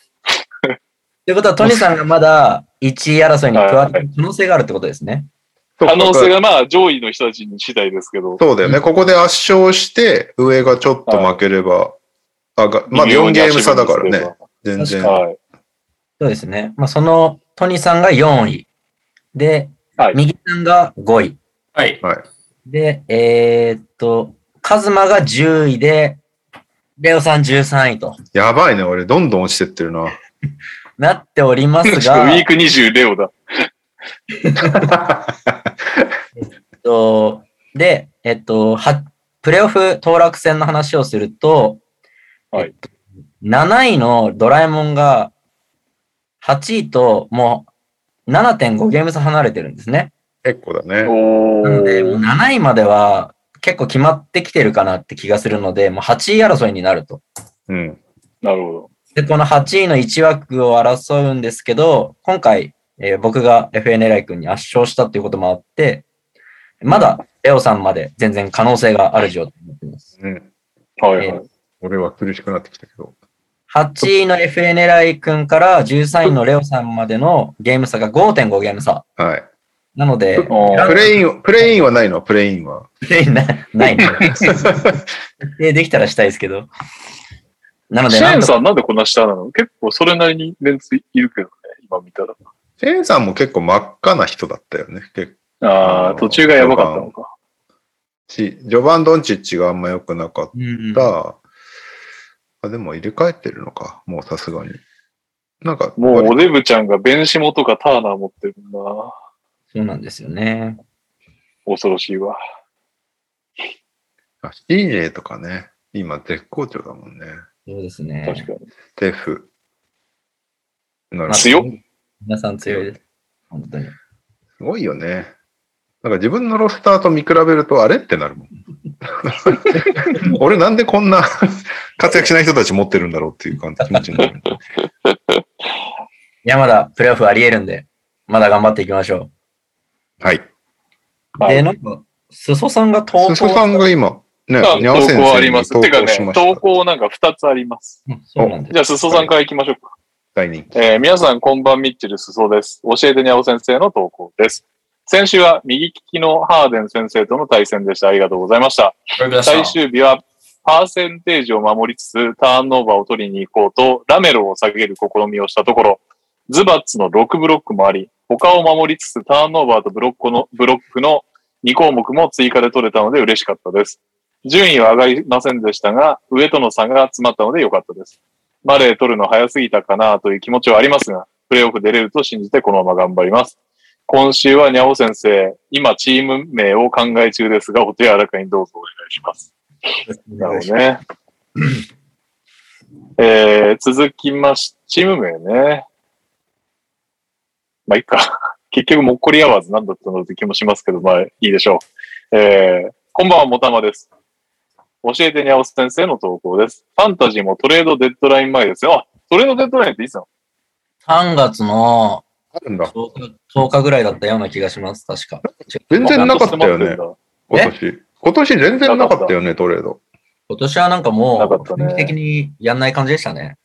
いうことは、トニさんがまだ1位争いに加わる可能性があるってことですね。可能性がまあ上位の人たちに次第ですけど。そうだよね。ここで圧勝して、上がちょっと負ければ、あがまあ4ゲーム差だからね。全然。はい。そうですね。まあ、そのトニさんが4位。で、はい右さんが5位。はい。はい。で、えーっと、カズマが10位で、レオさん13位とやばいね。俺、どんどん落ちてってるな。なっておりますちょっとウがィ、ーク20レオだ。とで、えっと、はプレーオフ当落戦の話をすると、はいえっと、7位のドラえもんが8位ともう7.5ゲーム差離れてるんですね。結構だね。おなので、もうー。7位までは結構決まってきてるかなって気がするので、もう8位争いになると。うん。なるほど。で、この8位の1枠を争うんですけど、今回、えー僕が FNLI 君に圧勝したっていうこともあって、まだレオさんまで全然可能性がある状態になっています。うん。はいはい。俺は苦しくなってきたけど。8位の FNLI 君から13位のレオさんまでのゲーム差が5.5ゲーム差。はい。なので、プレイン、プレインはないの？プレインは。プレイなないね。でできたらしたいですけど。なので、シェーンさんなんでこんな下なの？結構それなりにメンツいるけどね、今見たら。シェーンさんも結構真っ赤な人だったよね。結ああ途中がやばかったのか。し、序盤ドンチッチがあんま良くなかっうんうんた。あ、でも入れ替えてるのか。もうさすがに。なんか、もう割おデブちゃんがベンシモとかターナー持ってるんだ。そうなんですよね。恐ろしいわ。あ CJ とかね。今絶好調だもんね。そうですね。確かに。テフ。なるほど強っ皆さん強いです。本当に。すごいよね。なんか自分のロスターと見比べると、あれってなるもん。俺なんでこんな活躍しない人たち持ってるんだろうっていう感じ気持ちになる。いや、まだプレイオフあり得るんで、まだ頑張っていきましょはい。う。はいで、なんか、裾さんが投稿すそさんが今、ね、あにゃお投先生に稿あります。投てかね稿しま、した。投稿なんか2つあります。うんそうなんです。じゃあ、すそさんから行きましょうか。大人気。えー皆さん、こんばんみっちるすそです。教えてにゃお先生の投稿です。先週は右利きのハーデン先生との対戦でした。ありがとうございました。最終日はパーセンテージを守りつつターンオーバーを取りに行こうとラメロを下げる試みをしたところ、ズバッツの6ブロックもあり、他を守りつつターンオーバーとブロックのブロックの2項目も追加で取れたので嬉しかったです。順位は上がりませんでしたが、上との差が詰まったので良かったです。マレー取るの早すぎたかなという気持ちはありますが、プレイオフ出れると信じてこのまま頑張ります。今週はにゃお先生、今チーム名を考え中ですが、お手柔らかにどうぞお願いします。なるほどね。えー、続きまし、チーム名ね。まあ、いいか。結局、もっこりアワーズなんだったのって気もしますけど、まあ、いいでしょう。えー、こんばんは、もたまです。教えてにゃお先生の投稿です。ファンタジーもトレードデッドライン前ですよ。あ、トレードデッドラインっていつなの？3月のあるんだ。10日 ,10 日ぐらいだったような気がします、確か。全然なかったよね今年。今年全然なかったよね、トレード。今年はなんかもう、なかったね雰囲気的にやんない感じでしたね。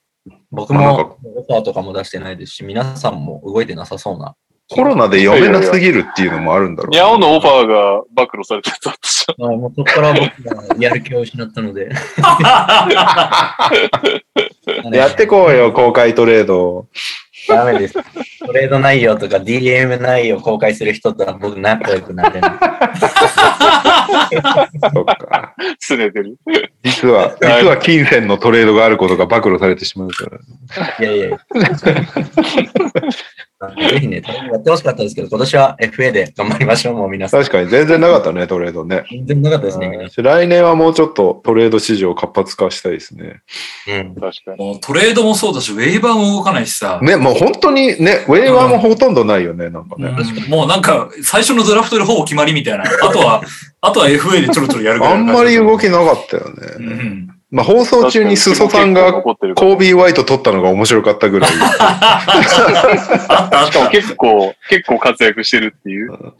僕もオファーとかも出してないですし、皆さんも動いてなさそうな。コロナで読めなすぎるっていうのもあるんだろうね。ニャオのオファーが暴露されてたってさ。あもうそこから僕がやる気を失ったので。やってこうよ、公開トレード。ダメです。トレード内容とか DM 内容を公開する人とは僕仲良くなれない。そっか。すねてる。実は、実は金銭のトレードがあることが暴露されてしまうから。いやいや。ぜひね、やってほしかったですけど、今年は FA で頑張りましょう、もう皆さん。確かに全然なかったね、トレードね。全然なかったですね、皆さ来年はもうちょっとトレード市場活発化したいですね。ん。うん。確かに。もうトレードもそうだし、ウェイバーも動かないしさ。ね、もう本当にね、ウェーバーもほとんどないよね、なんかね。うんもうなんか、最初のドラフトでほぼ決まりみたいな。あとは、あとは FA でちょろちょろやるぐらあんいの感じまり動きなかったようね。ん。まあ放送中に裾さんがコービー・ホワイト取ったのが面白かったぐらい。あったあっしかもた。結構、結構活躍してるっていう。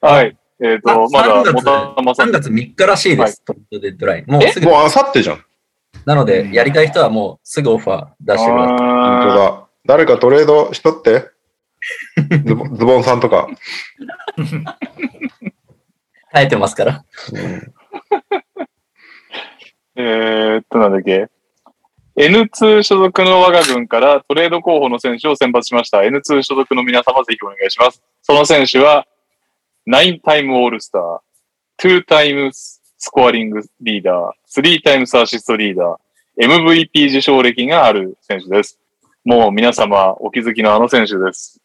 はい。えっ、と、まだ、3もたま月さん3。月3日らしいです、トレードデッドライン。もうすぐ、もうあさってじゃん。なので、やりたい人はもうすぐオファー出してください。本当あだ。誰かトレードしとって。ズボ ズボンさんとか。耐えてますから。うんーえーっと、なんだっけ。N2 所属の我が軍からトレード候補の選手を選抜しました。N2 所属の皆様ぜひお願いします。その選手は、9 time All-Star、2 time scoring leader、3 times assist leader、MVP 受賞歴がある選手です。もう皆様お気づきのあの選手です。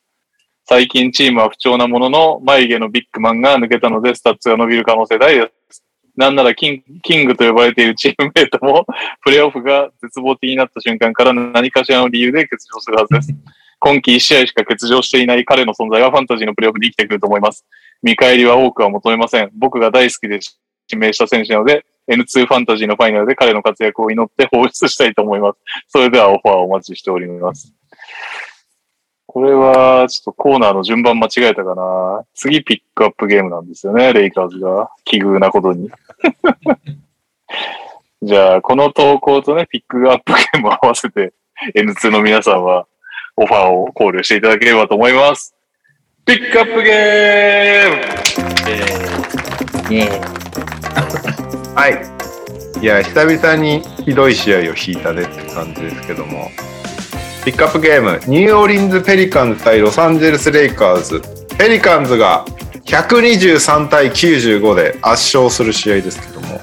最近チームは不調なものの、眉毛のビッグマンが抜けたので、スタッツが伸びる可能性大です。なんならキンキングと呼ばれているチームメイトも、プレーオフが絶望的になった瞬間から何かしらの理由で欠場するはずです。今季1試合しか欠場していない彼の存在はファンタジーのプレーオフで生きてくると思います。見返りは多くは求めません。僕が大好きで指名した選手なので、N2 ファンタジーのファイナルで彼の活躍を祈って放出したいと思います。それではオファーをお待ちしております。これは、ちょっとコーナーの順番間違えたかな。次ピックアップゲームなんですよね、レイカーズが。奇遇なことに。じゃあ、この投稿とね、ピックアップゲームを合わせて、N2 の皆さんは、オファーを考慮していただければと思います。ピックアップゲームね はい。いや、久々にひどい試合を引いたねって感じですけども。ピックアップゲーム、ニューオーリンズ・ペリカンズ対ロサンゼルス・レイカーズ。ペリカンズが123対95で圧勝する試合ですけども。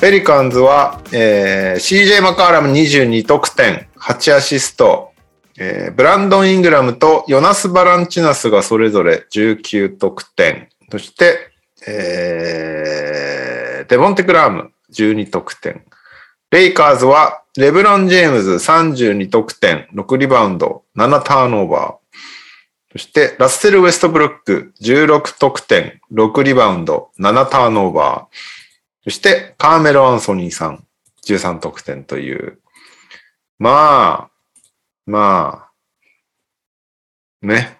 ペリカンズは、えー CJ マカーラム22得点、8アシスト、えーブランドン・イングラムとヨナス・バランチナスがそれぞれ19得点。そして、えーデボンテ・クラーム12得点。レイカーズはレブロン・ジェームズ32得点、6リバウンド、7ターンオーバー。そしてラッセル・ウェストブルック16得点、6リバウンド、7ターンオーバー。そしてカーメロ・アンソニーさん13得点という。まあ、まあ、ね。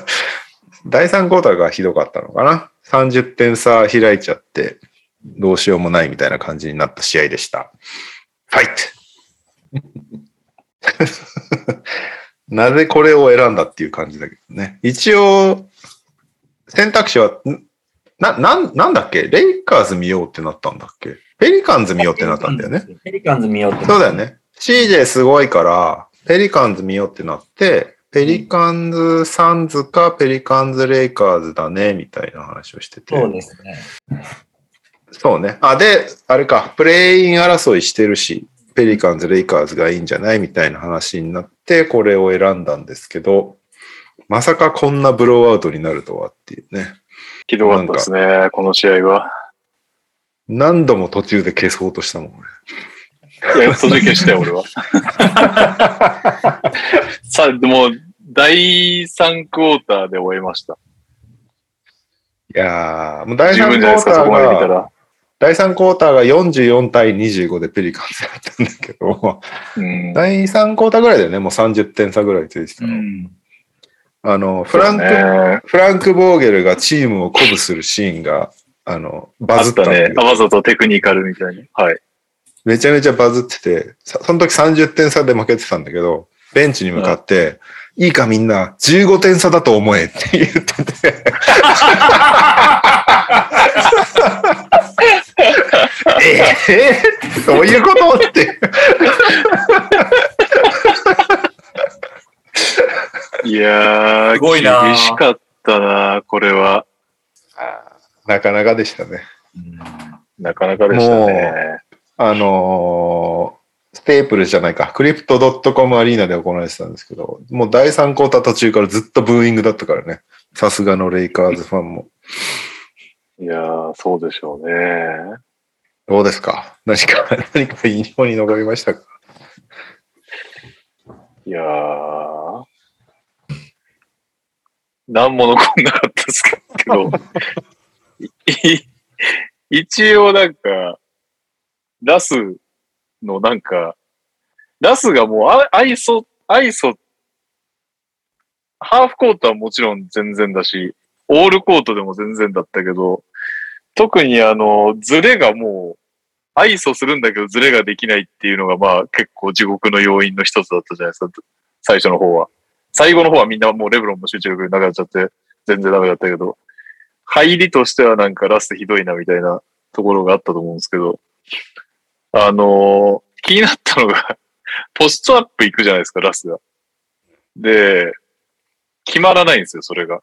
第3クォーターがひどかったのかな。30点差開いちゃって、どうしようもないみたいな感じになった試合でした。ファイトなぜこれを選んだっていう感じだけどね。一応、選択肢は、んな、なん、なんだっけ？レイカーズ見ようってなったんだっけ？ペリカンズ見ようってなったんだよね。。ペリカンズ見ようって。そうだよ。ね。CJ すごいから、ペリカンズ見ようってなって、ペリカンズサンズかペリカンズレイカーズだね、みたいな話をしてて。そうですね。そうね。あ、で、あれか、プレイン争いしてるし、ペリカンズ、レイカーズがいいんじゃないみたいな話になって、これを選んだんですけど、まさかこんなブローアウトになるとはっていうね。ひどかったですね、この試合は。何度も途中で消そうとしたもん、俺いや、途中消したよ、俺は。さあ、でも、第3クォーターで終えました。いやー、もう第十3クォ分じゃないですか、ーターそこまで見たが、ら。第3クォーターが44対25でペリカンズだったんだけど、うん。第3クォーターぐらいだよね、もう30点差ぐらいついてたの。うん。あの、フランク、ね、フランク・ボーゲルがチームを鼓舞するシーンが、あの、バズったね。わざとテクニカルみたいに。はい。めちゃめちゃバズってて、さその時30点差で負けてたんだけど、ベンチに向かって、いいかみんな、15点差だと思えって言ってて。ええどういうことって。いやー、すごいな厳しかったな、これは。なかなかでしたね。なかなかでしたね。あのーステープルじゃないか、クリプト .com アリーナで行われてたんですけど、もう第3クォーター途中からずっとブーイングだったからね。さすがのレイカーズファンも。いやー、そうでしょうね。どうですか？何か、何か印象に残りましたか？いやー。なんも残んなかったですけど。一応なんか、ラスのなんか、ラスがもうアイソ、アイソ、ハーフコートはもちろん全然だし、オールコートでも全然だったけど、特にあの、ズレがもうう、アイソするんだけどズレができないっていうのがまあ結構地獄の要因の一つだったじゃないですか、最初の方は。最後の方はみんなもうレブロンも集中力なくなっちゃって全然ダメだったけど、入りとしてはなんかラストひどいなみたいなところがあったと思うんですけど、あのー気になったのが、ポストアップ行くじゃないですか、ラスが。で、決まらないんですよ、それが。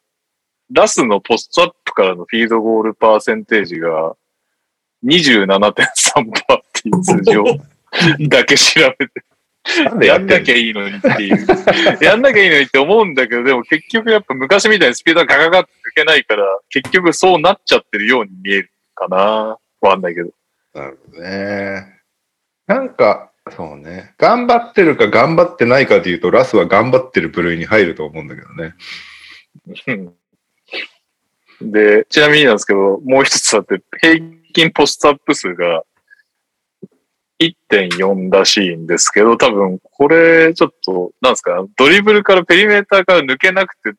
ラスのポストアップからのフィードゴールパーセンテージが27.3%っていう数字を だけ調べて。やんなきゃいいのにっていう。やんなきゃいいのにって思うんだけど、でも結局やっぱ昔みたいにスピードがガガガって抜けないから、結局そうなっちゃってるように見えるかな。わかんないけど。なるほどね。なんか、そうね。頑張ってるか頑張ってないかで言うと、ラスは頑張ってる部類に入ると思うんだけどね。うんで、ちなみになんですけど、もう一つあって、平均ポストアップ数が1.4らしいんですけど、多分これちょっと、なんですか、ドリブルからペリメーターから抜けなくて、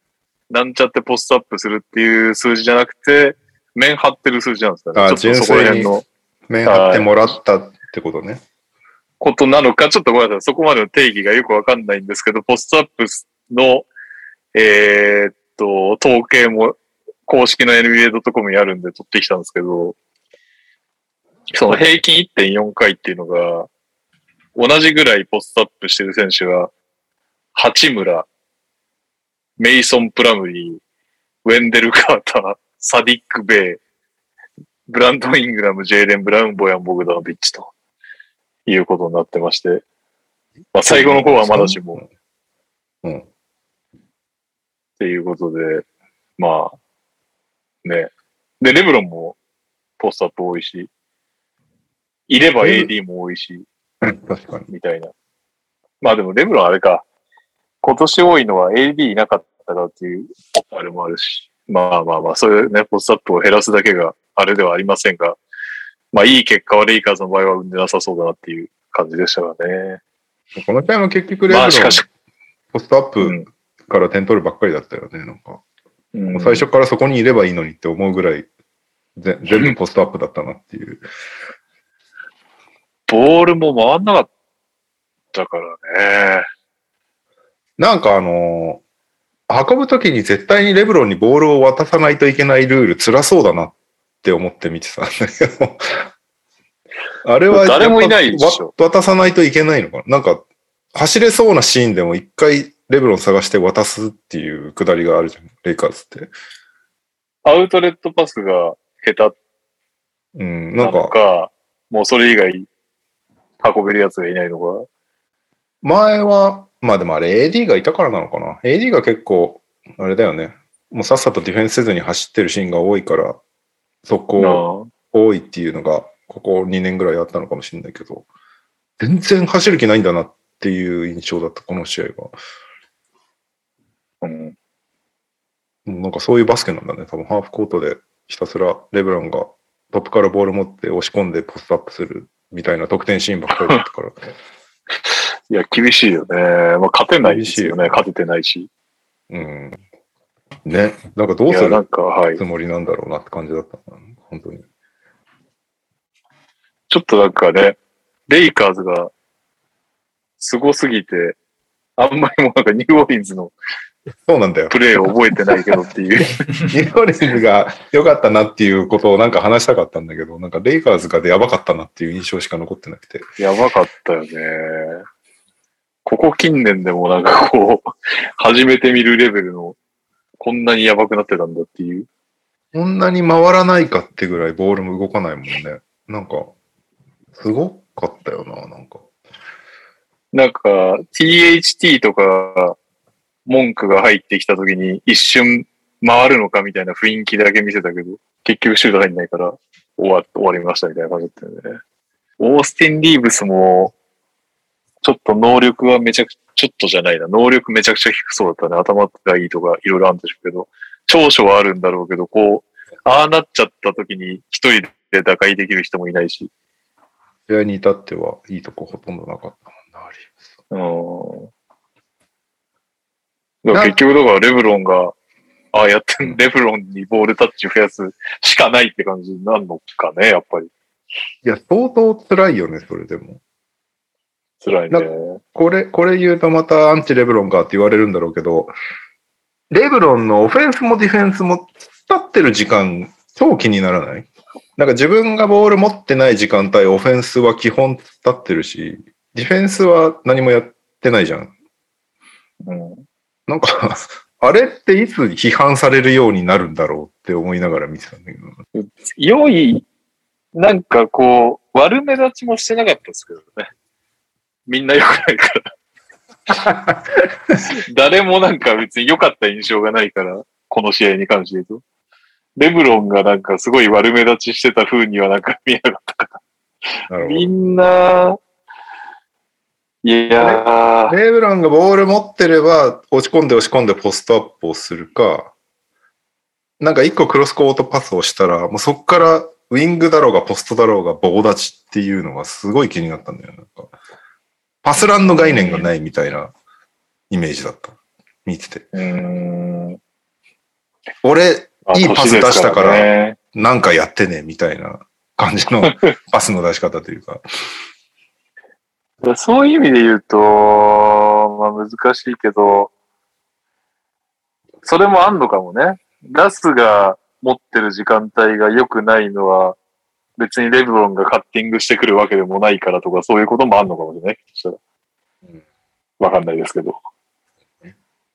なんちゃってポストアップするっていう数字じゃなくて、面張ってる数字なんですかね。あちょっとそこら辺の面張ってもらったってことね。ことなのか、ちょっとごめんなさい。そこまでの定義がよくわかんないんですけど、ポストアップの、えーっと、統計も公式の NBA.com にあるんで取ってきたんですけど、その平均1.4回っていうのが、同じぐらいポストアップしてる選手が、八村、メイソン・プラムリー、ウェンデル・カーター、サディック・ベイ、ブランド・イングラム、ジェイレン・ブラウン、ボヤン・ボグダノビッチということになってまして、まあ、最後の方はまだしも、っうん。ていうことで、まあ、ね。で、レブロンもポストアップ多いし、いれば AD も多いし、うん確かに。みたいな。まあでもレブロンあれか。今年多いのは AD いなかったからっていう、あれもあるし。まあまあまあ、そういうね、ポストアップを減らすだけがあれではありませんが、まあいい結果はレイカーズの場合は生んでなさそうだなっていう感じでしたからね。この試合も結局レブロンまあしかし、ポストアッうんプから点取るばっかりだったよね。なんか、うん最初からそこにいればいいのにって思うぐらい、ぜ全部ポストアップだったなっていう。ボールも回んなかったからね。なんかあのー運ぶときに絶対にレブロンにボールを渡さないといけないルール辛そうだなって思って見てたんだけど。あれは誰もいないでしょわ渡さないといけないのかななんか、走れそうなシーンでも一回レブロン探して渡すっていうくだりがあるじゃん、レイカーズって。アウトレットパスが下手うん、ななんか、もうそれ以外運べるやつがいないのか？前は、まあでもあれ AD がいたからなのかな？AD が結構、あれだよね。もうさっさとディフェンスせずに走ってるシーンが多いから、そこな多いっていうのが、ここ2年ぐらいあったのかもしれないけど、全然走る気ないんだなっていう印象だった、この試合が。あうんうんなんかそういうバスケなんだね。多分ハーフコートでひたすらレブロンがトップからボール持って押し込んでポストアップするみたいな得点シーンばっかりだったから。いや、厳しいよね。まあ、勝てないですよね。厳しいよね勝ててないし。うん。ね。なんかどうするなんか、はいつ。もりなんだろうなって感じだったな。本当に。ちょっとなんかね、レイカーズが、すごすぎて、あんまりもうなんかニューオーリンズのそうなんだよ。プレーを覚えてないけどっていう。ニューオーリンズが良かったなっていうことをなんか話したかったんだけど、なんかレイカーズがでやばかったなっていう印象しか残ってなくて。やばかったよね。ここ近年でもなんかこう、初めて見るレベルの、こんなにやばくなってたんだっていう。こんなに回らないかってぐらいボールも動かないもんね。なんか、すごかったよな、なんか。なんか、THT とか、文句が入ってきた時に一瞬回るのかみたいな雰囲気だけ見せたけど、結局シュート入んないから終わ終わりましたみたいな感じだったよね。オースティン・リーブスも、ちょっと能力はめちゃくちゃ、ちょっとじゃないな。能力めちゃくちゃ低そうだったね。頭がいいとかいろいろあるんでしょうけど、長所はあるんだろうけど、こう、ああなっちゃった時に一人で打開できる人もいないし。試合に至ってはいいとこほとんどなかったもんな、ありうん。だから結局だからレブロンが、ああやって レブロンにボールタッチ増やすしかないって感じになるのかね、やっぱり。いや、相当辛いよね、それでも。辛いね。これ、これ言うとまたアンチレブロンかって言われるんだろうけど、レブロンのオフェンスもディフェンスも立ってる時間、超気にならない？なんか自分がボール持ってない時間帯、オフェンスは基本立ってるし、ディフェンスは何もやってないじゃん。うん。なんか、あれっていつ批判されるようになるんだろうって思いながら見てたんだけど。良い、なんかこう、悪目立ちもしてなかったですけどね。みんな良くないから。誰もなんか別に良かった印象がないから、この試合に関して言うと。レブロンがなんかすごい悪目立ちしてた風にはなんか見えなかったから。みんな、いや。レイブランがボール持ってれば、押し込んで押し込んでポストアップをするか、なんか一個クロスコートパスをしたら、もうそっからウィングだろうがポストだろうが棒立ちっていうのがすごい気になったんだよ。なんかパスランの概念がないみたいなイメージだった。見てて。俺、まあいいパス出したからなんかやってね、みたいな感じの パスの出し方というか。そういう意味で言うと、まあ難しいけど、それもあんのかもね。ガスが持ってる時間帯が良くないのは、別にレブロンがカッティングしてくるわけでもないからとか、そういうこともあんのかもしれない。そしたらうんわかんないですけど。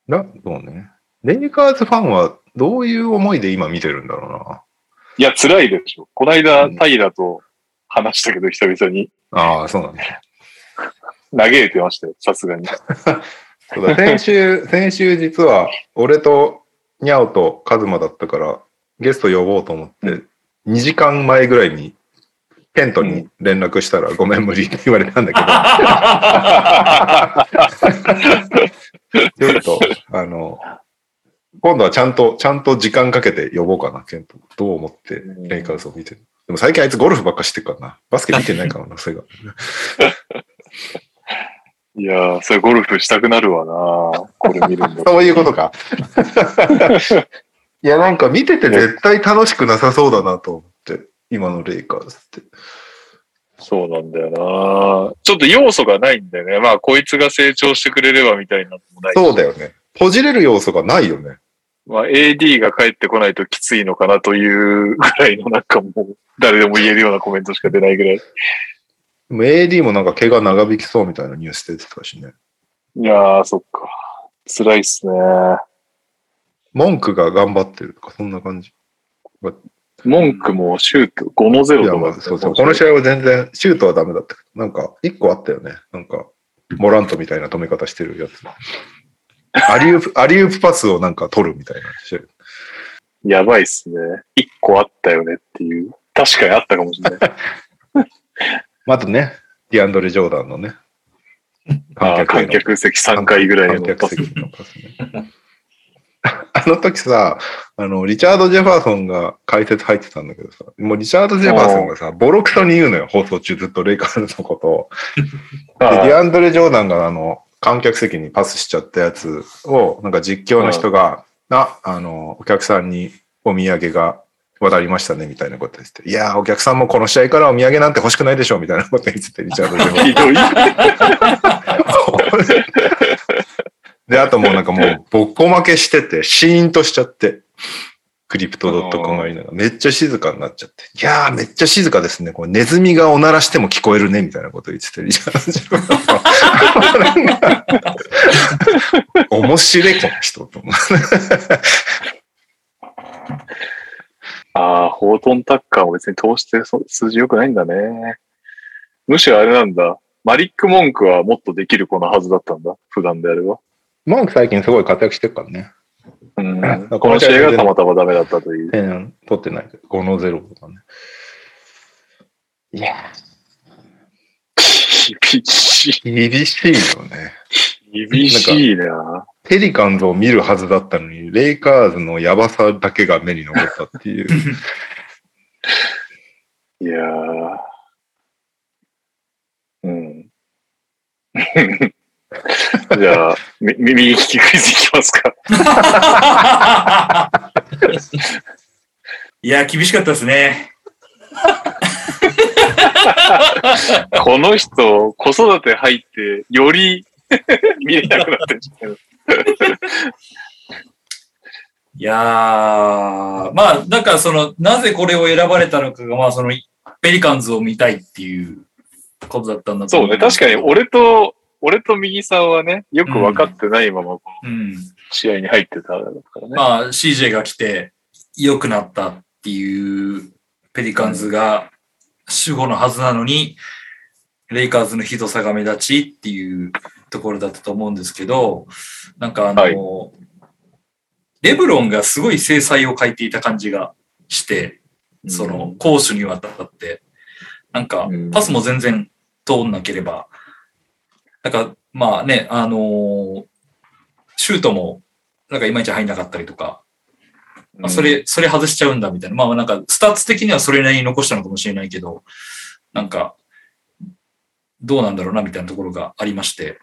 な、そうね。レイカーズファンはどういう思いで今見てるんだろうな。いや、辛いでしょ。この間う、んタイラと話したけど、久々にああ、そうなんだ。嘆いてましたよ、さすがに。そうだ先週、先週実は、俺とニャオとカズマだったから、ゲスト呼ぼうと思って、2時間前ぐらいに、ケントに連絡したら、ごめん無理って言われたんだけど、ちょっと、あの、今度はちゃんと、ちゃんと時間かけて呼ぼうかな、ケント。どう思ってレイカーズを見てる。でも最近あいつゴルフばっかしてるからな。バスケ見てないからな、それが。いやー、それゴルフしたくなるわなこれ見るんだ そういうことか。いや、なんか見てて絶対楽しくなさそうだなと思って、今のレイカーズって。そうなんだよなちょっと要素がないんだよね。まあ、こいつが成長してくれればみたいなのもないしそうだよね。ポジれる要素がないよね。まあ、AD が帰ってこないときついのかなというぐらいのなんかもう、誰でも言えるようなコメントしか出ないぐらい。でも AD もなんか怪我長引きそうみたいなニュース出てたしね。いやー、そっか。辛いっすね。文句が頑張ってるとか、そんな感じ。文句もシュート5の0いや、とかまあ、そうそう。この試合は全然、シュートはダメだったなんか、一個あったよね。なんか、モラントみたいな止め方してるやつ。アリウープ、アリウープパスをなんか取るみたいな。やばいっすね。1個あったよねっていう。確かにあったかもしれない。まずね、ディアンドレ・ジョーダンのね、あーへの観客席3回ぐらい観のパス。客席のパスね。あの時さ、あの、リチャード・ジェファーソンが解説入ってたんだけどさ、もうリチャード・ジェファーソンがさ、ボロクソに言うのよ、放送中ずっとレイカーズのことを。で、あディアンドレ・ジョーダンがあの、観客席にパスしちゃったやつを、なんか実況の人が、あ、あの、お客さんにお土産が渡りましたね、みたいなこと言ってて、いやー、お客さんもこの試合からお土産なんて欲しくないでしょ、みたいなこと言ってて、リチャード・ジェフひどい。で、あともうなんかもう、ボッコ負けしてて、シーンとしちゃって、クリプトドットコムがいいのが、めっちゃ静かになっちゃって、いやー、めっちゃ静かですね。これネズミがおならしても聞こえるね、みたいなこと言ってて、リチャード自分は面白い、この人と思って。ああ、ホートンタッカーも別に通してそ数字良くないんだね。むしろあれなんだ。マリック・モンクはもっとできる子のはずだったんだ。普段であれば。マンク最近すごい活躍してるからね。うん んこの試合がたまたまダメだったという。点取ってないけど、5の0とかね。いや 厳しい。ー、厳しいよね。厳しいな。ペリカンズを見るはずだったのに、レイカーズのやばさだけが目に残ったっていう。いやー。うん。じゃあ、み耳利きクイズいきますか。いや、厳しかったですね。この人、子育て入って、より 見れなくなって いやー、まあ、だからその、なぜこれを選ばれたのかが、まあ、その、ペリカンズを見たいっていうことだったんだと思そうね、確かに俺と、俺と右さんはね、よく分かってないままうん。試合に入ってたからね。まあ、CJ が来て良くなったっていうペリカンズが主語のはずなのに、レイカーズのひどさが目立ちっていうところだったと思うんですけど、なんかあの、はい。レブロンがすごい精彩を欠いていた感じがして、その、攻守にわたって、なんかうん、パスも全然通んなければ、なんか、まあね、あのーシュートも、なんかいまいち入んなかったりとか、まあ、それ、それ外しちゃうんだみたいな。まあなんか、スタッツ的にはそれなりに残したのかもしれないけど、なんか、どうなんだろうなみたいなところがありまして。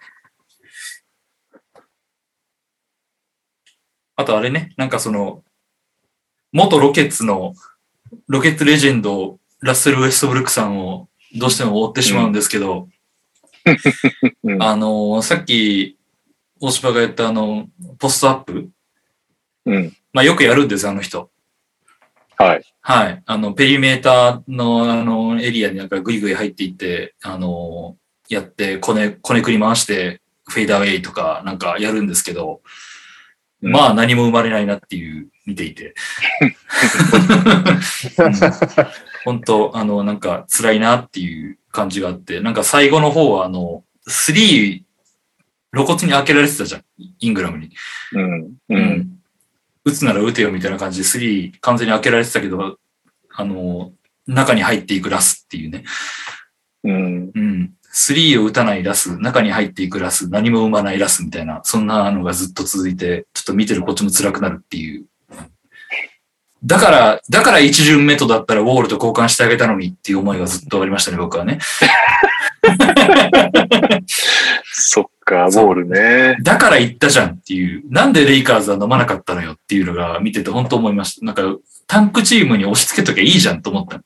あとあれね、なんかその、元ロケッツの、ロケッツレジェンド、ラッセル・ウェストブルックさんをどうしても追ってしまうんですけど、うん あの、さっき、大柴が言ったあの、ポストアップうん。まあよくやるんですよ、あの人。はい。はい。あの、ペリメーターの、あの、エリアになんかグイグイ入っていって、あの、やって、こね、こねくり回して、フェイダーウェイとかなんかやるんですけど、うんまあ何も生まれないなっていう、見ていて。うん本当あの、なんか辛いなっていう感じがあって、なんか最後の方はあの、スリー、露骨に開けられてたじゃん、イングラムに。うん。う。うんん。打つなら打てよみたいな感じで、スリー完全に開けられてたけど、あの、中に入っていくラスっていうね。うん。うん。スリーを打たないラス、中に入っていくラス、何も生まないラスみたいな、そんなのがずっと続いて、ちょっと見てるこっちも辛くなるっていう。だから、だから一巡目とだったらウォールと交換してあげたのにっていう思いがずっとありましたね、僕はね。そっか、ボールね。だから言ったじゃんっていう。なんでレイカーズは飲まなかったのよっていうのが見てて本当思いました。なんか、タンクチームに押し付けときゃいいじゃんと思った。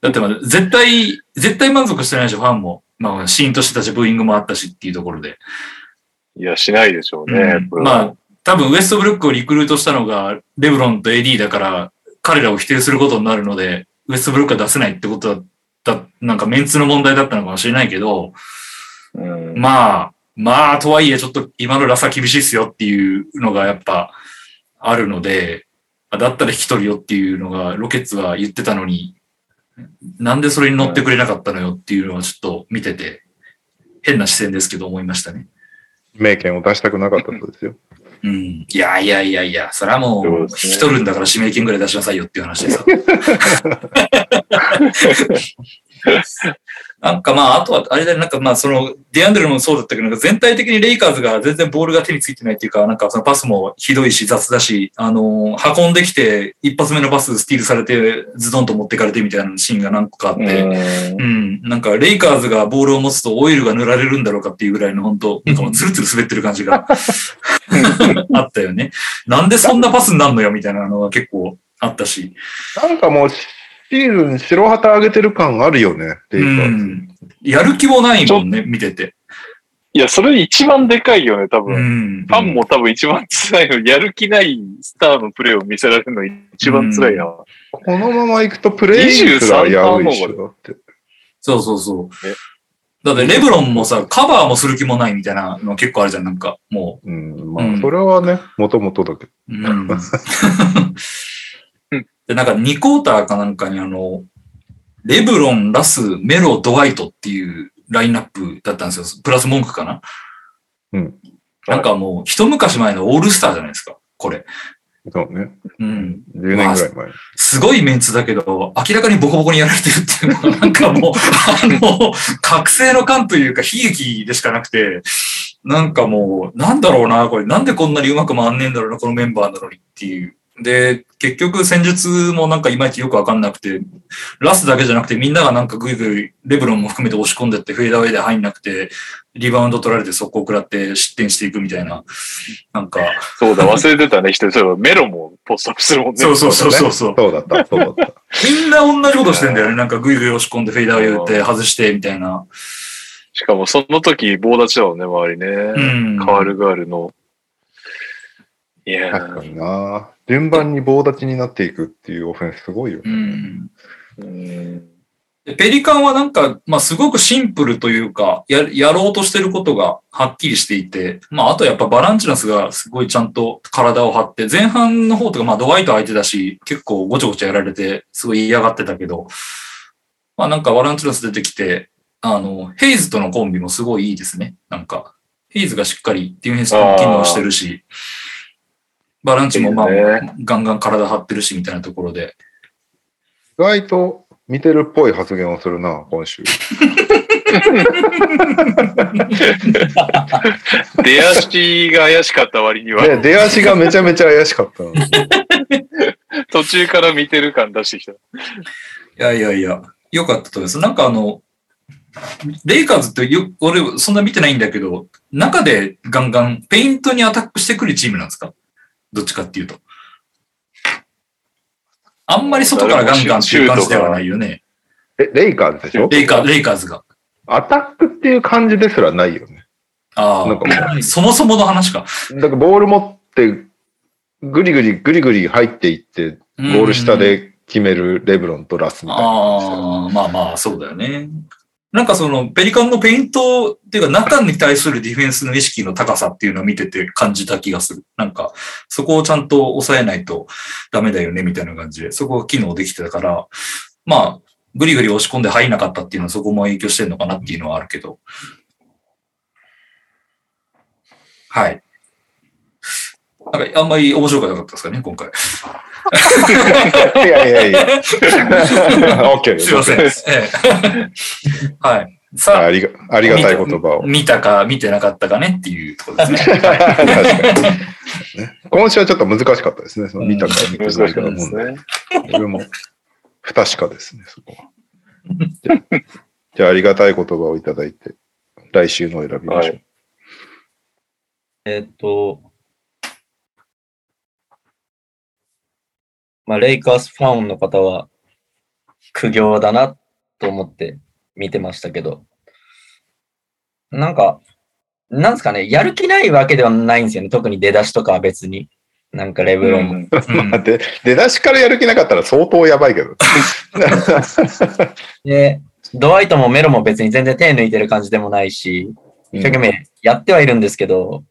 だってまあ、絶対、絶対満足してないでしょ、ファンも。まあ、シーンとしてたし、ブーイングもあったしっていうところで。いや、しないでしょうね。うんまあ、多分ウエストブルックをリクルートしたのが、レブロンと AD だから、彼らを否定することになるので、ウエストブルックは出せないってことだった、なんかメンツの問題だったのかもしれないけど、うん。まあ、まあ、とはいえ、ちょっと今のラスは厳しいっすよっていうのがやっぱあるので、あだったら引き取るよっていうのがロケッツは言ってたのに、なんでそれに乗ってくれなかったのよっていうのはちょっと見てて、変な視線ですけど思いましたね。名権を出したくなかったそうですよ。うん。いやいやいやいや、それはもう、引き取るんだから指名権ぐらい出しなさいよっていう話でさ。なんかまあ、あとは、あれだね、なんかまあ、その、ディアンドレもそうだったけど、なんか全体的にレイカーズが全然ボールが手についてないっていうか、なんかそのパスもひどいし雑だし、あのー運んできて、一発目のパススティールされて、ズドンと持ってかれてみたいなシーンが何個かあって、うんうん。なんか、レイカーズがボールを持つとオイルが塗られるんだろうかっていうぐらいの本当なんかもうツルツル滑ってる感じが あったよね。なんでそんなパスになるのよみたいなのが結構あったし。なんかもう、シーズン白旗上げてる感あるよね、レイうカーズ。ん。やる気もないもんね、見てて。いや、それ一番でかいよね、多う分。んフ。ァンも多分一番辛いの、やる気ないスターのプレーを見せられるの一番辛いな。このまま行くとプレイすらやるでしょ、だって。そうそうそうね。だってレブロンもさ、カバーもする気もないみたいなの結構あるじゃん、なんか、もうん、まうんあ、それはね、もともとだけど。う。うん。で、なんか2クォーターかなんかにあの、レブロン、ラス、メロ、ドワイトっていうラインナップだったんですよ。プラス文句かな？うん。なんかもう、一昔前のオールスターじゃないですか、これ。そうね。うん。10年ぐらい前。すごいメンツだけど、明らかにボコボコにやられてるっていうのが、なんかもう、あの、覚醒の感というか、悲劇でしかなくて、なんかもう、なんだろうな、これ、なんでこんなにうまく回んねえんだろうな、このメンバーなのにっていう。で、結局戦術もなんかいまいちよくわかんなくて、ラスだけじゃなくてみんながなんかグイグイ、レブロンも含めて押し込んでってフェーダーウェイで入んなくて、リバウンド取られて速攻食らって失点していくみたいな。なんか、そうだ、忘れてたね、人。そメロもポストアップするもんね。そうそうそうそうそう。そうだった、そうだった。みんな同じことしてんだよね。なんかグイグイ押し込んでフェイダーウェイ打って外してみたいな。しかもその時、棒立ちだもんね、周りね。うん。カールガールの。いやー確かにな。順番に棒立ちになっていくっていうオフェンスすごいようね。ん。うん。でペリカンはなんか、まあすごくシンプルというか、や、やろうとしてることがはっきりしていて、まああとやっぱバランチナスがすごいちゃんと体を張って、前半の方とかまあドワイト相手だし、結構ごちゃごちゃやられて、すごい嫌がってたけど、まあなんかバランチナス出てきて、あの、ヘイズとのコンビもすごいいいですね。なんか、ヘイズがしっかりディフェンスも機能してるし、バランチもまあ、いいねガンガン体張ってるしみたいなところで。意外と見てるっぽい発言をするな、今週。出足が怪しかった割には、ね、出足がめちゃめちゃ怪しかったな。途中から見てる感出してきた。いやいやいや、良かったと思います。なんかあの、レイカーズってよ、俺そんな見てないんだけど、中でガンガンペイントにアタックしてくるチームなんですか？どっちかっていうと。あんまり外からガンガンっていう感じではないよね。え、レイカーズでしょ？レイカレイカーズが。アタックっていう感じですらないよね。あなんかあ、そもそもの話か。だからボール持って、ぐりぐりぐりぐり入っていって、ゴール下で決めるレブロンとラスみたいな。ああ、まあまあ、そうだよね。なんかその、ペリカンのペイントっていうか、中に対するディフェンスの意識の高さっていうのを見てて感じた気がする。なんか、そこをちゃんと抑えないとダメだよね、みたいな感じで、そこが機能できてたから、まあ、ぐりぐり押し込んで入んなかったっていうのはそこも影響してるのかなっていうのはあるけど。はい。なんか、あんまり面白くなかったですかね、今回。いやいやいや。オッケーで すいません。ええ はい。さあ、ありがありがたい言葉を。見たか見てなかったかねっていうところですね。今週はちょっと難しかったですね。その見たか見て難しかったないかのですね。俺も不確かですね、そこは。じゃあじゃあ、ありがたい言葉をいただいて、来週のを選びましょう。はえっと、まあ、レイカーズファンの方は苦行だなと思って見てましたけど、なんか、なんですかね、やる気ないわけではないんですよね。特に出だしとかは別に。なんかレブロン で出だしからやる気なかったら相当やばいけど。で、ドワイトもメロも別に全然手抜いてる感じでもないし、一生懸命やってはいるんですけど、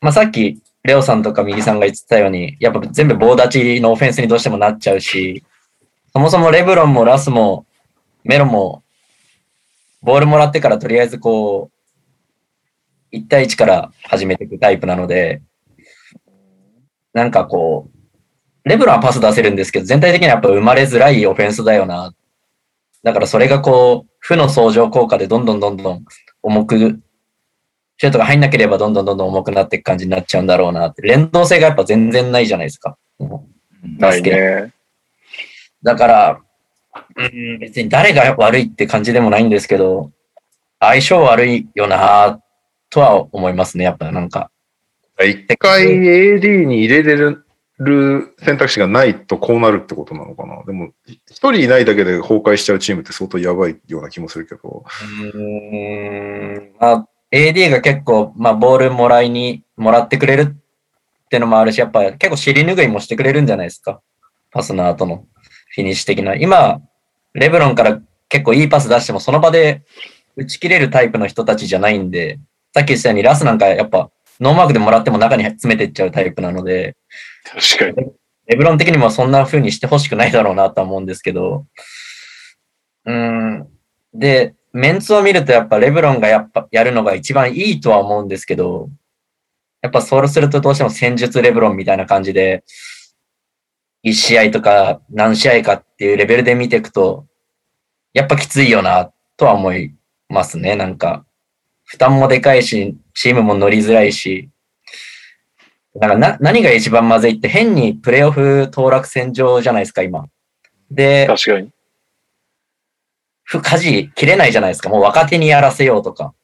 まあさっきレオさんとか右さんが言ってたように、やっぱ全部棒立ちのオフェンスにどうしてもなっちゃうし、そもそもレブロンもラスもメロも、ボールもらってからとりあえずこう、1対1から始めていくタイプなので、なんかこう、レブロンはパス出せるんですけど、全体的にはやっぱ生まれづらいオフェンスだよな。だからそれがこう、負の相乗効果でどんどんどんどん重く、シュートが入んなければどんどんどんどん重くなっていく感じになっちゃうんだろうなって。連動性がやっぱ全然ないじゃないですか。ないね。だから、うん、別に誰が悪いって感じでもないんですけど、相性悪いよなとは思いますね、やっぱなんか。一回 AD に入れれる選択肢がないとこうなるってことなのかな。でも、一人いないだけで崩壊しちゃうチームって相当やばいような気もするけど。うーん、まあ、AD が結構、まあ、ボールもらいに、もらってくれるってのもあるし、やっぱ結構尻拭いもしてくれるんじゃないですか。パスの後のフィニッシュ的な。今、レブロンから結構いいパス出しても、その場で打ち切れるタイプの人たちじゃないんで、さっき言ったようにラスなんかやっぱ、ノーマークでもらっても中に詰めていっちゃうタイプなので、確かに。レブロン的にもそんな風にしてほしくないだろうなとは思うんですけど、うーん。で、メンツを見るとやっぱレブロンがやっぱやるのが一番いいとは思うんですけど、やっぱそうするとどうしても戦術レブロンみたいな感じで、1試合とか何試合かっていうレベルで見ていくと、やっぱきついよなとは思いますね。なんか、負担もでかいし、チームも乗りづらいし、だかな何が一番まずいって変にプレーオフ当落戦場じゃないですか、今。で、確かに。ふ舵切れないじゃないですか。もう若手にやらせようとか。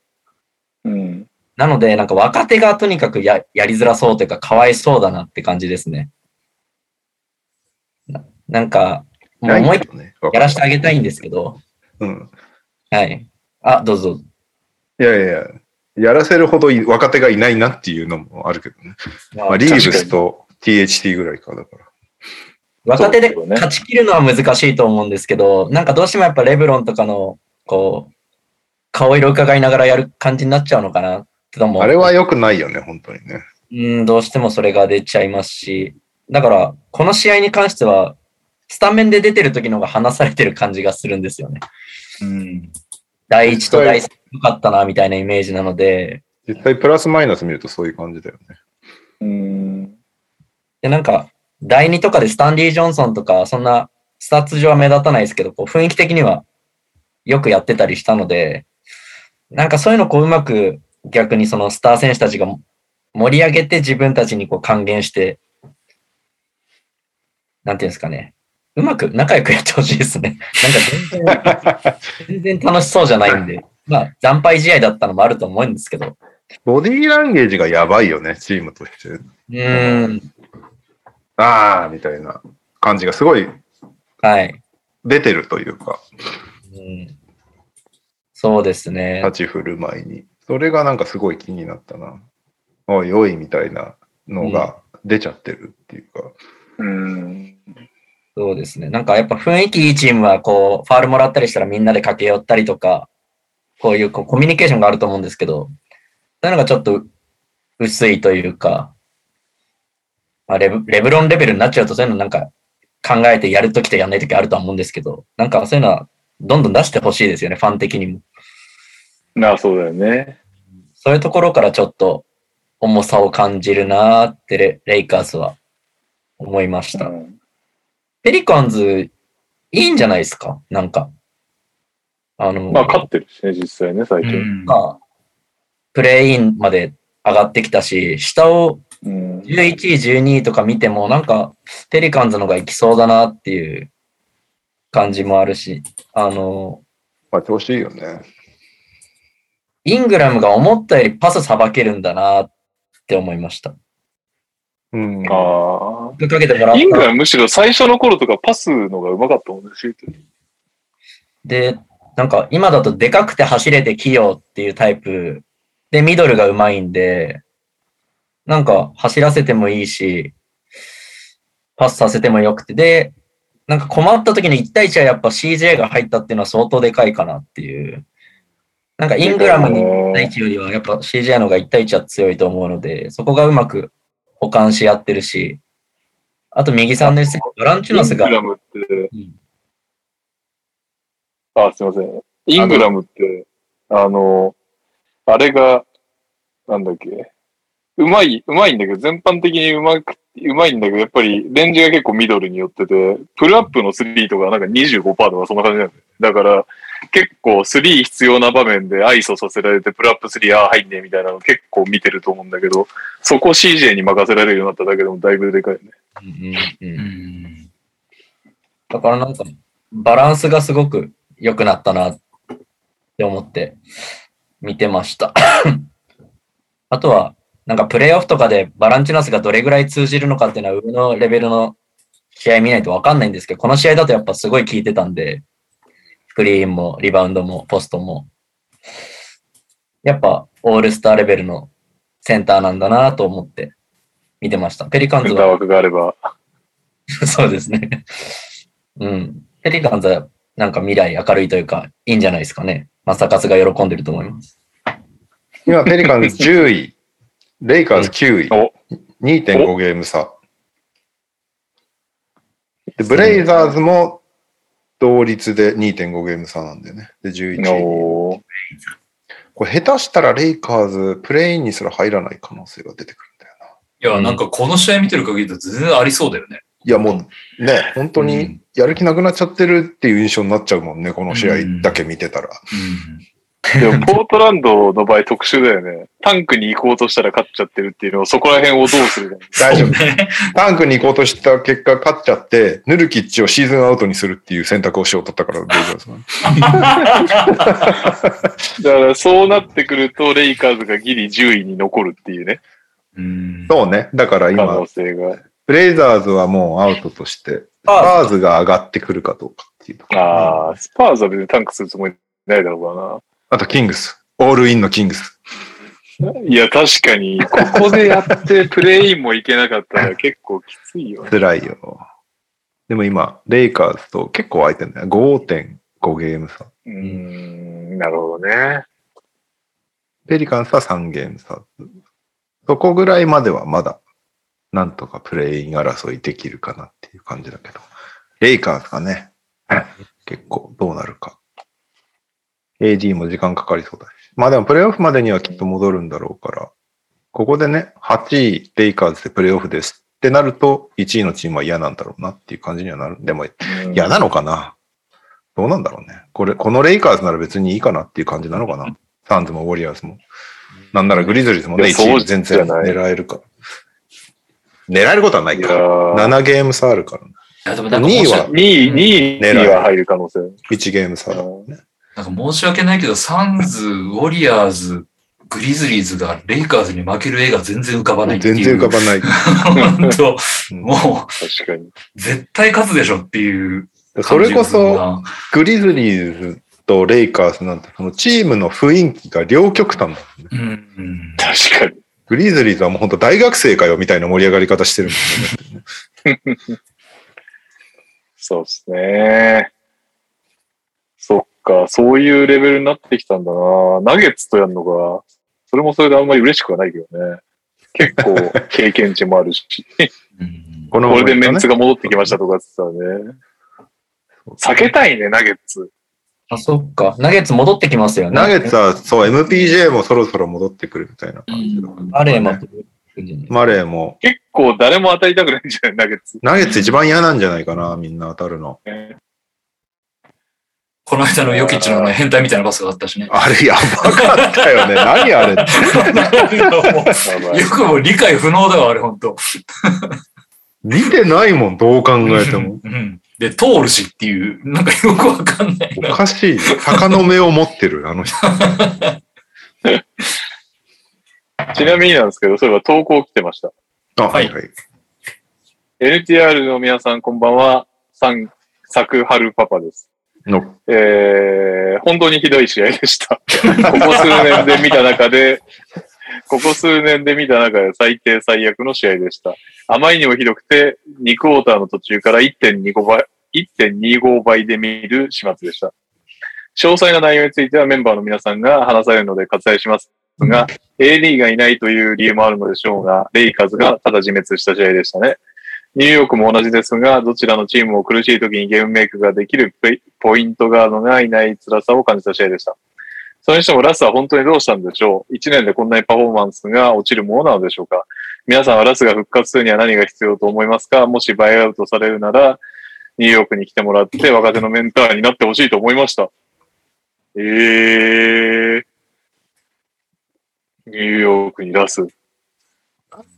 うん。なので、なんか若手がとにかくややりづらそうというか、かわいそうだなって感じですね。ななんか、もう思いっきり。やらせてあげたいんですけど、うん。はい。あ、どうぞ。いやいやいや、やらせるほどい若手がいないなっていうのもあるけどね。まあまあ、リーブスと THT ぐらいか、だから。若手で勝ち切るのは難しいと思うんですけど、なんかどうしてもやっぱレブロンとかの、こう、顔色伺いながらやる感じになっちゃうのかなってのも。あれは良くないよね、本当にね。うん、どうしてもそれが出ちゃいますし、だから、この試合に関しては、スタメンで出てる時の方が離されてる感じがするんですよね。うん。第一と第三良かったな、みたいなイメージなので、実際プラスマイナス見るとそういう感じだよね。うん。で、なんか、第二とかでスタンリー・ジョンソンとか、そんな、スタッツ上は目立たないですけど、こう雰囲気的にはよくやってたりしたので、なんかそういうのこううまく逆にそのスター選手たちが盛り上げて自分たちにこう還元して、なんていうんですかね。うまく仲良くやってほしいですね。なんか全然、全然楽しそうじゃないんで。まあ、惨敗試合だったのもあると思うんですけど。ボディーランゲージがやばいよね、チームとして。うーん。あーみたいな感じがすごいはい。出てるというか、うん、そうですね。立ち振る舞いに。それがなんかすごい気になったな。おいおいみたいなのが出ちゃってるっていうか。うん。そうですね。なんかやっぱ雰囲気いいチームはこう、ファールもらったりしたらみんなで駆け寄ったりとか、こういうこうコミュニケーションがあると思うんですけど、そういうのがちょっと薄いというか、まあ、レブレブロンレベルになっちゃうとそういうのなんか考えてやるときとやんないときあるとは思うんですけど、なんかそういうのはどんどん出してほしいですよね、ファン的にも。なあ、そうだよね。そういうところからちょっと重さを感じるなーってレレイカーズは思いました。うんペリカンズ、いいんじゃないですか？なんか。あの、まあ、勝ってるしね、実際ね、最う近。んまあプレイインまで上がってきたし、下をうん。11位、12位とか見ても、なん。か、ペリカンズの方が行きそうだなっていう感じもあるし、あの、まあ調子いいよね。イングラムが思ったよりパスさばけるん。だなって思いました。うん。ああ。かけてもらったイングラ。ムむしろ最初の頃とかパスのがうまかったもん。ね、シュートで、なん。か今だとでかくて走れて器用っていうタイプで、ミドルがうまいん。で、なんか走らせてもいいし、パスさせてもよくて、で、なんか困った時に1対1はやっぱ CJ が入ったっていうのは相当でかいかなっていう。なんかイングラムに1対1よりはやっぱ CJ の方が1対1は強いと思うので、そこがうまく補完し合ってるし、あと右3年生、バランチュナスがイング、ラムって、うんあ、すいません。イングラムって、あの、あれが、なんだっけ、うまい、うまいんだけど、全般的にうまく、うまいんだけど、やっぱりレンジが結構ミドルによってて、プルアップの3とかなんか25%とかそんな感じなんだよ。だから、結構3必要な場面でアイソさせられて、プルアップ3、ああ、入んねえみたいなの結構見てると思うんだけど、そこ CJ に任せられるようになっただけでもだいぶでかいよね。うんうんうんうんだからなんか、バランスがすごく良くなったなって思って見てました。あとは、なんかプレイオフとかでバランチュナスがどれぐらい通じるのかっていうのは上のレベルの試合見ないとわかんないんですけど、この試合だとやっぱすごい効いてたんで、スクリーンもリバウンドもポストも、やっぱオールスターレベルのセンターなんだなと思って見てました。ペリカンズは枠があれば。そうですね。うん。ペリカンズはなんか未来明るいというか、いいんじゃないですかね。マサカスが喜んでると思います。今、ペリカンズ10位、レイカーズ9位お、2.5ゲーム差。で、ブレイザーズも同率で2.5ゲーム差なんだよね。で、11位。これ下手したらレイカーズ、プレインにすら入らない可能性が出てくるんだよな。いや、なんかこの試合見てる限りだと全然ありそうだよね。いや、もうね、本当うにんやる気なくなっちゃってるっていう印象になっちゃうもんね、この試合だけ見てたら。でも、ポートランドの場合特殊だよね。タンクに行こうとしたら勝っちゃってるっていうのを、そこら辺をどうするか。大丈夫？ね。タンクに行こうとした結果、勝っちゃって、ヌルキッチをシーズンアウトにするっていう選択をしようとったから、レイカーズはだから、そうなってくると、レイカーズがギリ10位に残るっていうね、うん。そうね。だから今、可能性が。ブレイザーズはもうアウトとして、スパーズが上がってくるかどうかっていうところ。ああ、スパーズは別にタンクするつもりないだろあと、キングス。オールインのキングス。いや、確かに、ここでやって プレインもいけなかったら結構きついよね。辛いよ。でも今、レイカーズと結構空いてんだよ。5.5ゲーム差。うーん、なるほどね。ペリカンスは3ゲーム差。そこぐらいまではまだ、なんとかプレイン争いできるかなっていう感じだけど。レイカーズがね、結構どうなるか。AD も時間かかりそうだし。まあでもプレイオフまでにはきっと戻るんだろうから、ここでね、8位レイカーズでプレイオフですってなると、1位のチームは嫌なんだろうなっていう感じにはなる。でもうん嫌なのかな？どうなんだろうね。これ、このレイカーズなら別にいいかなっていう感じなのかな？サンズもウォリアーズも。なんならグリズリーズもね、いやそう1位全然狙えるから。狙えることはないか。7ゲーム差あるから、ね。いや、でもなんか2位は2位、2位には入る可能性。1ゲーム差だ。なんか申し訳ないけど、サンズ、ウォリアーズ、グリズリーズがレイカーズに負ける絵が全然浮かばないっていう。全然浮かばない。本当うんもう、確かに。絶対勝つでしょっていうそれこそ、なグリズリーズとレイカーズなんて、そのチームの雰囲気が両極端だ、ね。うんうん。確かに。グリズリーズはもう本当大学生かよみたいな盛り上がり方してるんですよね。そうですね。か、そういうレベルになってきたんだな。ナゲッツとやるのが、それもそれであんまり嬉しくはないけどね。結構 経験値もあるし、うんこのこれでメンツが。が戻ってきましたとかって言ってたらね。避けたいね、ナゲッツ。あ、そっか。ナゲッツ戻ってきますよね。ナゲッツは、そう、MPJ もそろそろ戻ってくるみたいな感じだから、バレーもね。マレーも。結構誰も当たりたくないんじゃないナゲッツ。ナゲッツ一番嫌なんじゃないかな、みんな当たるの。この間のヨキッチのね変態みたいなパスがあったしね。あれやばかったよね。何あれ。よくも理解不能だわ、あれ、本当見てないもん、どう考えても。うん。で、通るしっていう、なんかよくわかんないおな。かしい。鷹の目を持ってる、あの人。ちなみになんですけど、そういえば投稿来てました。あ、はいはい。NTR の皆さんこんばんは。サン、サクハルパパです。の、えー、本当にひどい試合でした。ここ数年で見た中で、ここ数年で見た中で最低最悪の試合でした。あまりにもひどくて、2クォーターの途中から1.25倍、1.25倍で見る始末でした。詳細な内容についてはメンバーの皆さんが話されるので割愛しますが、AD がいないという理由もあるのでしょうが、レイカーズがただ自滅した試合でしたね。ニューヨークも同じですが、どちらのチームも苦しい時にゲームメイクができるポイントガードがいない辛さを感じた試合でした。それにしてもラスは本当にどうしたんでしょう ?1 年でこんなにパフォーマンスが落ちるものなのでしょうか？皆さんはラスが復活するには何が必要と思いますか？もしバイアウトされるなら、ニューヨークに来てもらって若手のメンターになってほしいと思いました。えー、ニューヨークにラス。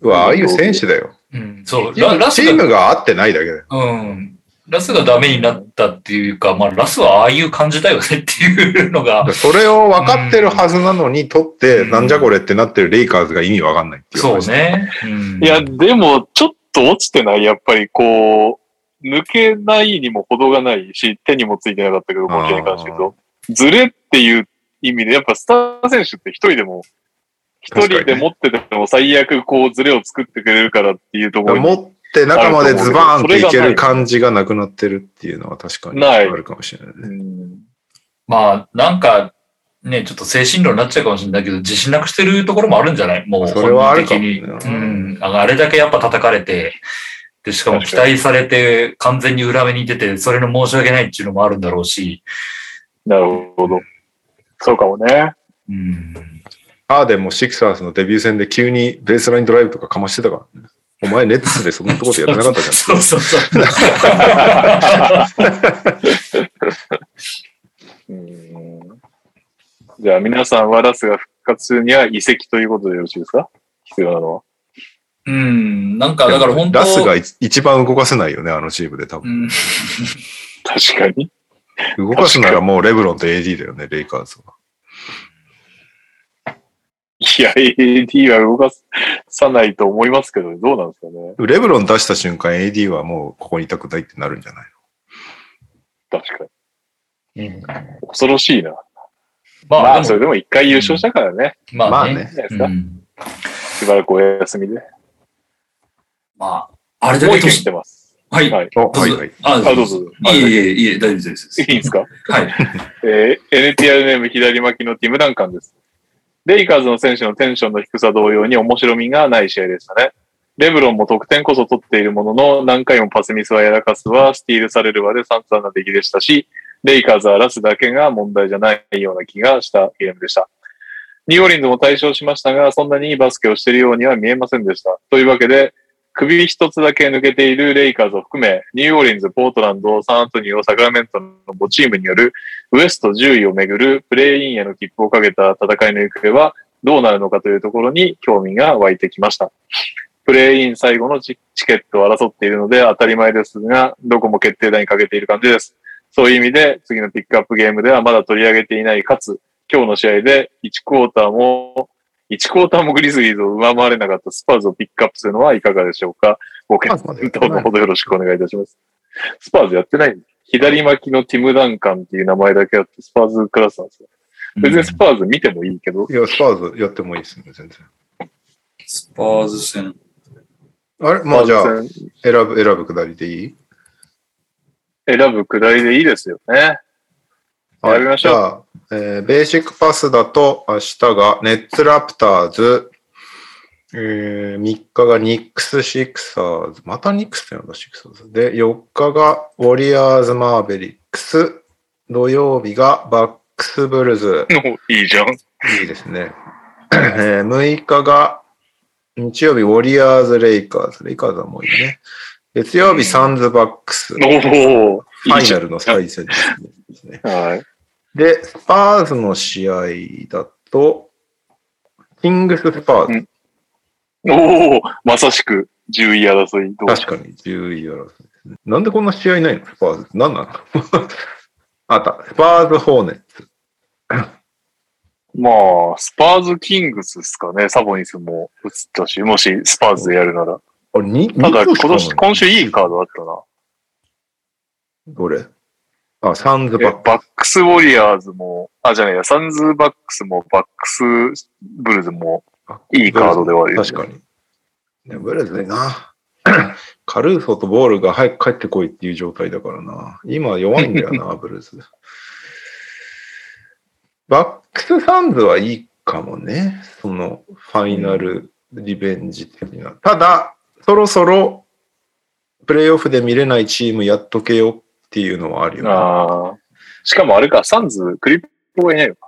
うわ、ああいう選手だよ。うん、そう。チララスがームが合ってないだけだよ。うん。ラスがダメになったっていうか、まあ、ラスはああいう感じだよねっていうのが、それを分かってるはずなのに、取って、うんなんじゃこれってなってるレイカーズが意味わかんないっていう話。そうね。うんいや、でも、ちょっと落ちてない。やっぱりこう、抜けないにも程がないし、手にもついてなかったけど、この試合に関して言うと。ズレっていう意味で、やっぱスター選手って一人でも、一人で持ってても最悪こうズレを作ってくれるからっていうところに。持って中までズバーンっていける感じがなくなってるっていうのは確かにあないるかもしれないね。うんまあ、なんか、ね、ちょっと精神論になっちゃうかもしれないけど、自信なくしてるところもあるんじゃない？もう、それはあるかもね本人的に。うん。ああれだけやっぱ叩かれて、で、しかも期待されて、完全に裏目に出て、それの申し訳ないっていうのもあるんだろうし、なるほど。そうかもね。うん。ハーデンもシクサーズのデビュー戦で急にベースラインドライブとかかましてたからね。お前ネッツでそんなところでやってなかったじゃん。そうそうそう。うんじゃあ皆さんはラスが復活するには移籍ということでよろしいですか？必要なのは。うん。なんか、だから本当ラスが一一番動かせないよね、あのチームで多う分。ん。確かに。動かすならもうレブロンと AD だよね、レイカーズは。いや、AD は動かさないと思いますけど、どうなんですかね。レブロン出した瞬間 AD はもうここにいたくないってなるんじゃない確かに。うん恐ろしいな。まあ、まあ、それでも一回優勝したからね。まあね。まあね。うんしばらくお休みで。まあ、あれだけ年もてます。はい。はい。の。おどうぞはいはい。あ、あ、どうぞ。いえいえいえ、大丈夫です。いいんですか？はい。えー NTR ネーム左巻きのティム・ダンカンです。レイカーズの選手のテンションの低さ同様に面白みがない試合でしたね。レブロンも得点こそ取っているものの、何回もパスミスはやらかすは、スティールされるまで散々な出来でしたし、レイカーズはラスだけが問題じゃないような気がしたゲームでした。ニューオリンズも対象しましたが、そんなにいいバスケをしているようには見えませんでした。というわけで、首一つだけ抜けているレイカーズを含め、ニューオーリンズ、ポートランド、サンアントニオ、サクラメントの5チームによるウエスト10位をめぐるプレイインへの切符をかけた戦いの行方はどうなるのかというところに興味が湧いてきました。プレイイン最後のチケットを争っているので当たり前ですが、どこも決定打にかけている感じです。そういう意味で、次のピックアップゲームではまだ取り上げていない、かつ、今日の試合で1クォーターも、1クォーターもグリズリーズを上回れなかったスパーズをピックアップするのはいかがでしょうかご検討のほどよろしくお願いいたします。スパーズやってない左巻きのティム・ダンカンっていう名前だけあって、スパーズクラスなんですよ。別にスパーズ見てもいいけど、いや、スパーズやってもいいですね、全然。スパーズ戦。あれ？まあじゃあ、選ぶ、選ぶくだりでいい？選ぶくらいでいいですよね。やりましょうじゃあ、えーベーシックパスだと、明日がネッツラプターズ、えー、3日がニックスシクサーズ、またニックスってなんだ、シクサーズ。で、4日がウォリアーズマーベリックス、土曜日がバックスブルズ、おいいじゃん。いいですね。えー6日が日曜日ウォリアーズ・レイカーズ、レイカーズはもういいね。月曜日サンズ・バックス、おおファイナルの再戦ですね。はい。で、スパーズの試合だと、キングス・スパーズ。うんおおまさしく10位争い。確かに10位争いですね。なんでこんな試合ないの？スパーズ。何なの？あった。スパーズ・ホーネッツ。まあ、スパーズ・キングスですかね。サボニスも映ったし、もしスパーズでやるなら。あれ、にただ、今年、今週いいカードあったな。どれ？あ、サンズ・えバックバックス・ウォリアーズも、あ、じゃねえや、サンズ・バックスも、バックス・ブルズも、ス。いいカードではあるよね確かに。でもブルズねな。カルーソとボールが早く帰ってこいっていう状態だからな。今弱いんだよな、ブルズ。バックス・サンズはいいかもね。そのファイナルリベンジ的な。ただ、そろそろプレイオフで見れないチームやっとけよっていうのはあるよね。ああ。しかもあれか、サンズ、クリップがいないのか。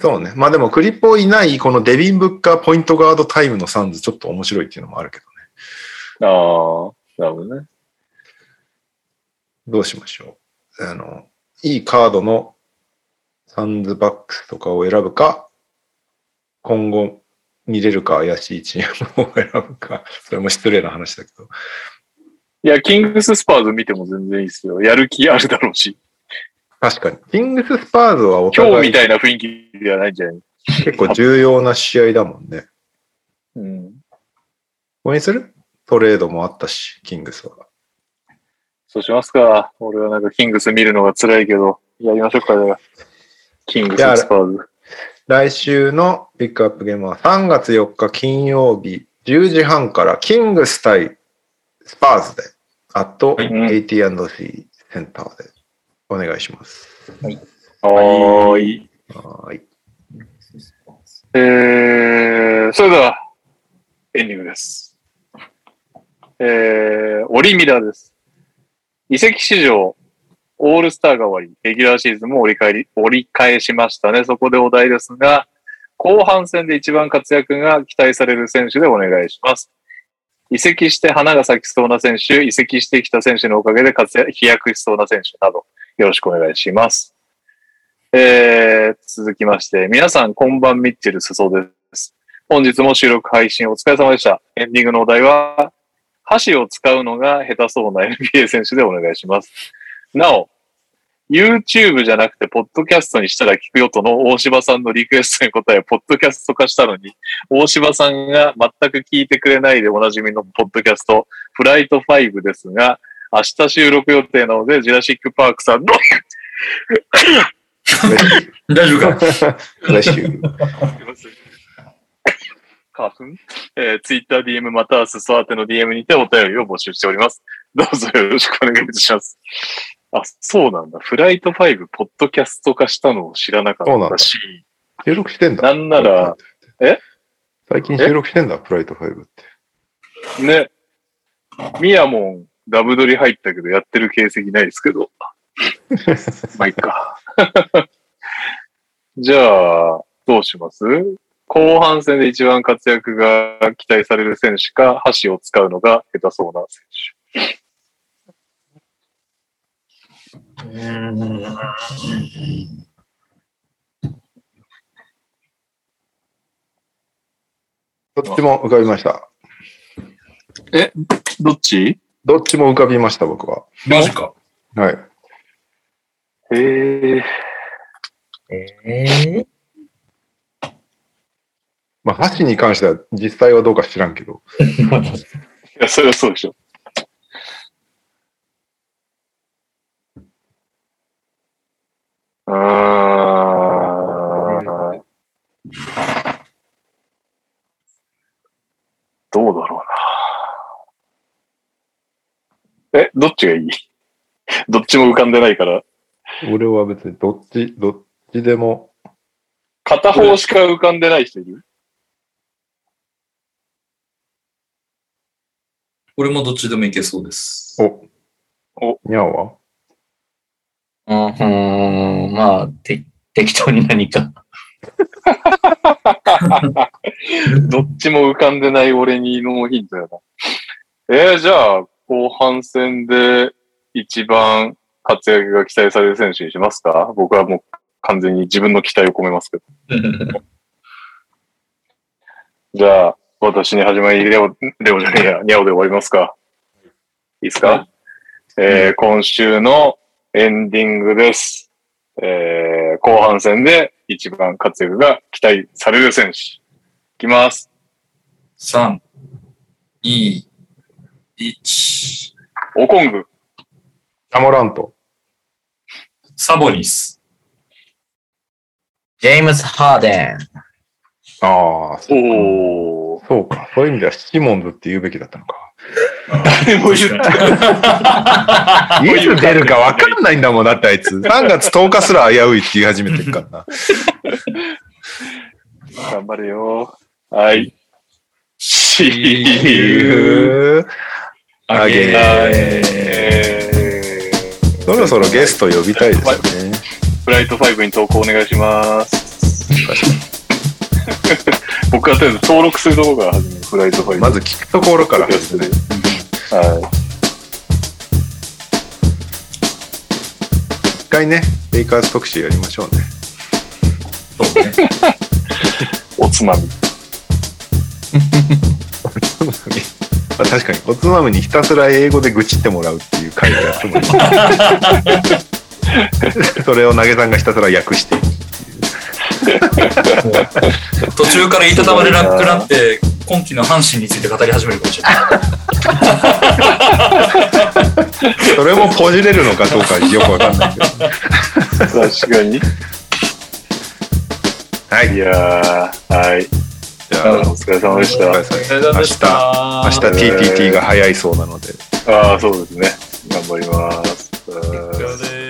そうね。まあでもクリポいないこのデビン・ブッカーポイントガードタイムのサンズちょっと面白いっていうのもあるけどね。ああ、なるほどね。どうしましょう。あの、いいカードのサンズバックスとかを選ぶか、今後見れるか怪しいチームを選ぶか、それも失礼な話だけど。いや、キングス・スパーズ見ても全然いいですよ。やる気あるだろうし。確かに。キングス・スパーズはお今日みたいな雰囲気ではないんじゃない？結構重要な試合だもんね。うん。これにする？トレードもあったし、キングスは。そうしますか。俺はなんかキングス見るのが辛いけど、やりましょうか、じゃあキングス・スパーズ。来週のピックアップゲームは3月4日金曜日10時半からキングス対スパーズで、アットはい AT&C センターでお願いします。はーい。はーい。えー、それでは、エンディングです。えー、オリミラです。移籍市場、オールスターが終わり、レギュラーシーズンも折り返り、折り返しましたね。そこでお題ですが、後半戦で一番活躍が期待される選手でお願いします。移籍して花が咲きそうな選手、移籍してきた選手のおかげで活躍、飛躍しそうな選手など、よろしくお願いします。えー、続きまして、皆さんこんばんミッチェル裾です。本日も収録配信お疲れ様でした。エンディングのお題は、箸を使うのが下手そうな NBA 選手でお願いします。なお、YouTube じゃなくて、ポッドキャストにしたら聞くよとの大柴さんのリクエストに答え、ポッドキャスト化したのに、大柴さんが全く聞いてくれないでおなじみのポッドキャスト、フライト5ですが、明日収録予定なので、ジュラシックパークさんの。大丈夫か？花粉？えー、ツイッター DM または裾当ての DM にてお便りを募集しております。どうぞよろしくお願いします。あ、そうなんだ。フライト5、ポッドキャスト化したのを知らなかったし、収録してんだ。なんなら、え？最近収録してんだ、プライト5って。ね、ミヤモン、ダブドリ入ったけど、やってる形跡ないですけど、まあ、いっか。じゃあ、どうします？後半戦で一番活躍が期待される選手か、箸を使うのが下手そうな選手。どっちも浮かびました。どっち？どっちも浮かびました、僕は。マジか。はい。えええー、まあ、箸に関しては実際はどうか知らんけど。いや、それはそうでしょ。うーん。どうだろうな。え、どっちがいい？どっちも浮かんでないから。俺は別にどっち、どっちでも、片方しか浮かんでない人いる？俺もどっちでもいけそうです。お、にゃおは？うん、うんまあ、て適当に何か。どっちも浮かんでない俺にノーヒントやな。えー、じゃあ、後半戦で一番活躍が期待される選手にしますか？僕はもう完全に自分の期待を込めますけど。じゃあ、私に始まり、レオ、レオじゃねえや、ニャオで終わりますかいいですか、えー今週のエンディングです。えー後半戦で一番活躍が期待される選手。いきます。3、2、1。オコング。サモラント。サボニス。ジェームス・ハーデン。ああ、おー。そうか。そういう意味ではシモンズって言うべきだったのか。誰も言った。いつ出るか分かんないんだもん、だってあいつ。3月10日すら危ういって言い始めてるからな。頑張れよ。はい。See you. あげえーそろそろゲスト呼びたいですよね。フライト5に投稿お願いします。僕はとりあえず登録するところから始める。フライト5。まず聞くところから始める。は一回ね、レイカーズ特集やりましょうね。そうね。い。おつまみ。ま あ確かに、おつまみにひたすら英語で愚痴ってもらうっていう回をやってもいい。それを投げさんがひたすら訳して。途中から言いたたまれなくなって、今季の阪神について語り始めるかもしれない。それもポジれるのかどうかよくわかんないけど。確かに。はいい。やー、はい。じゃあ、お疲れ様でしお疲れた。様でした。明日、明日 TTT が早いそうなので。ああ、そうですね。頑張ります。うんお疲れ様です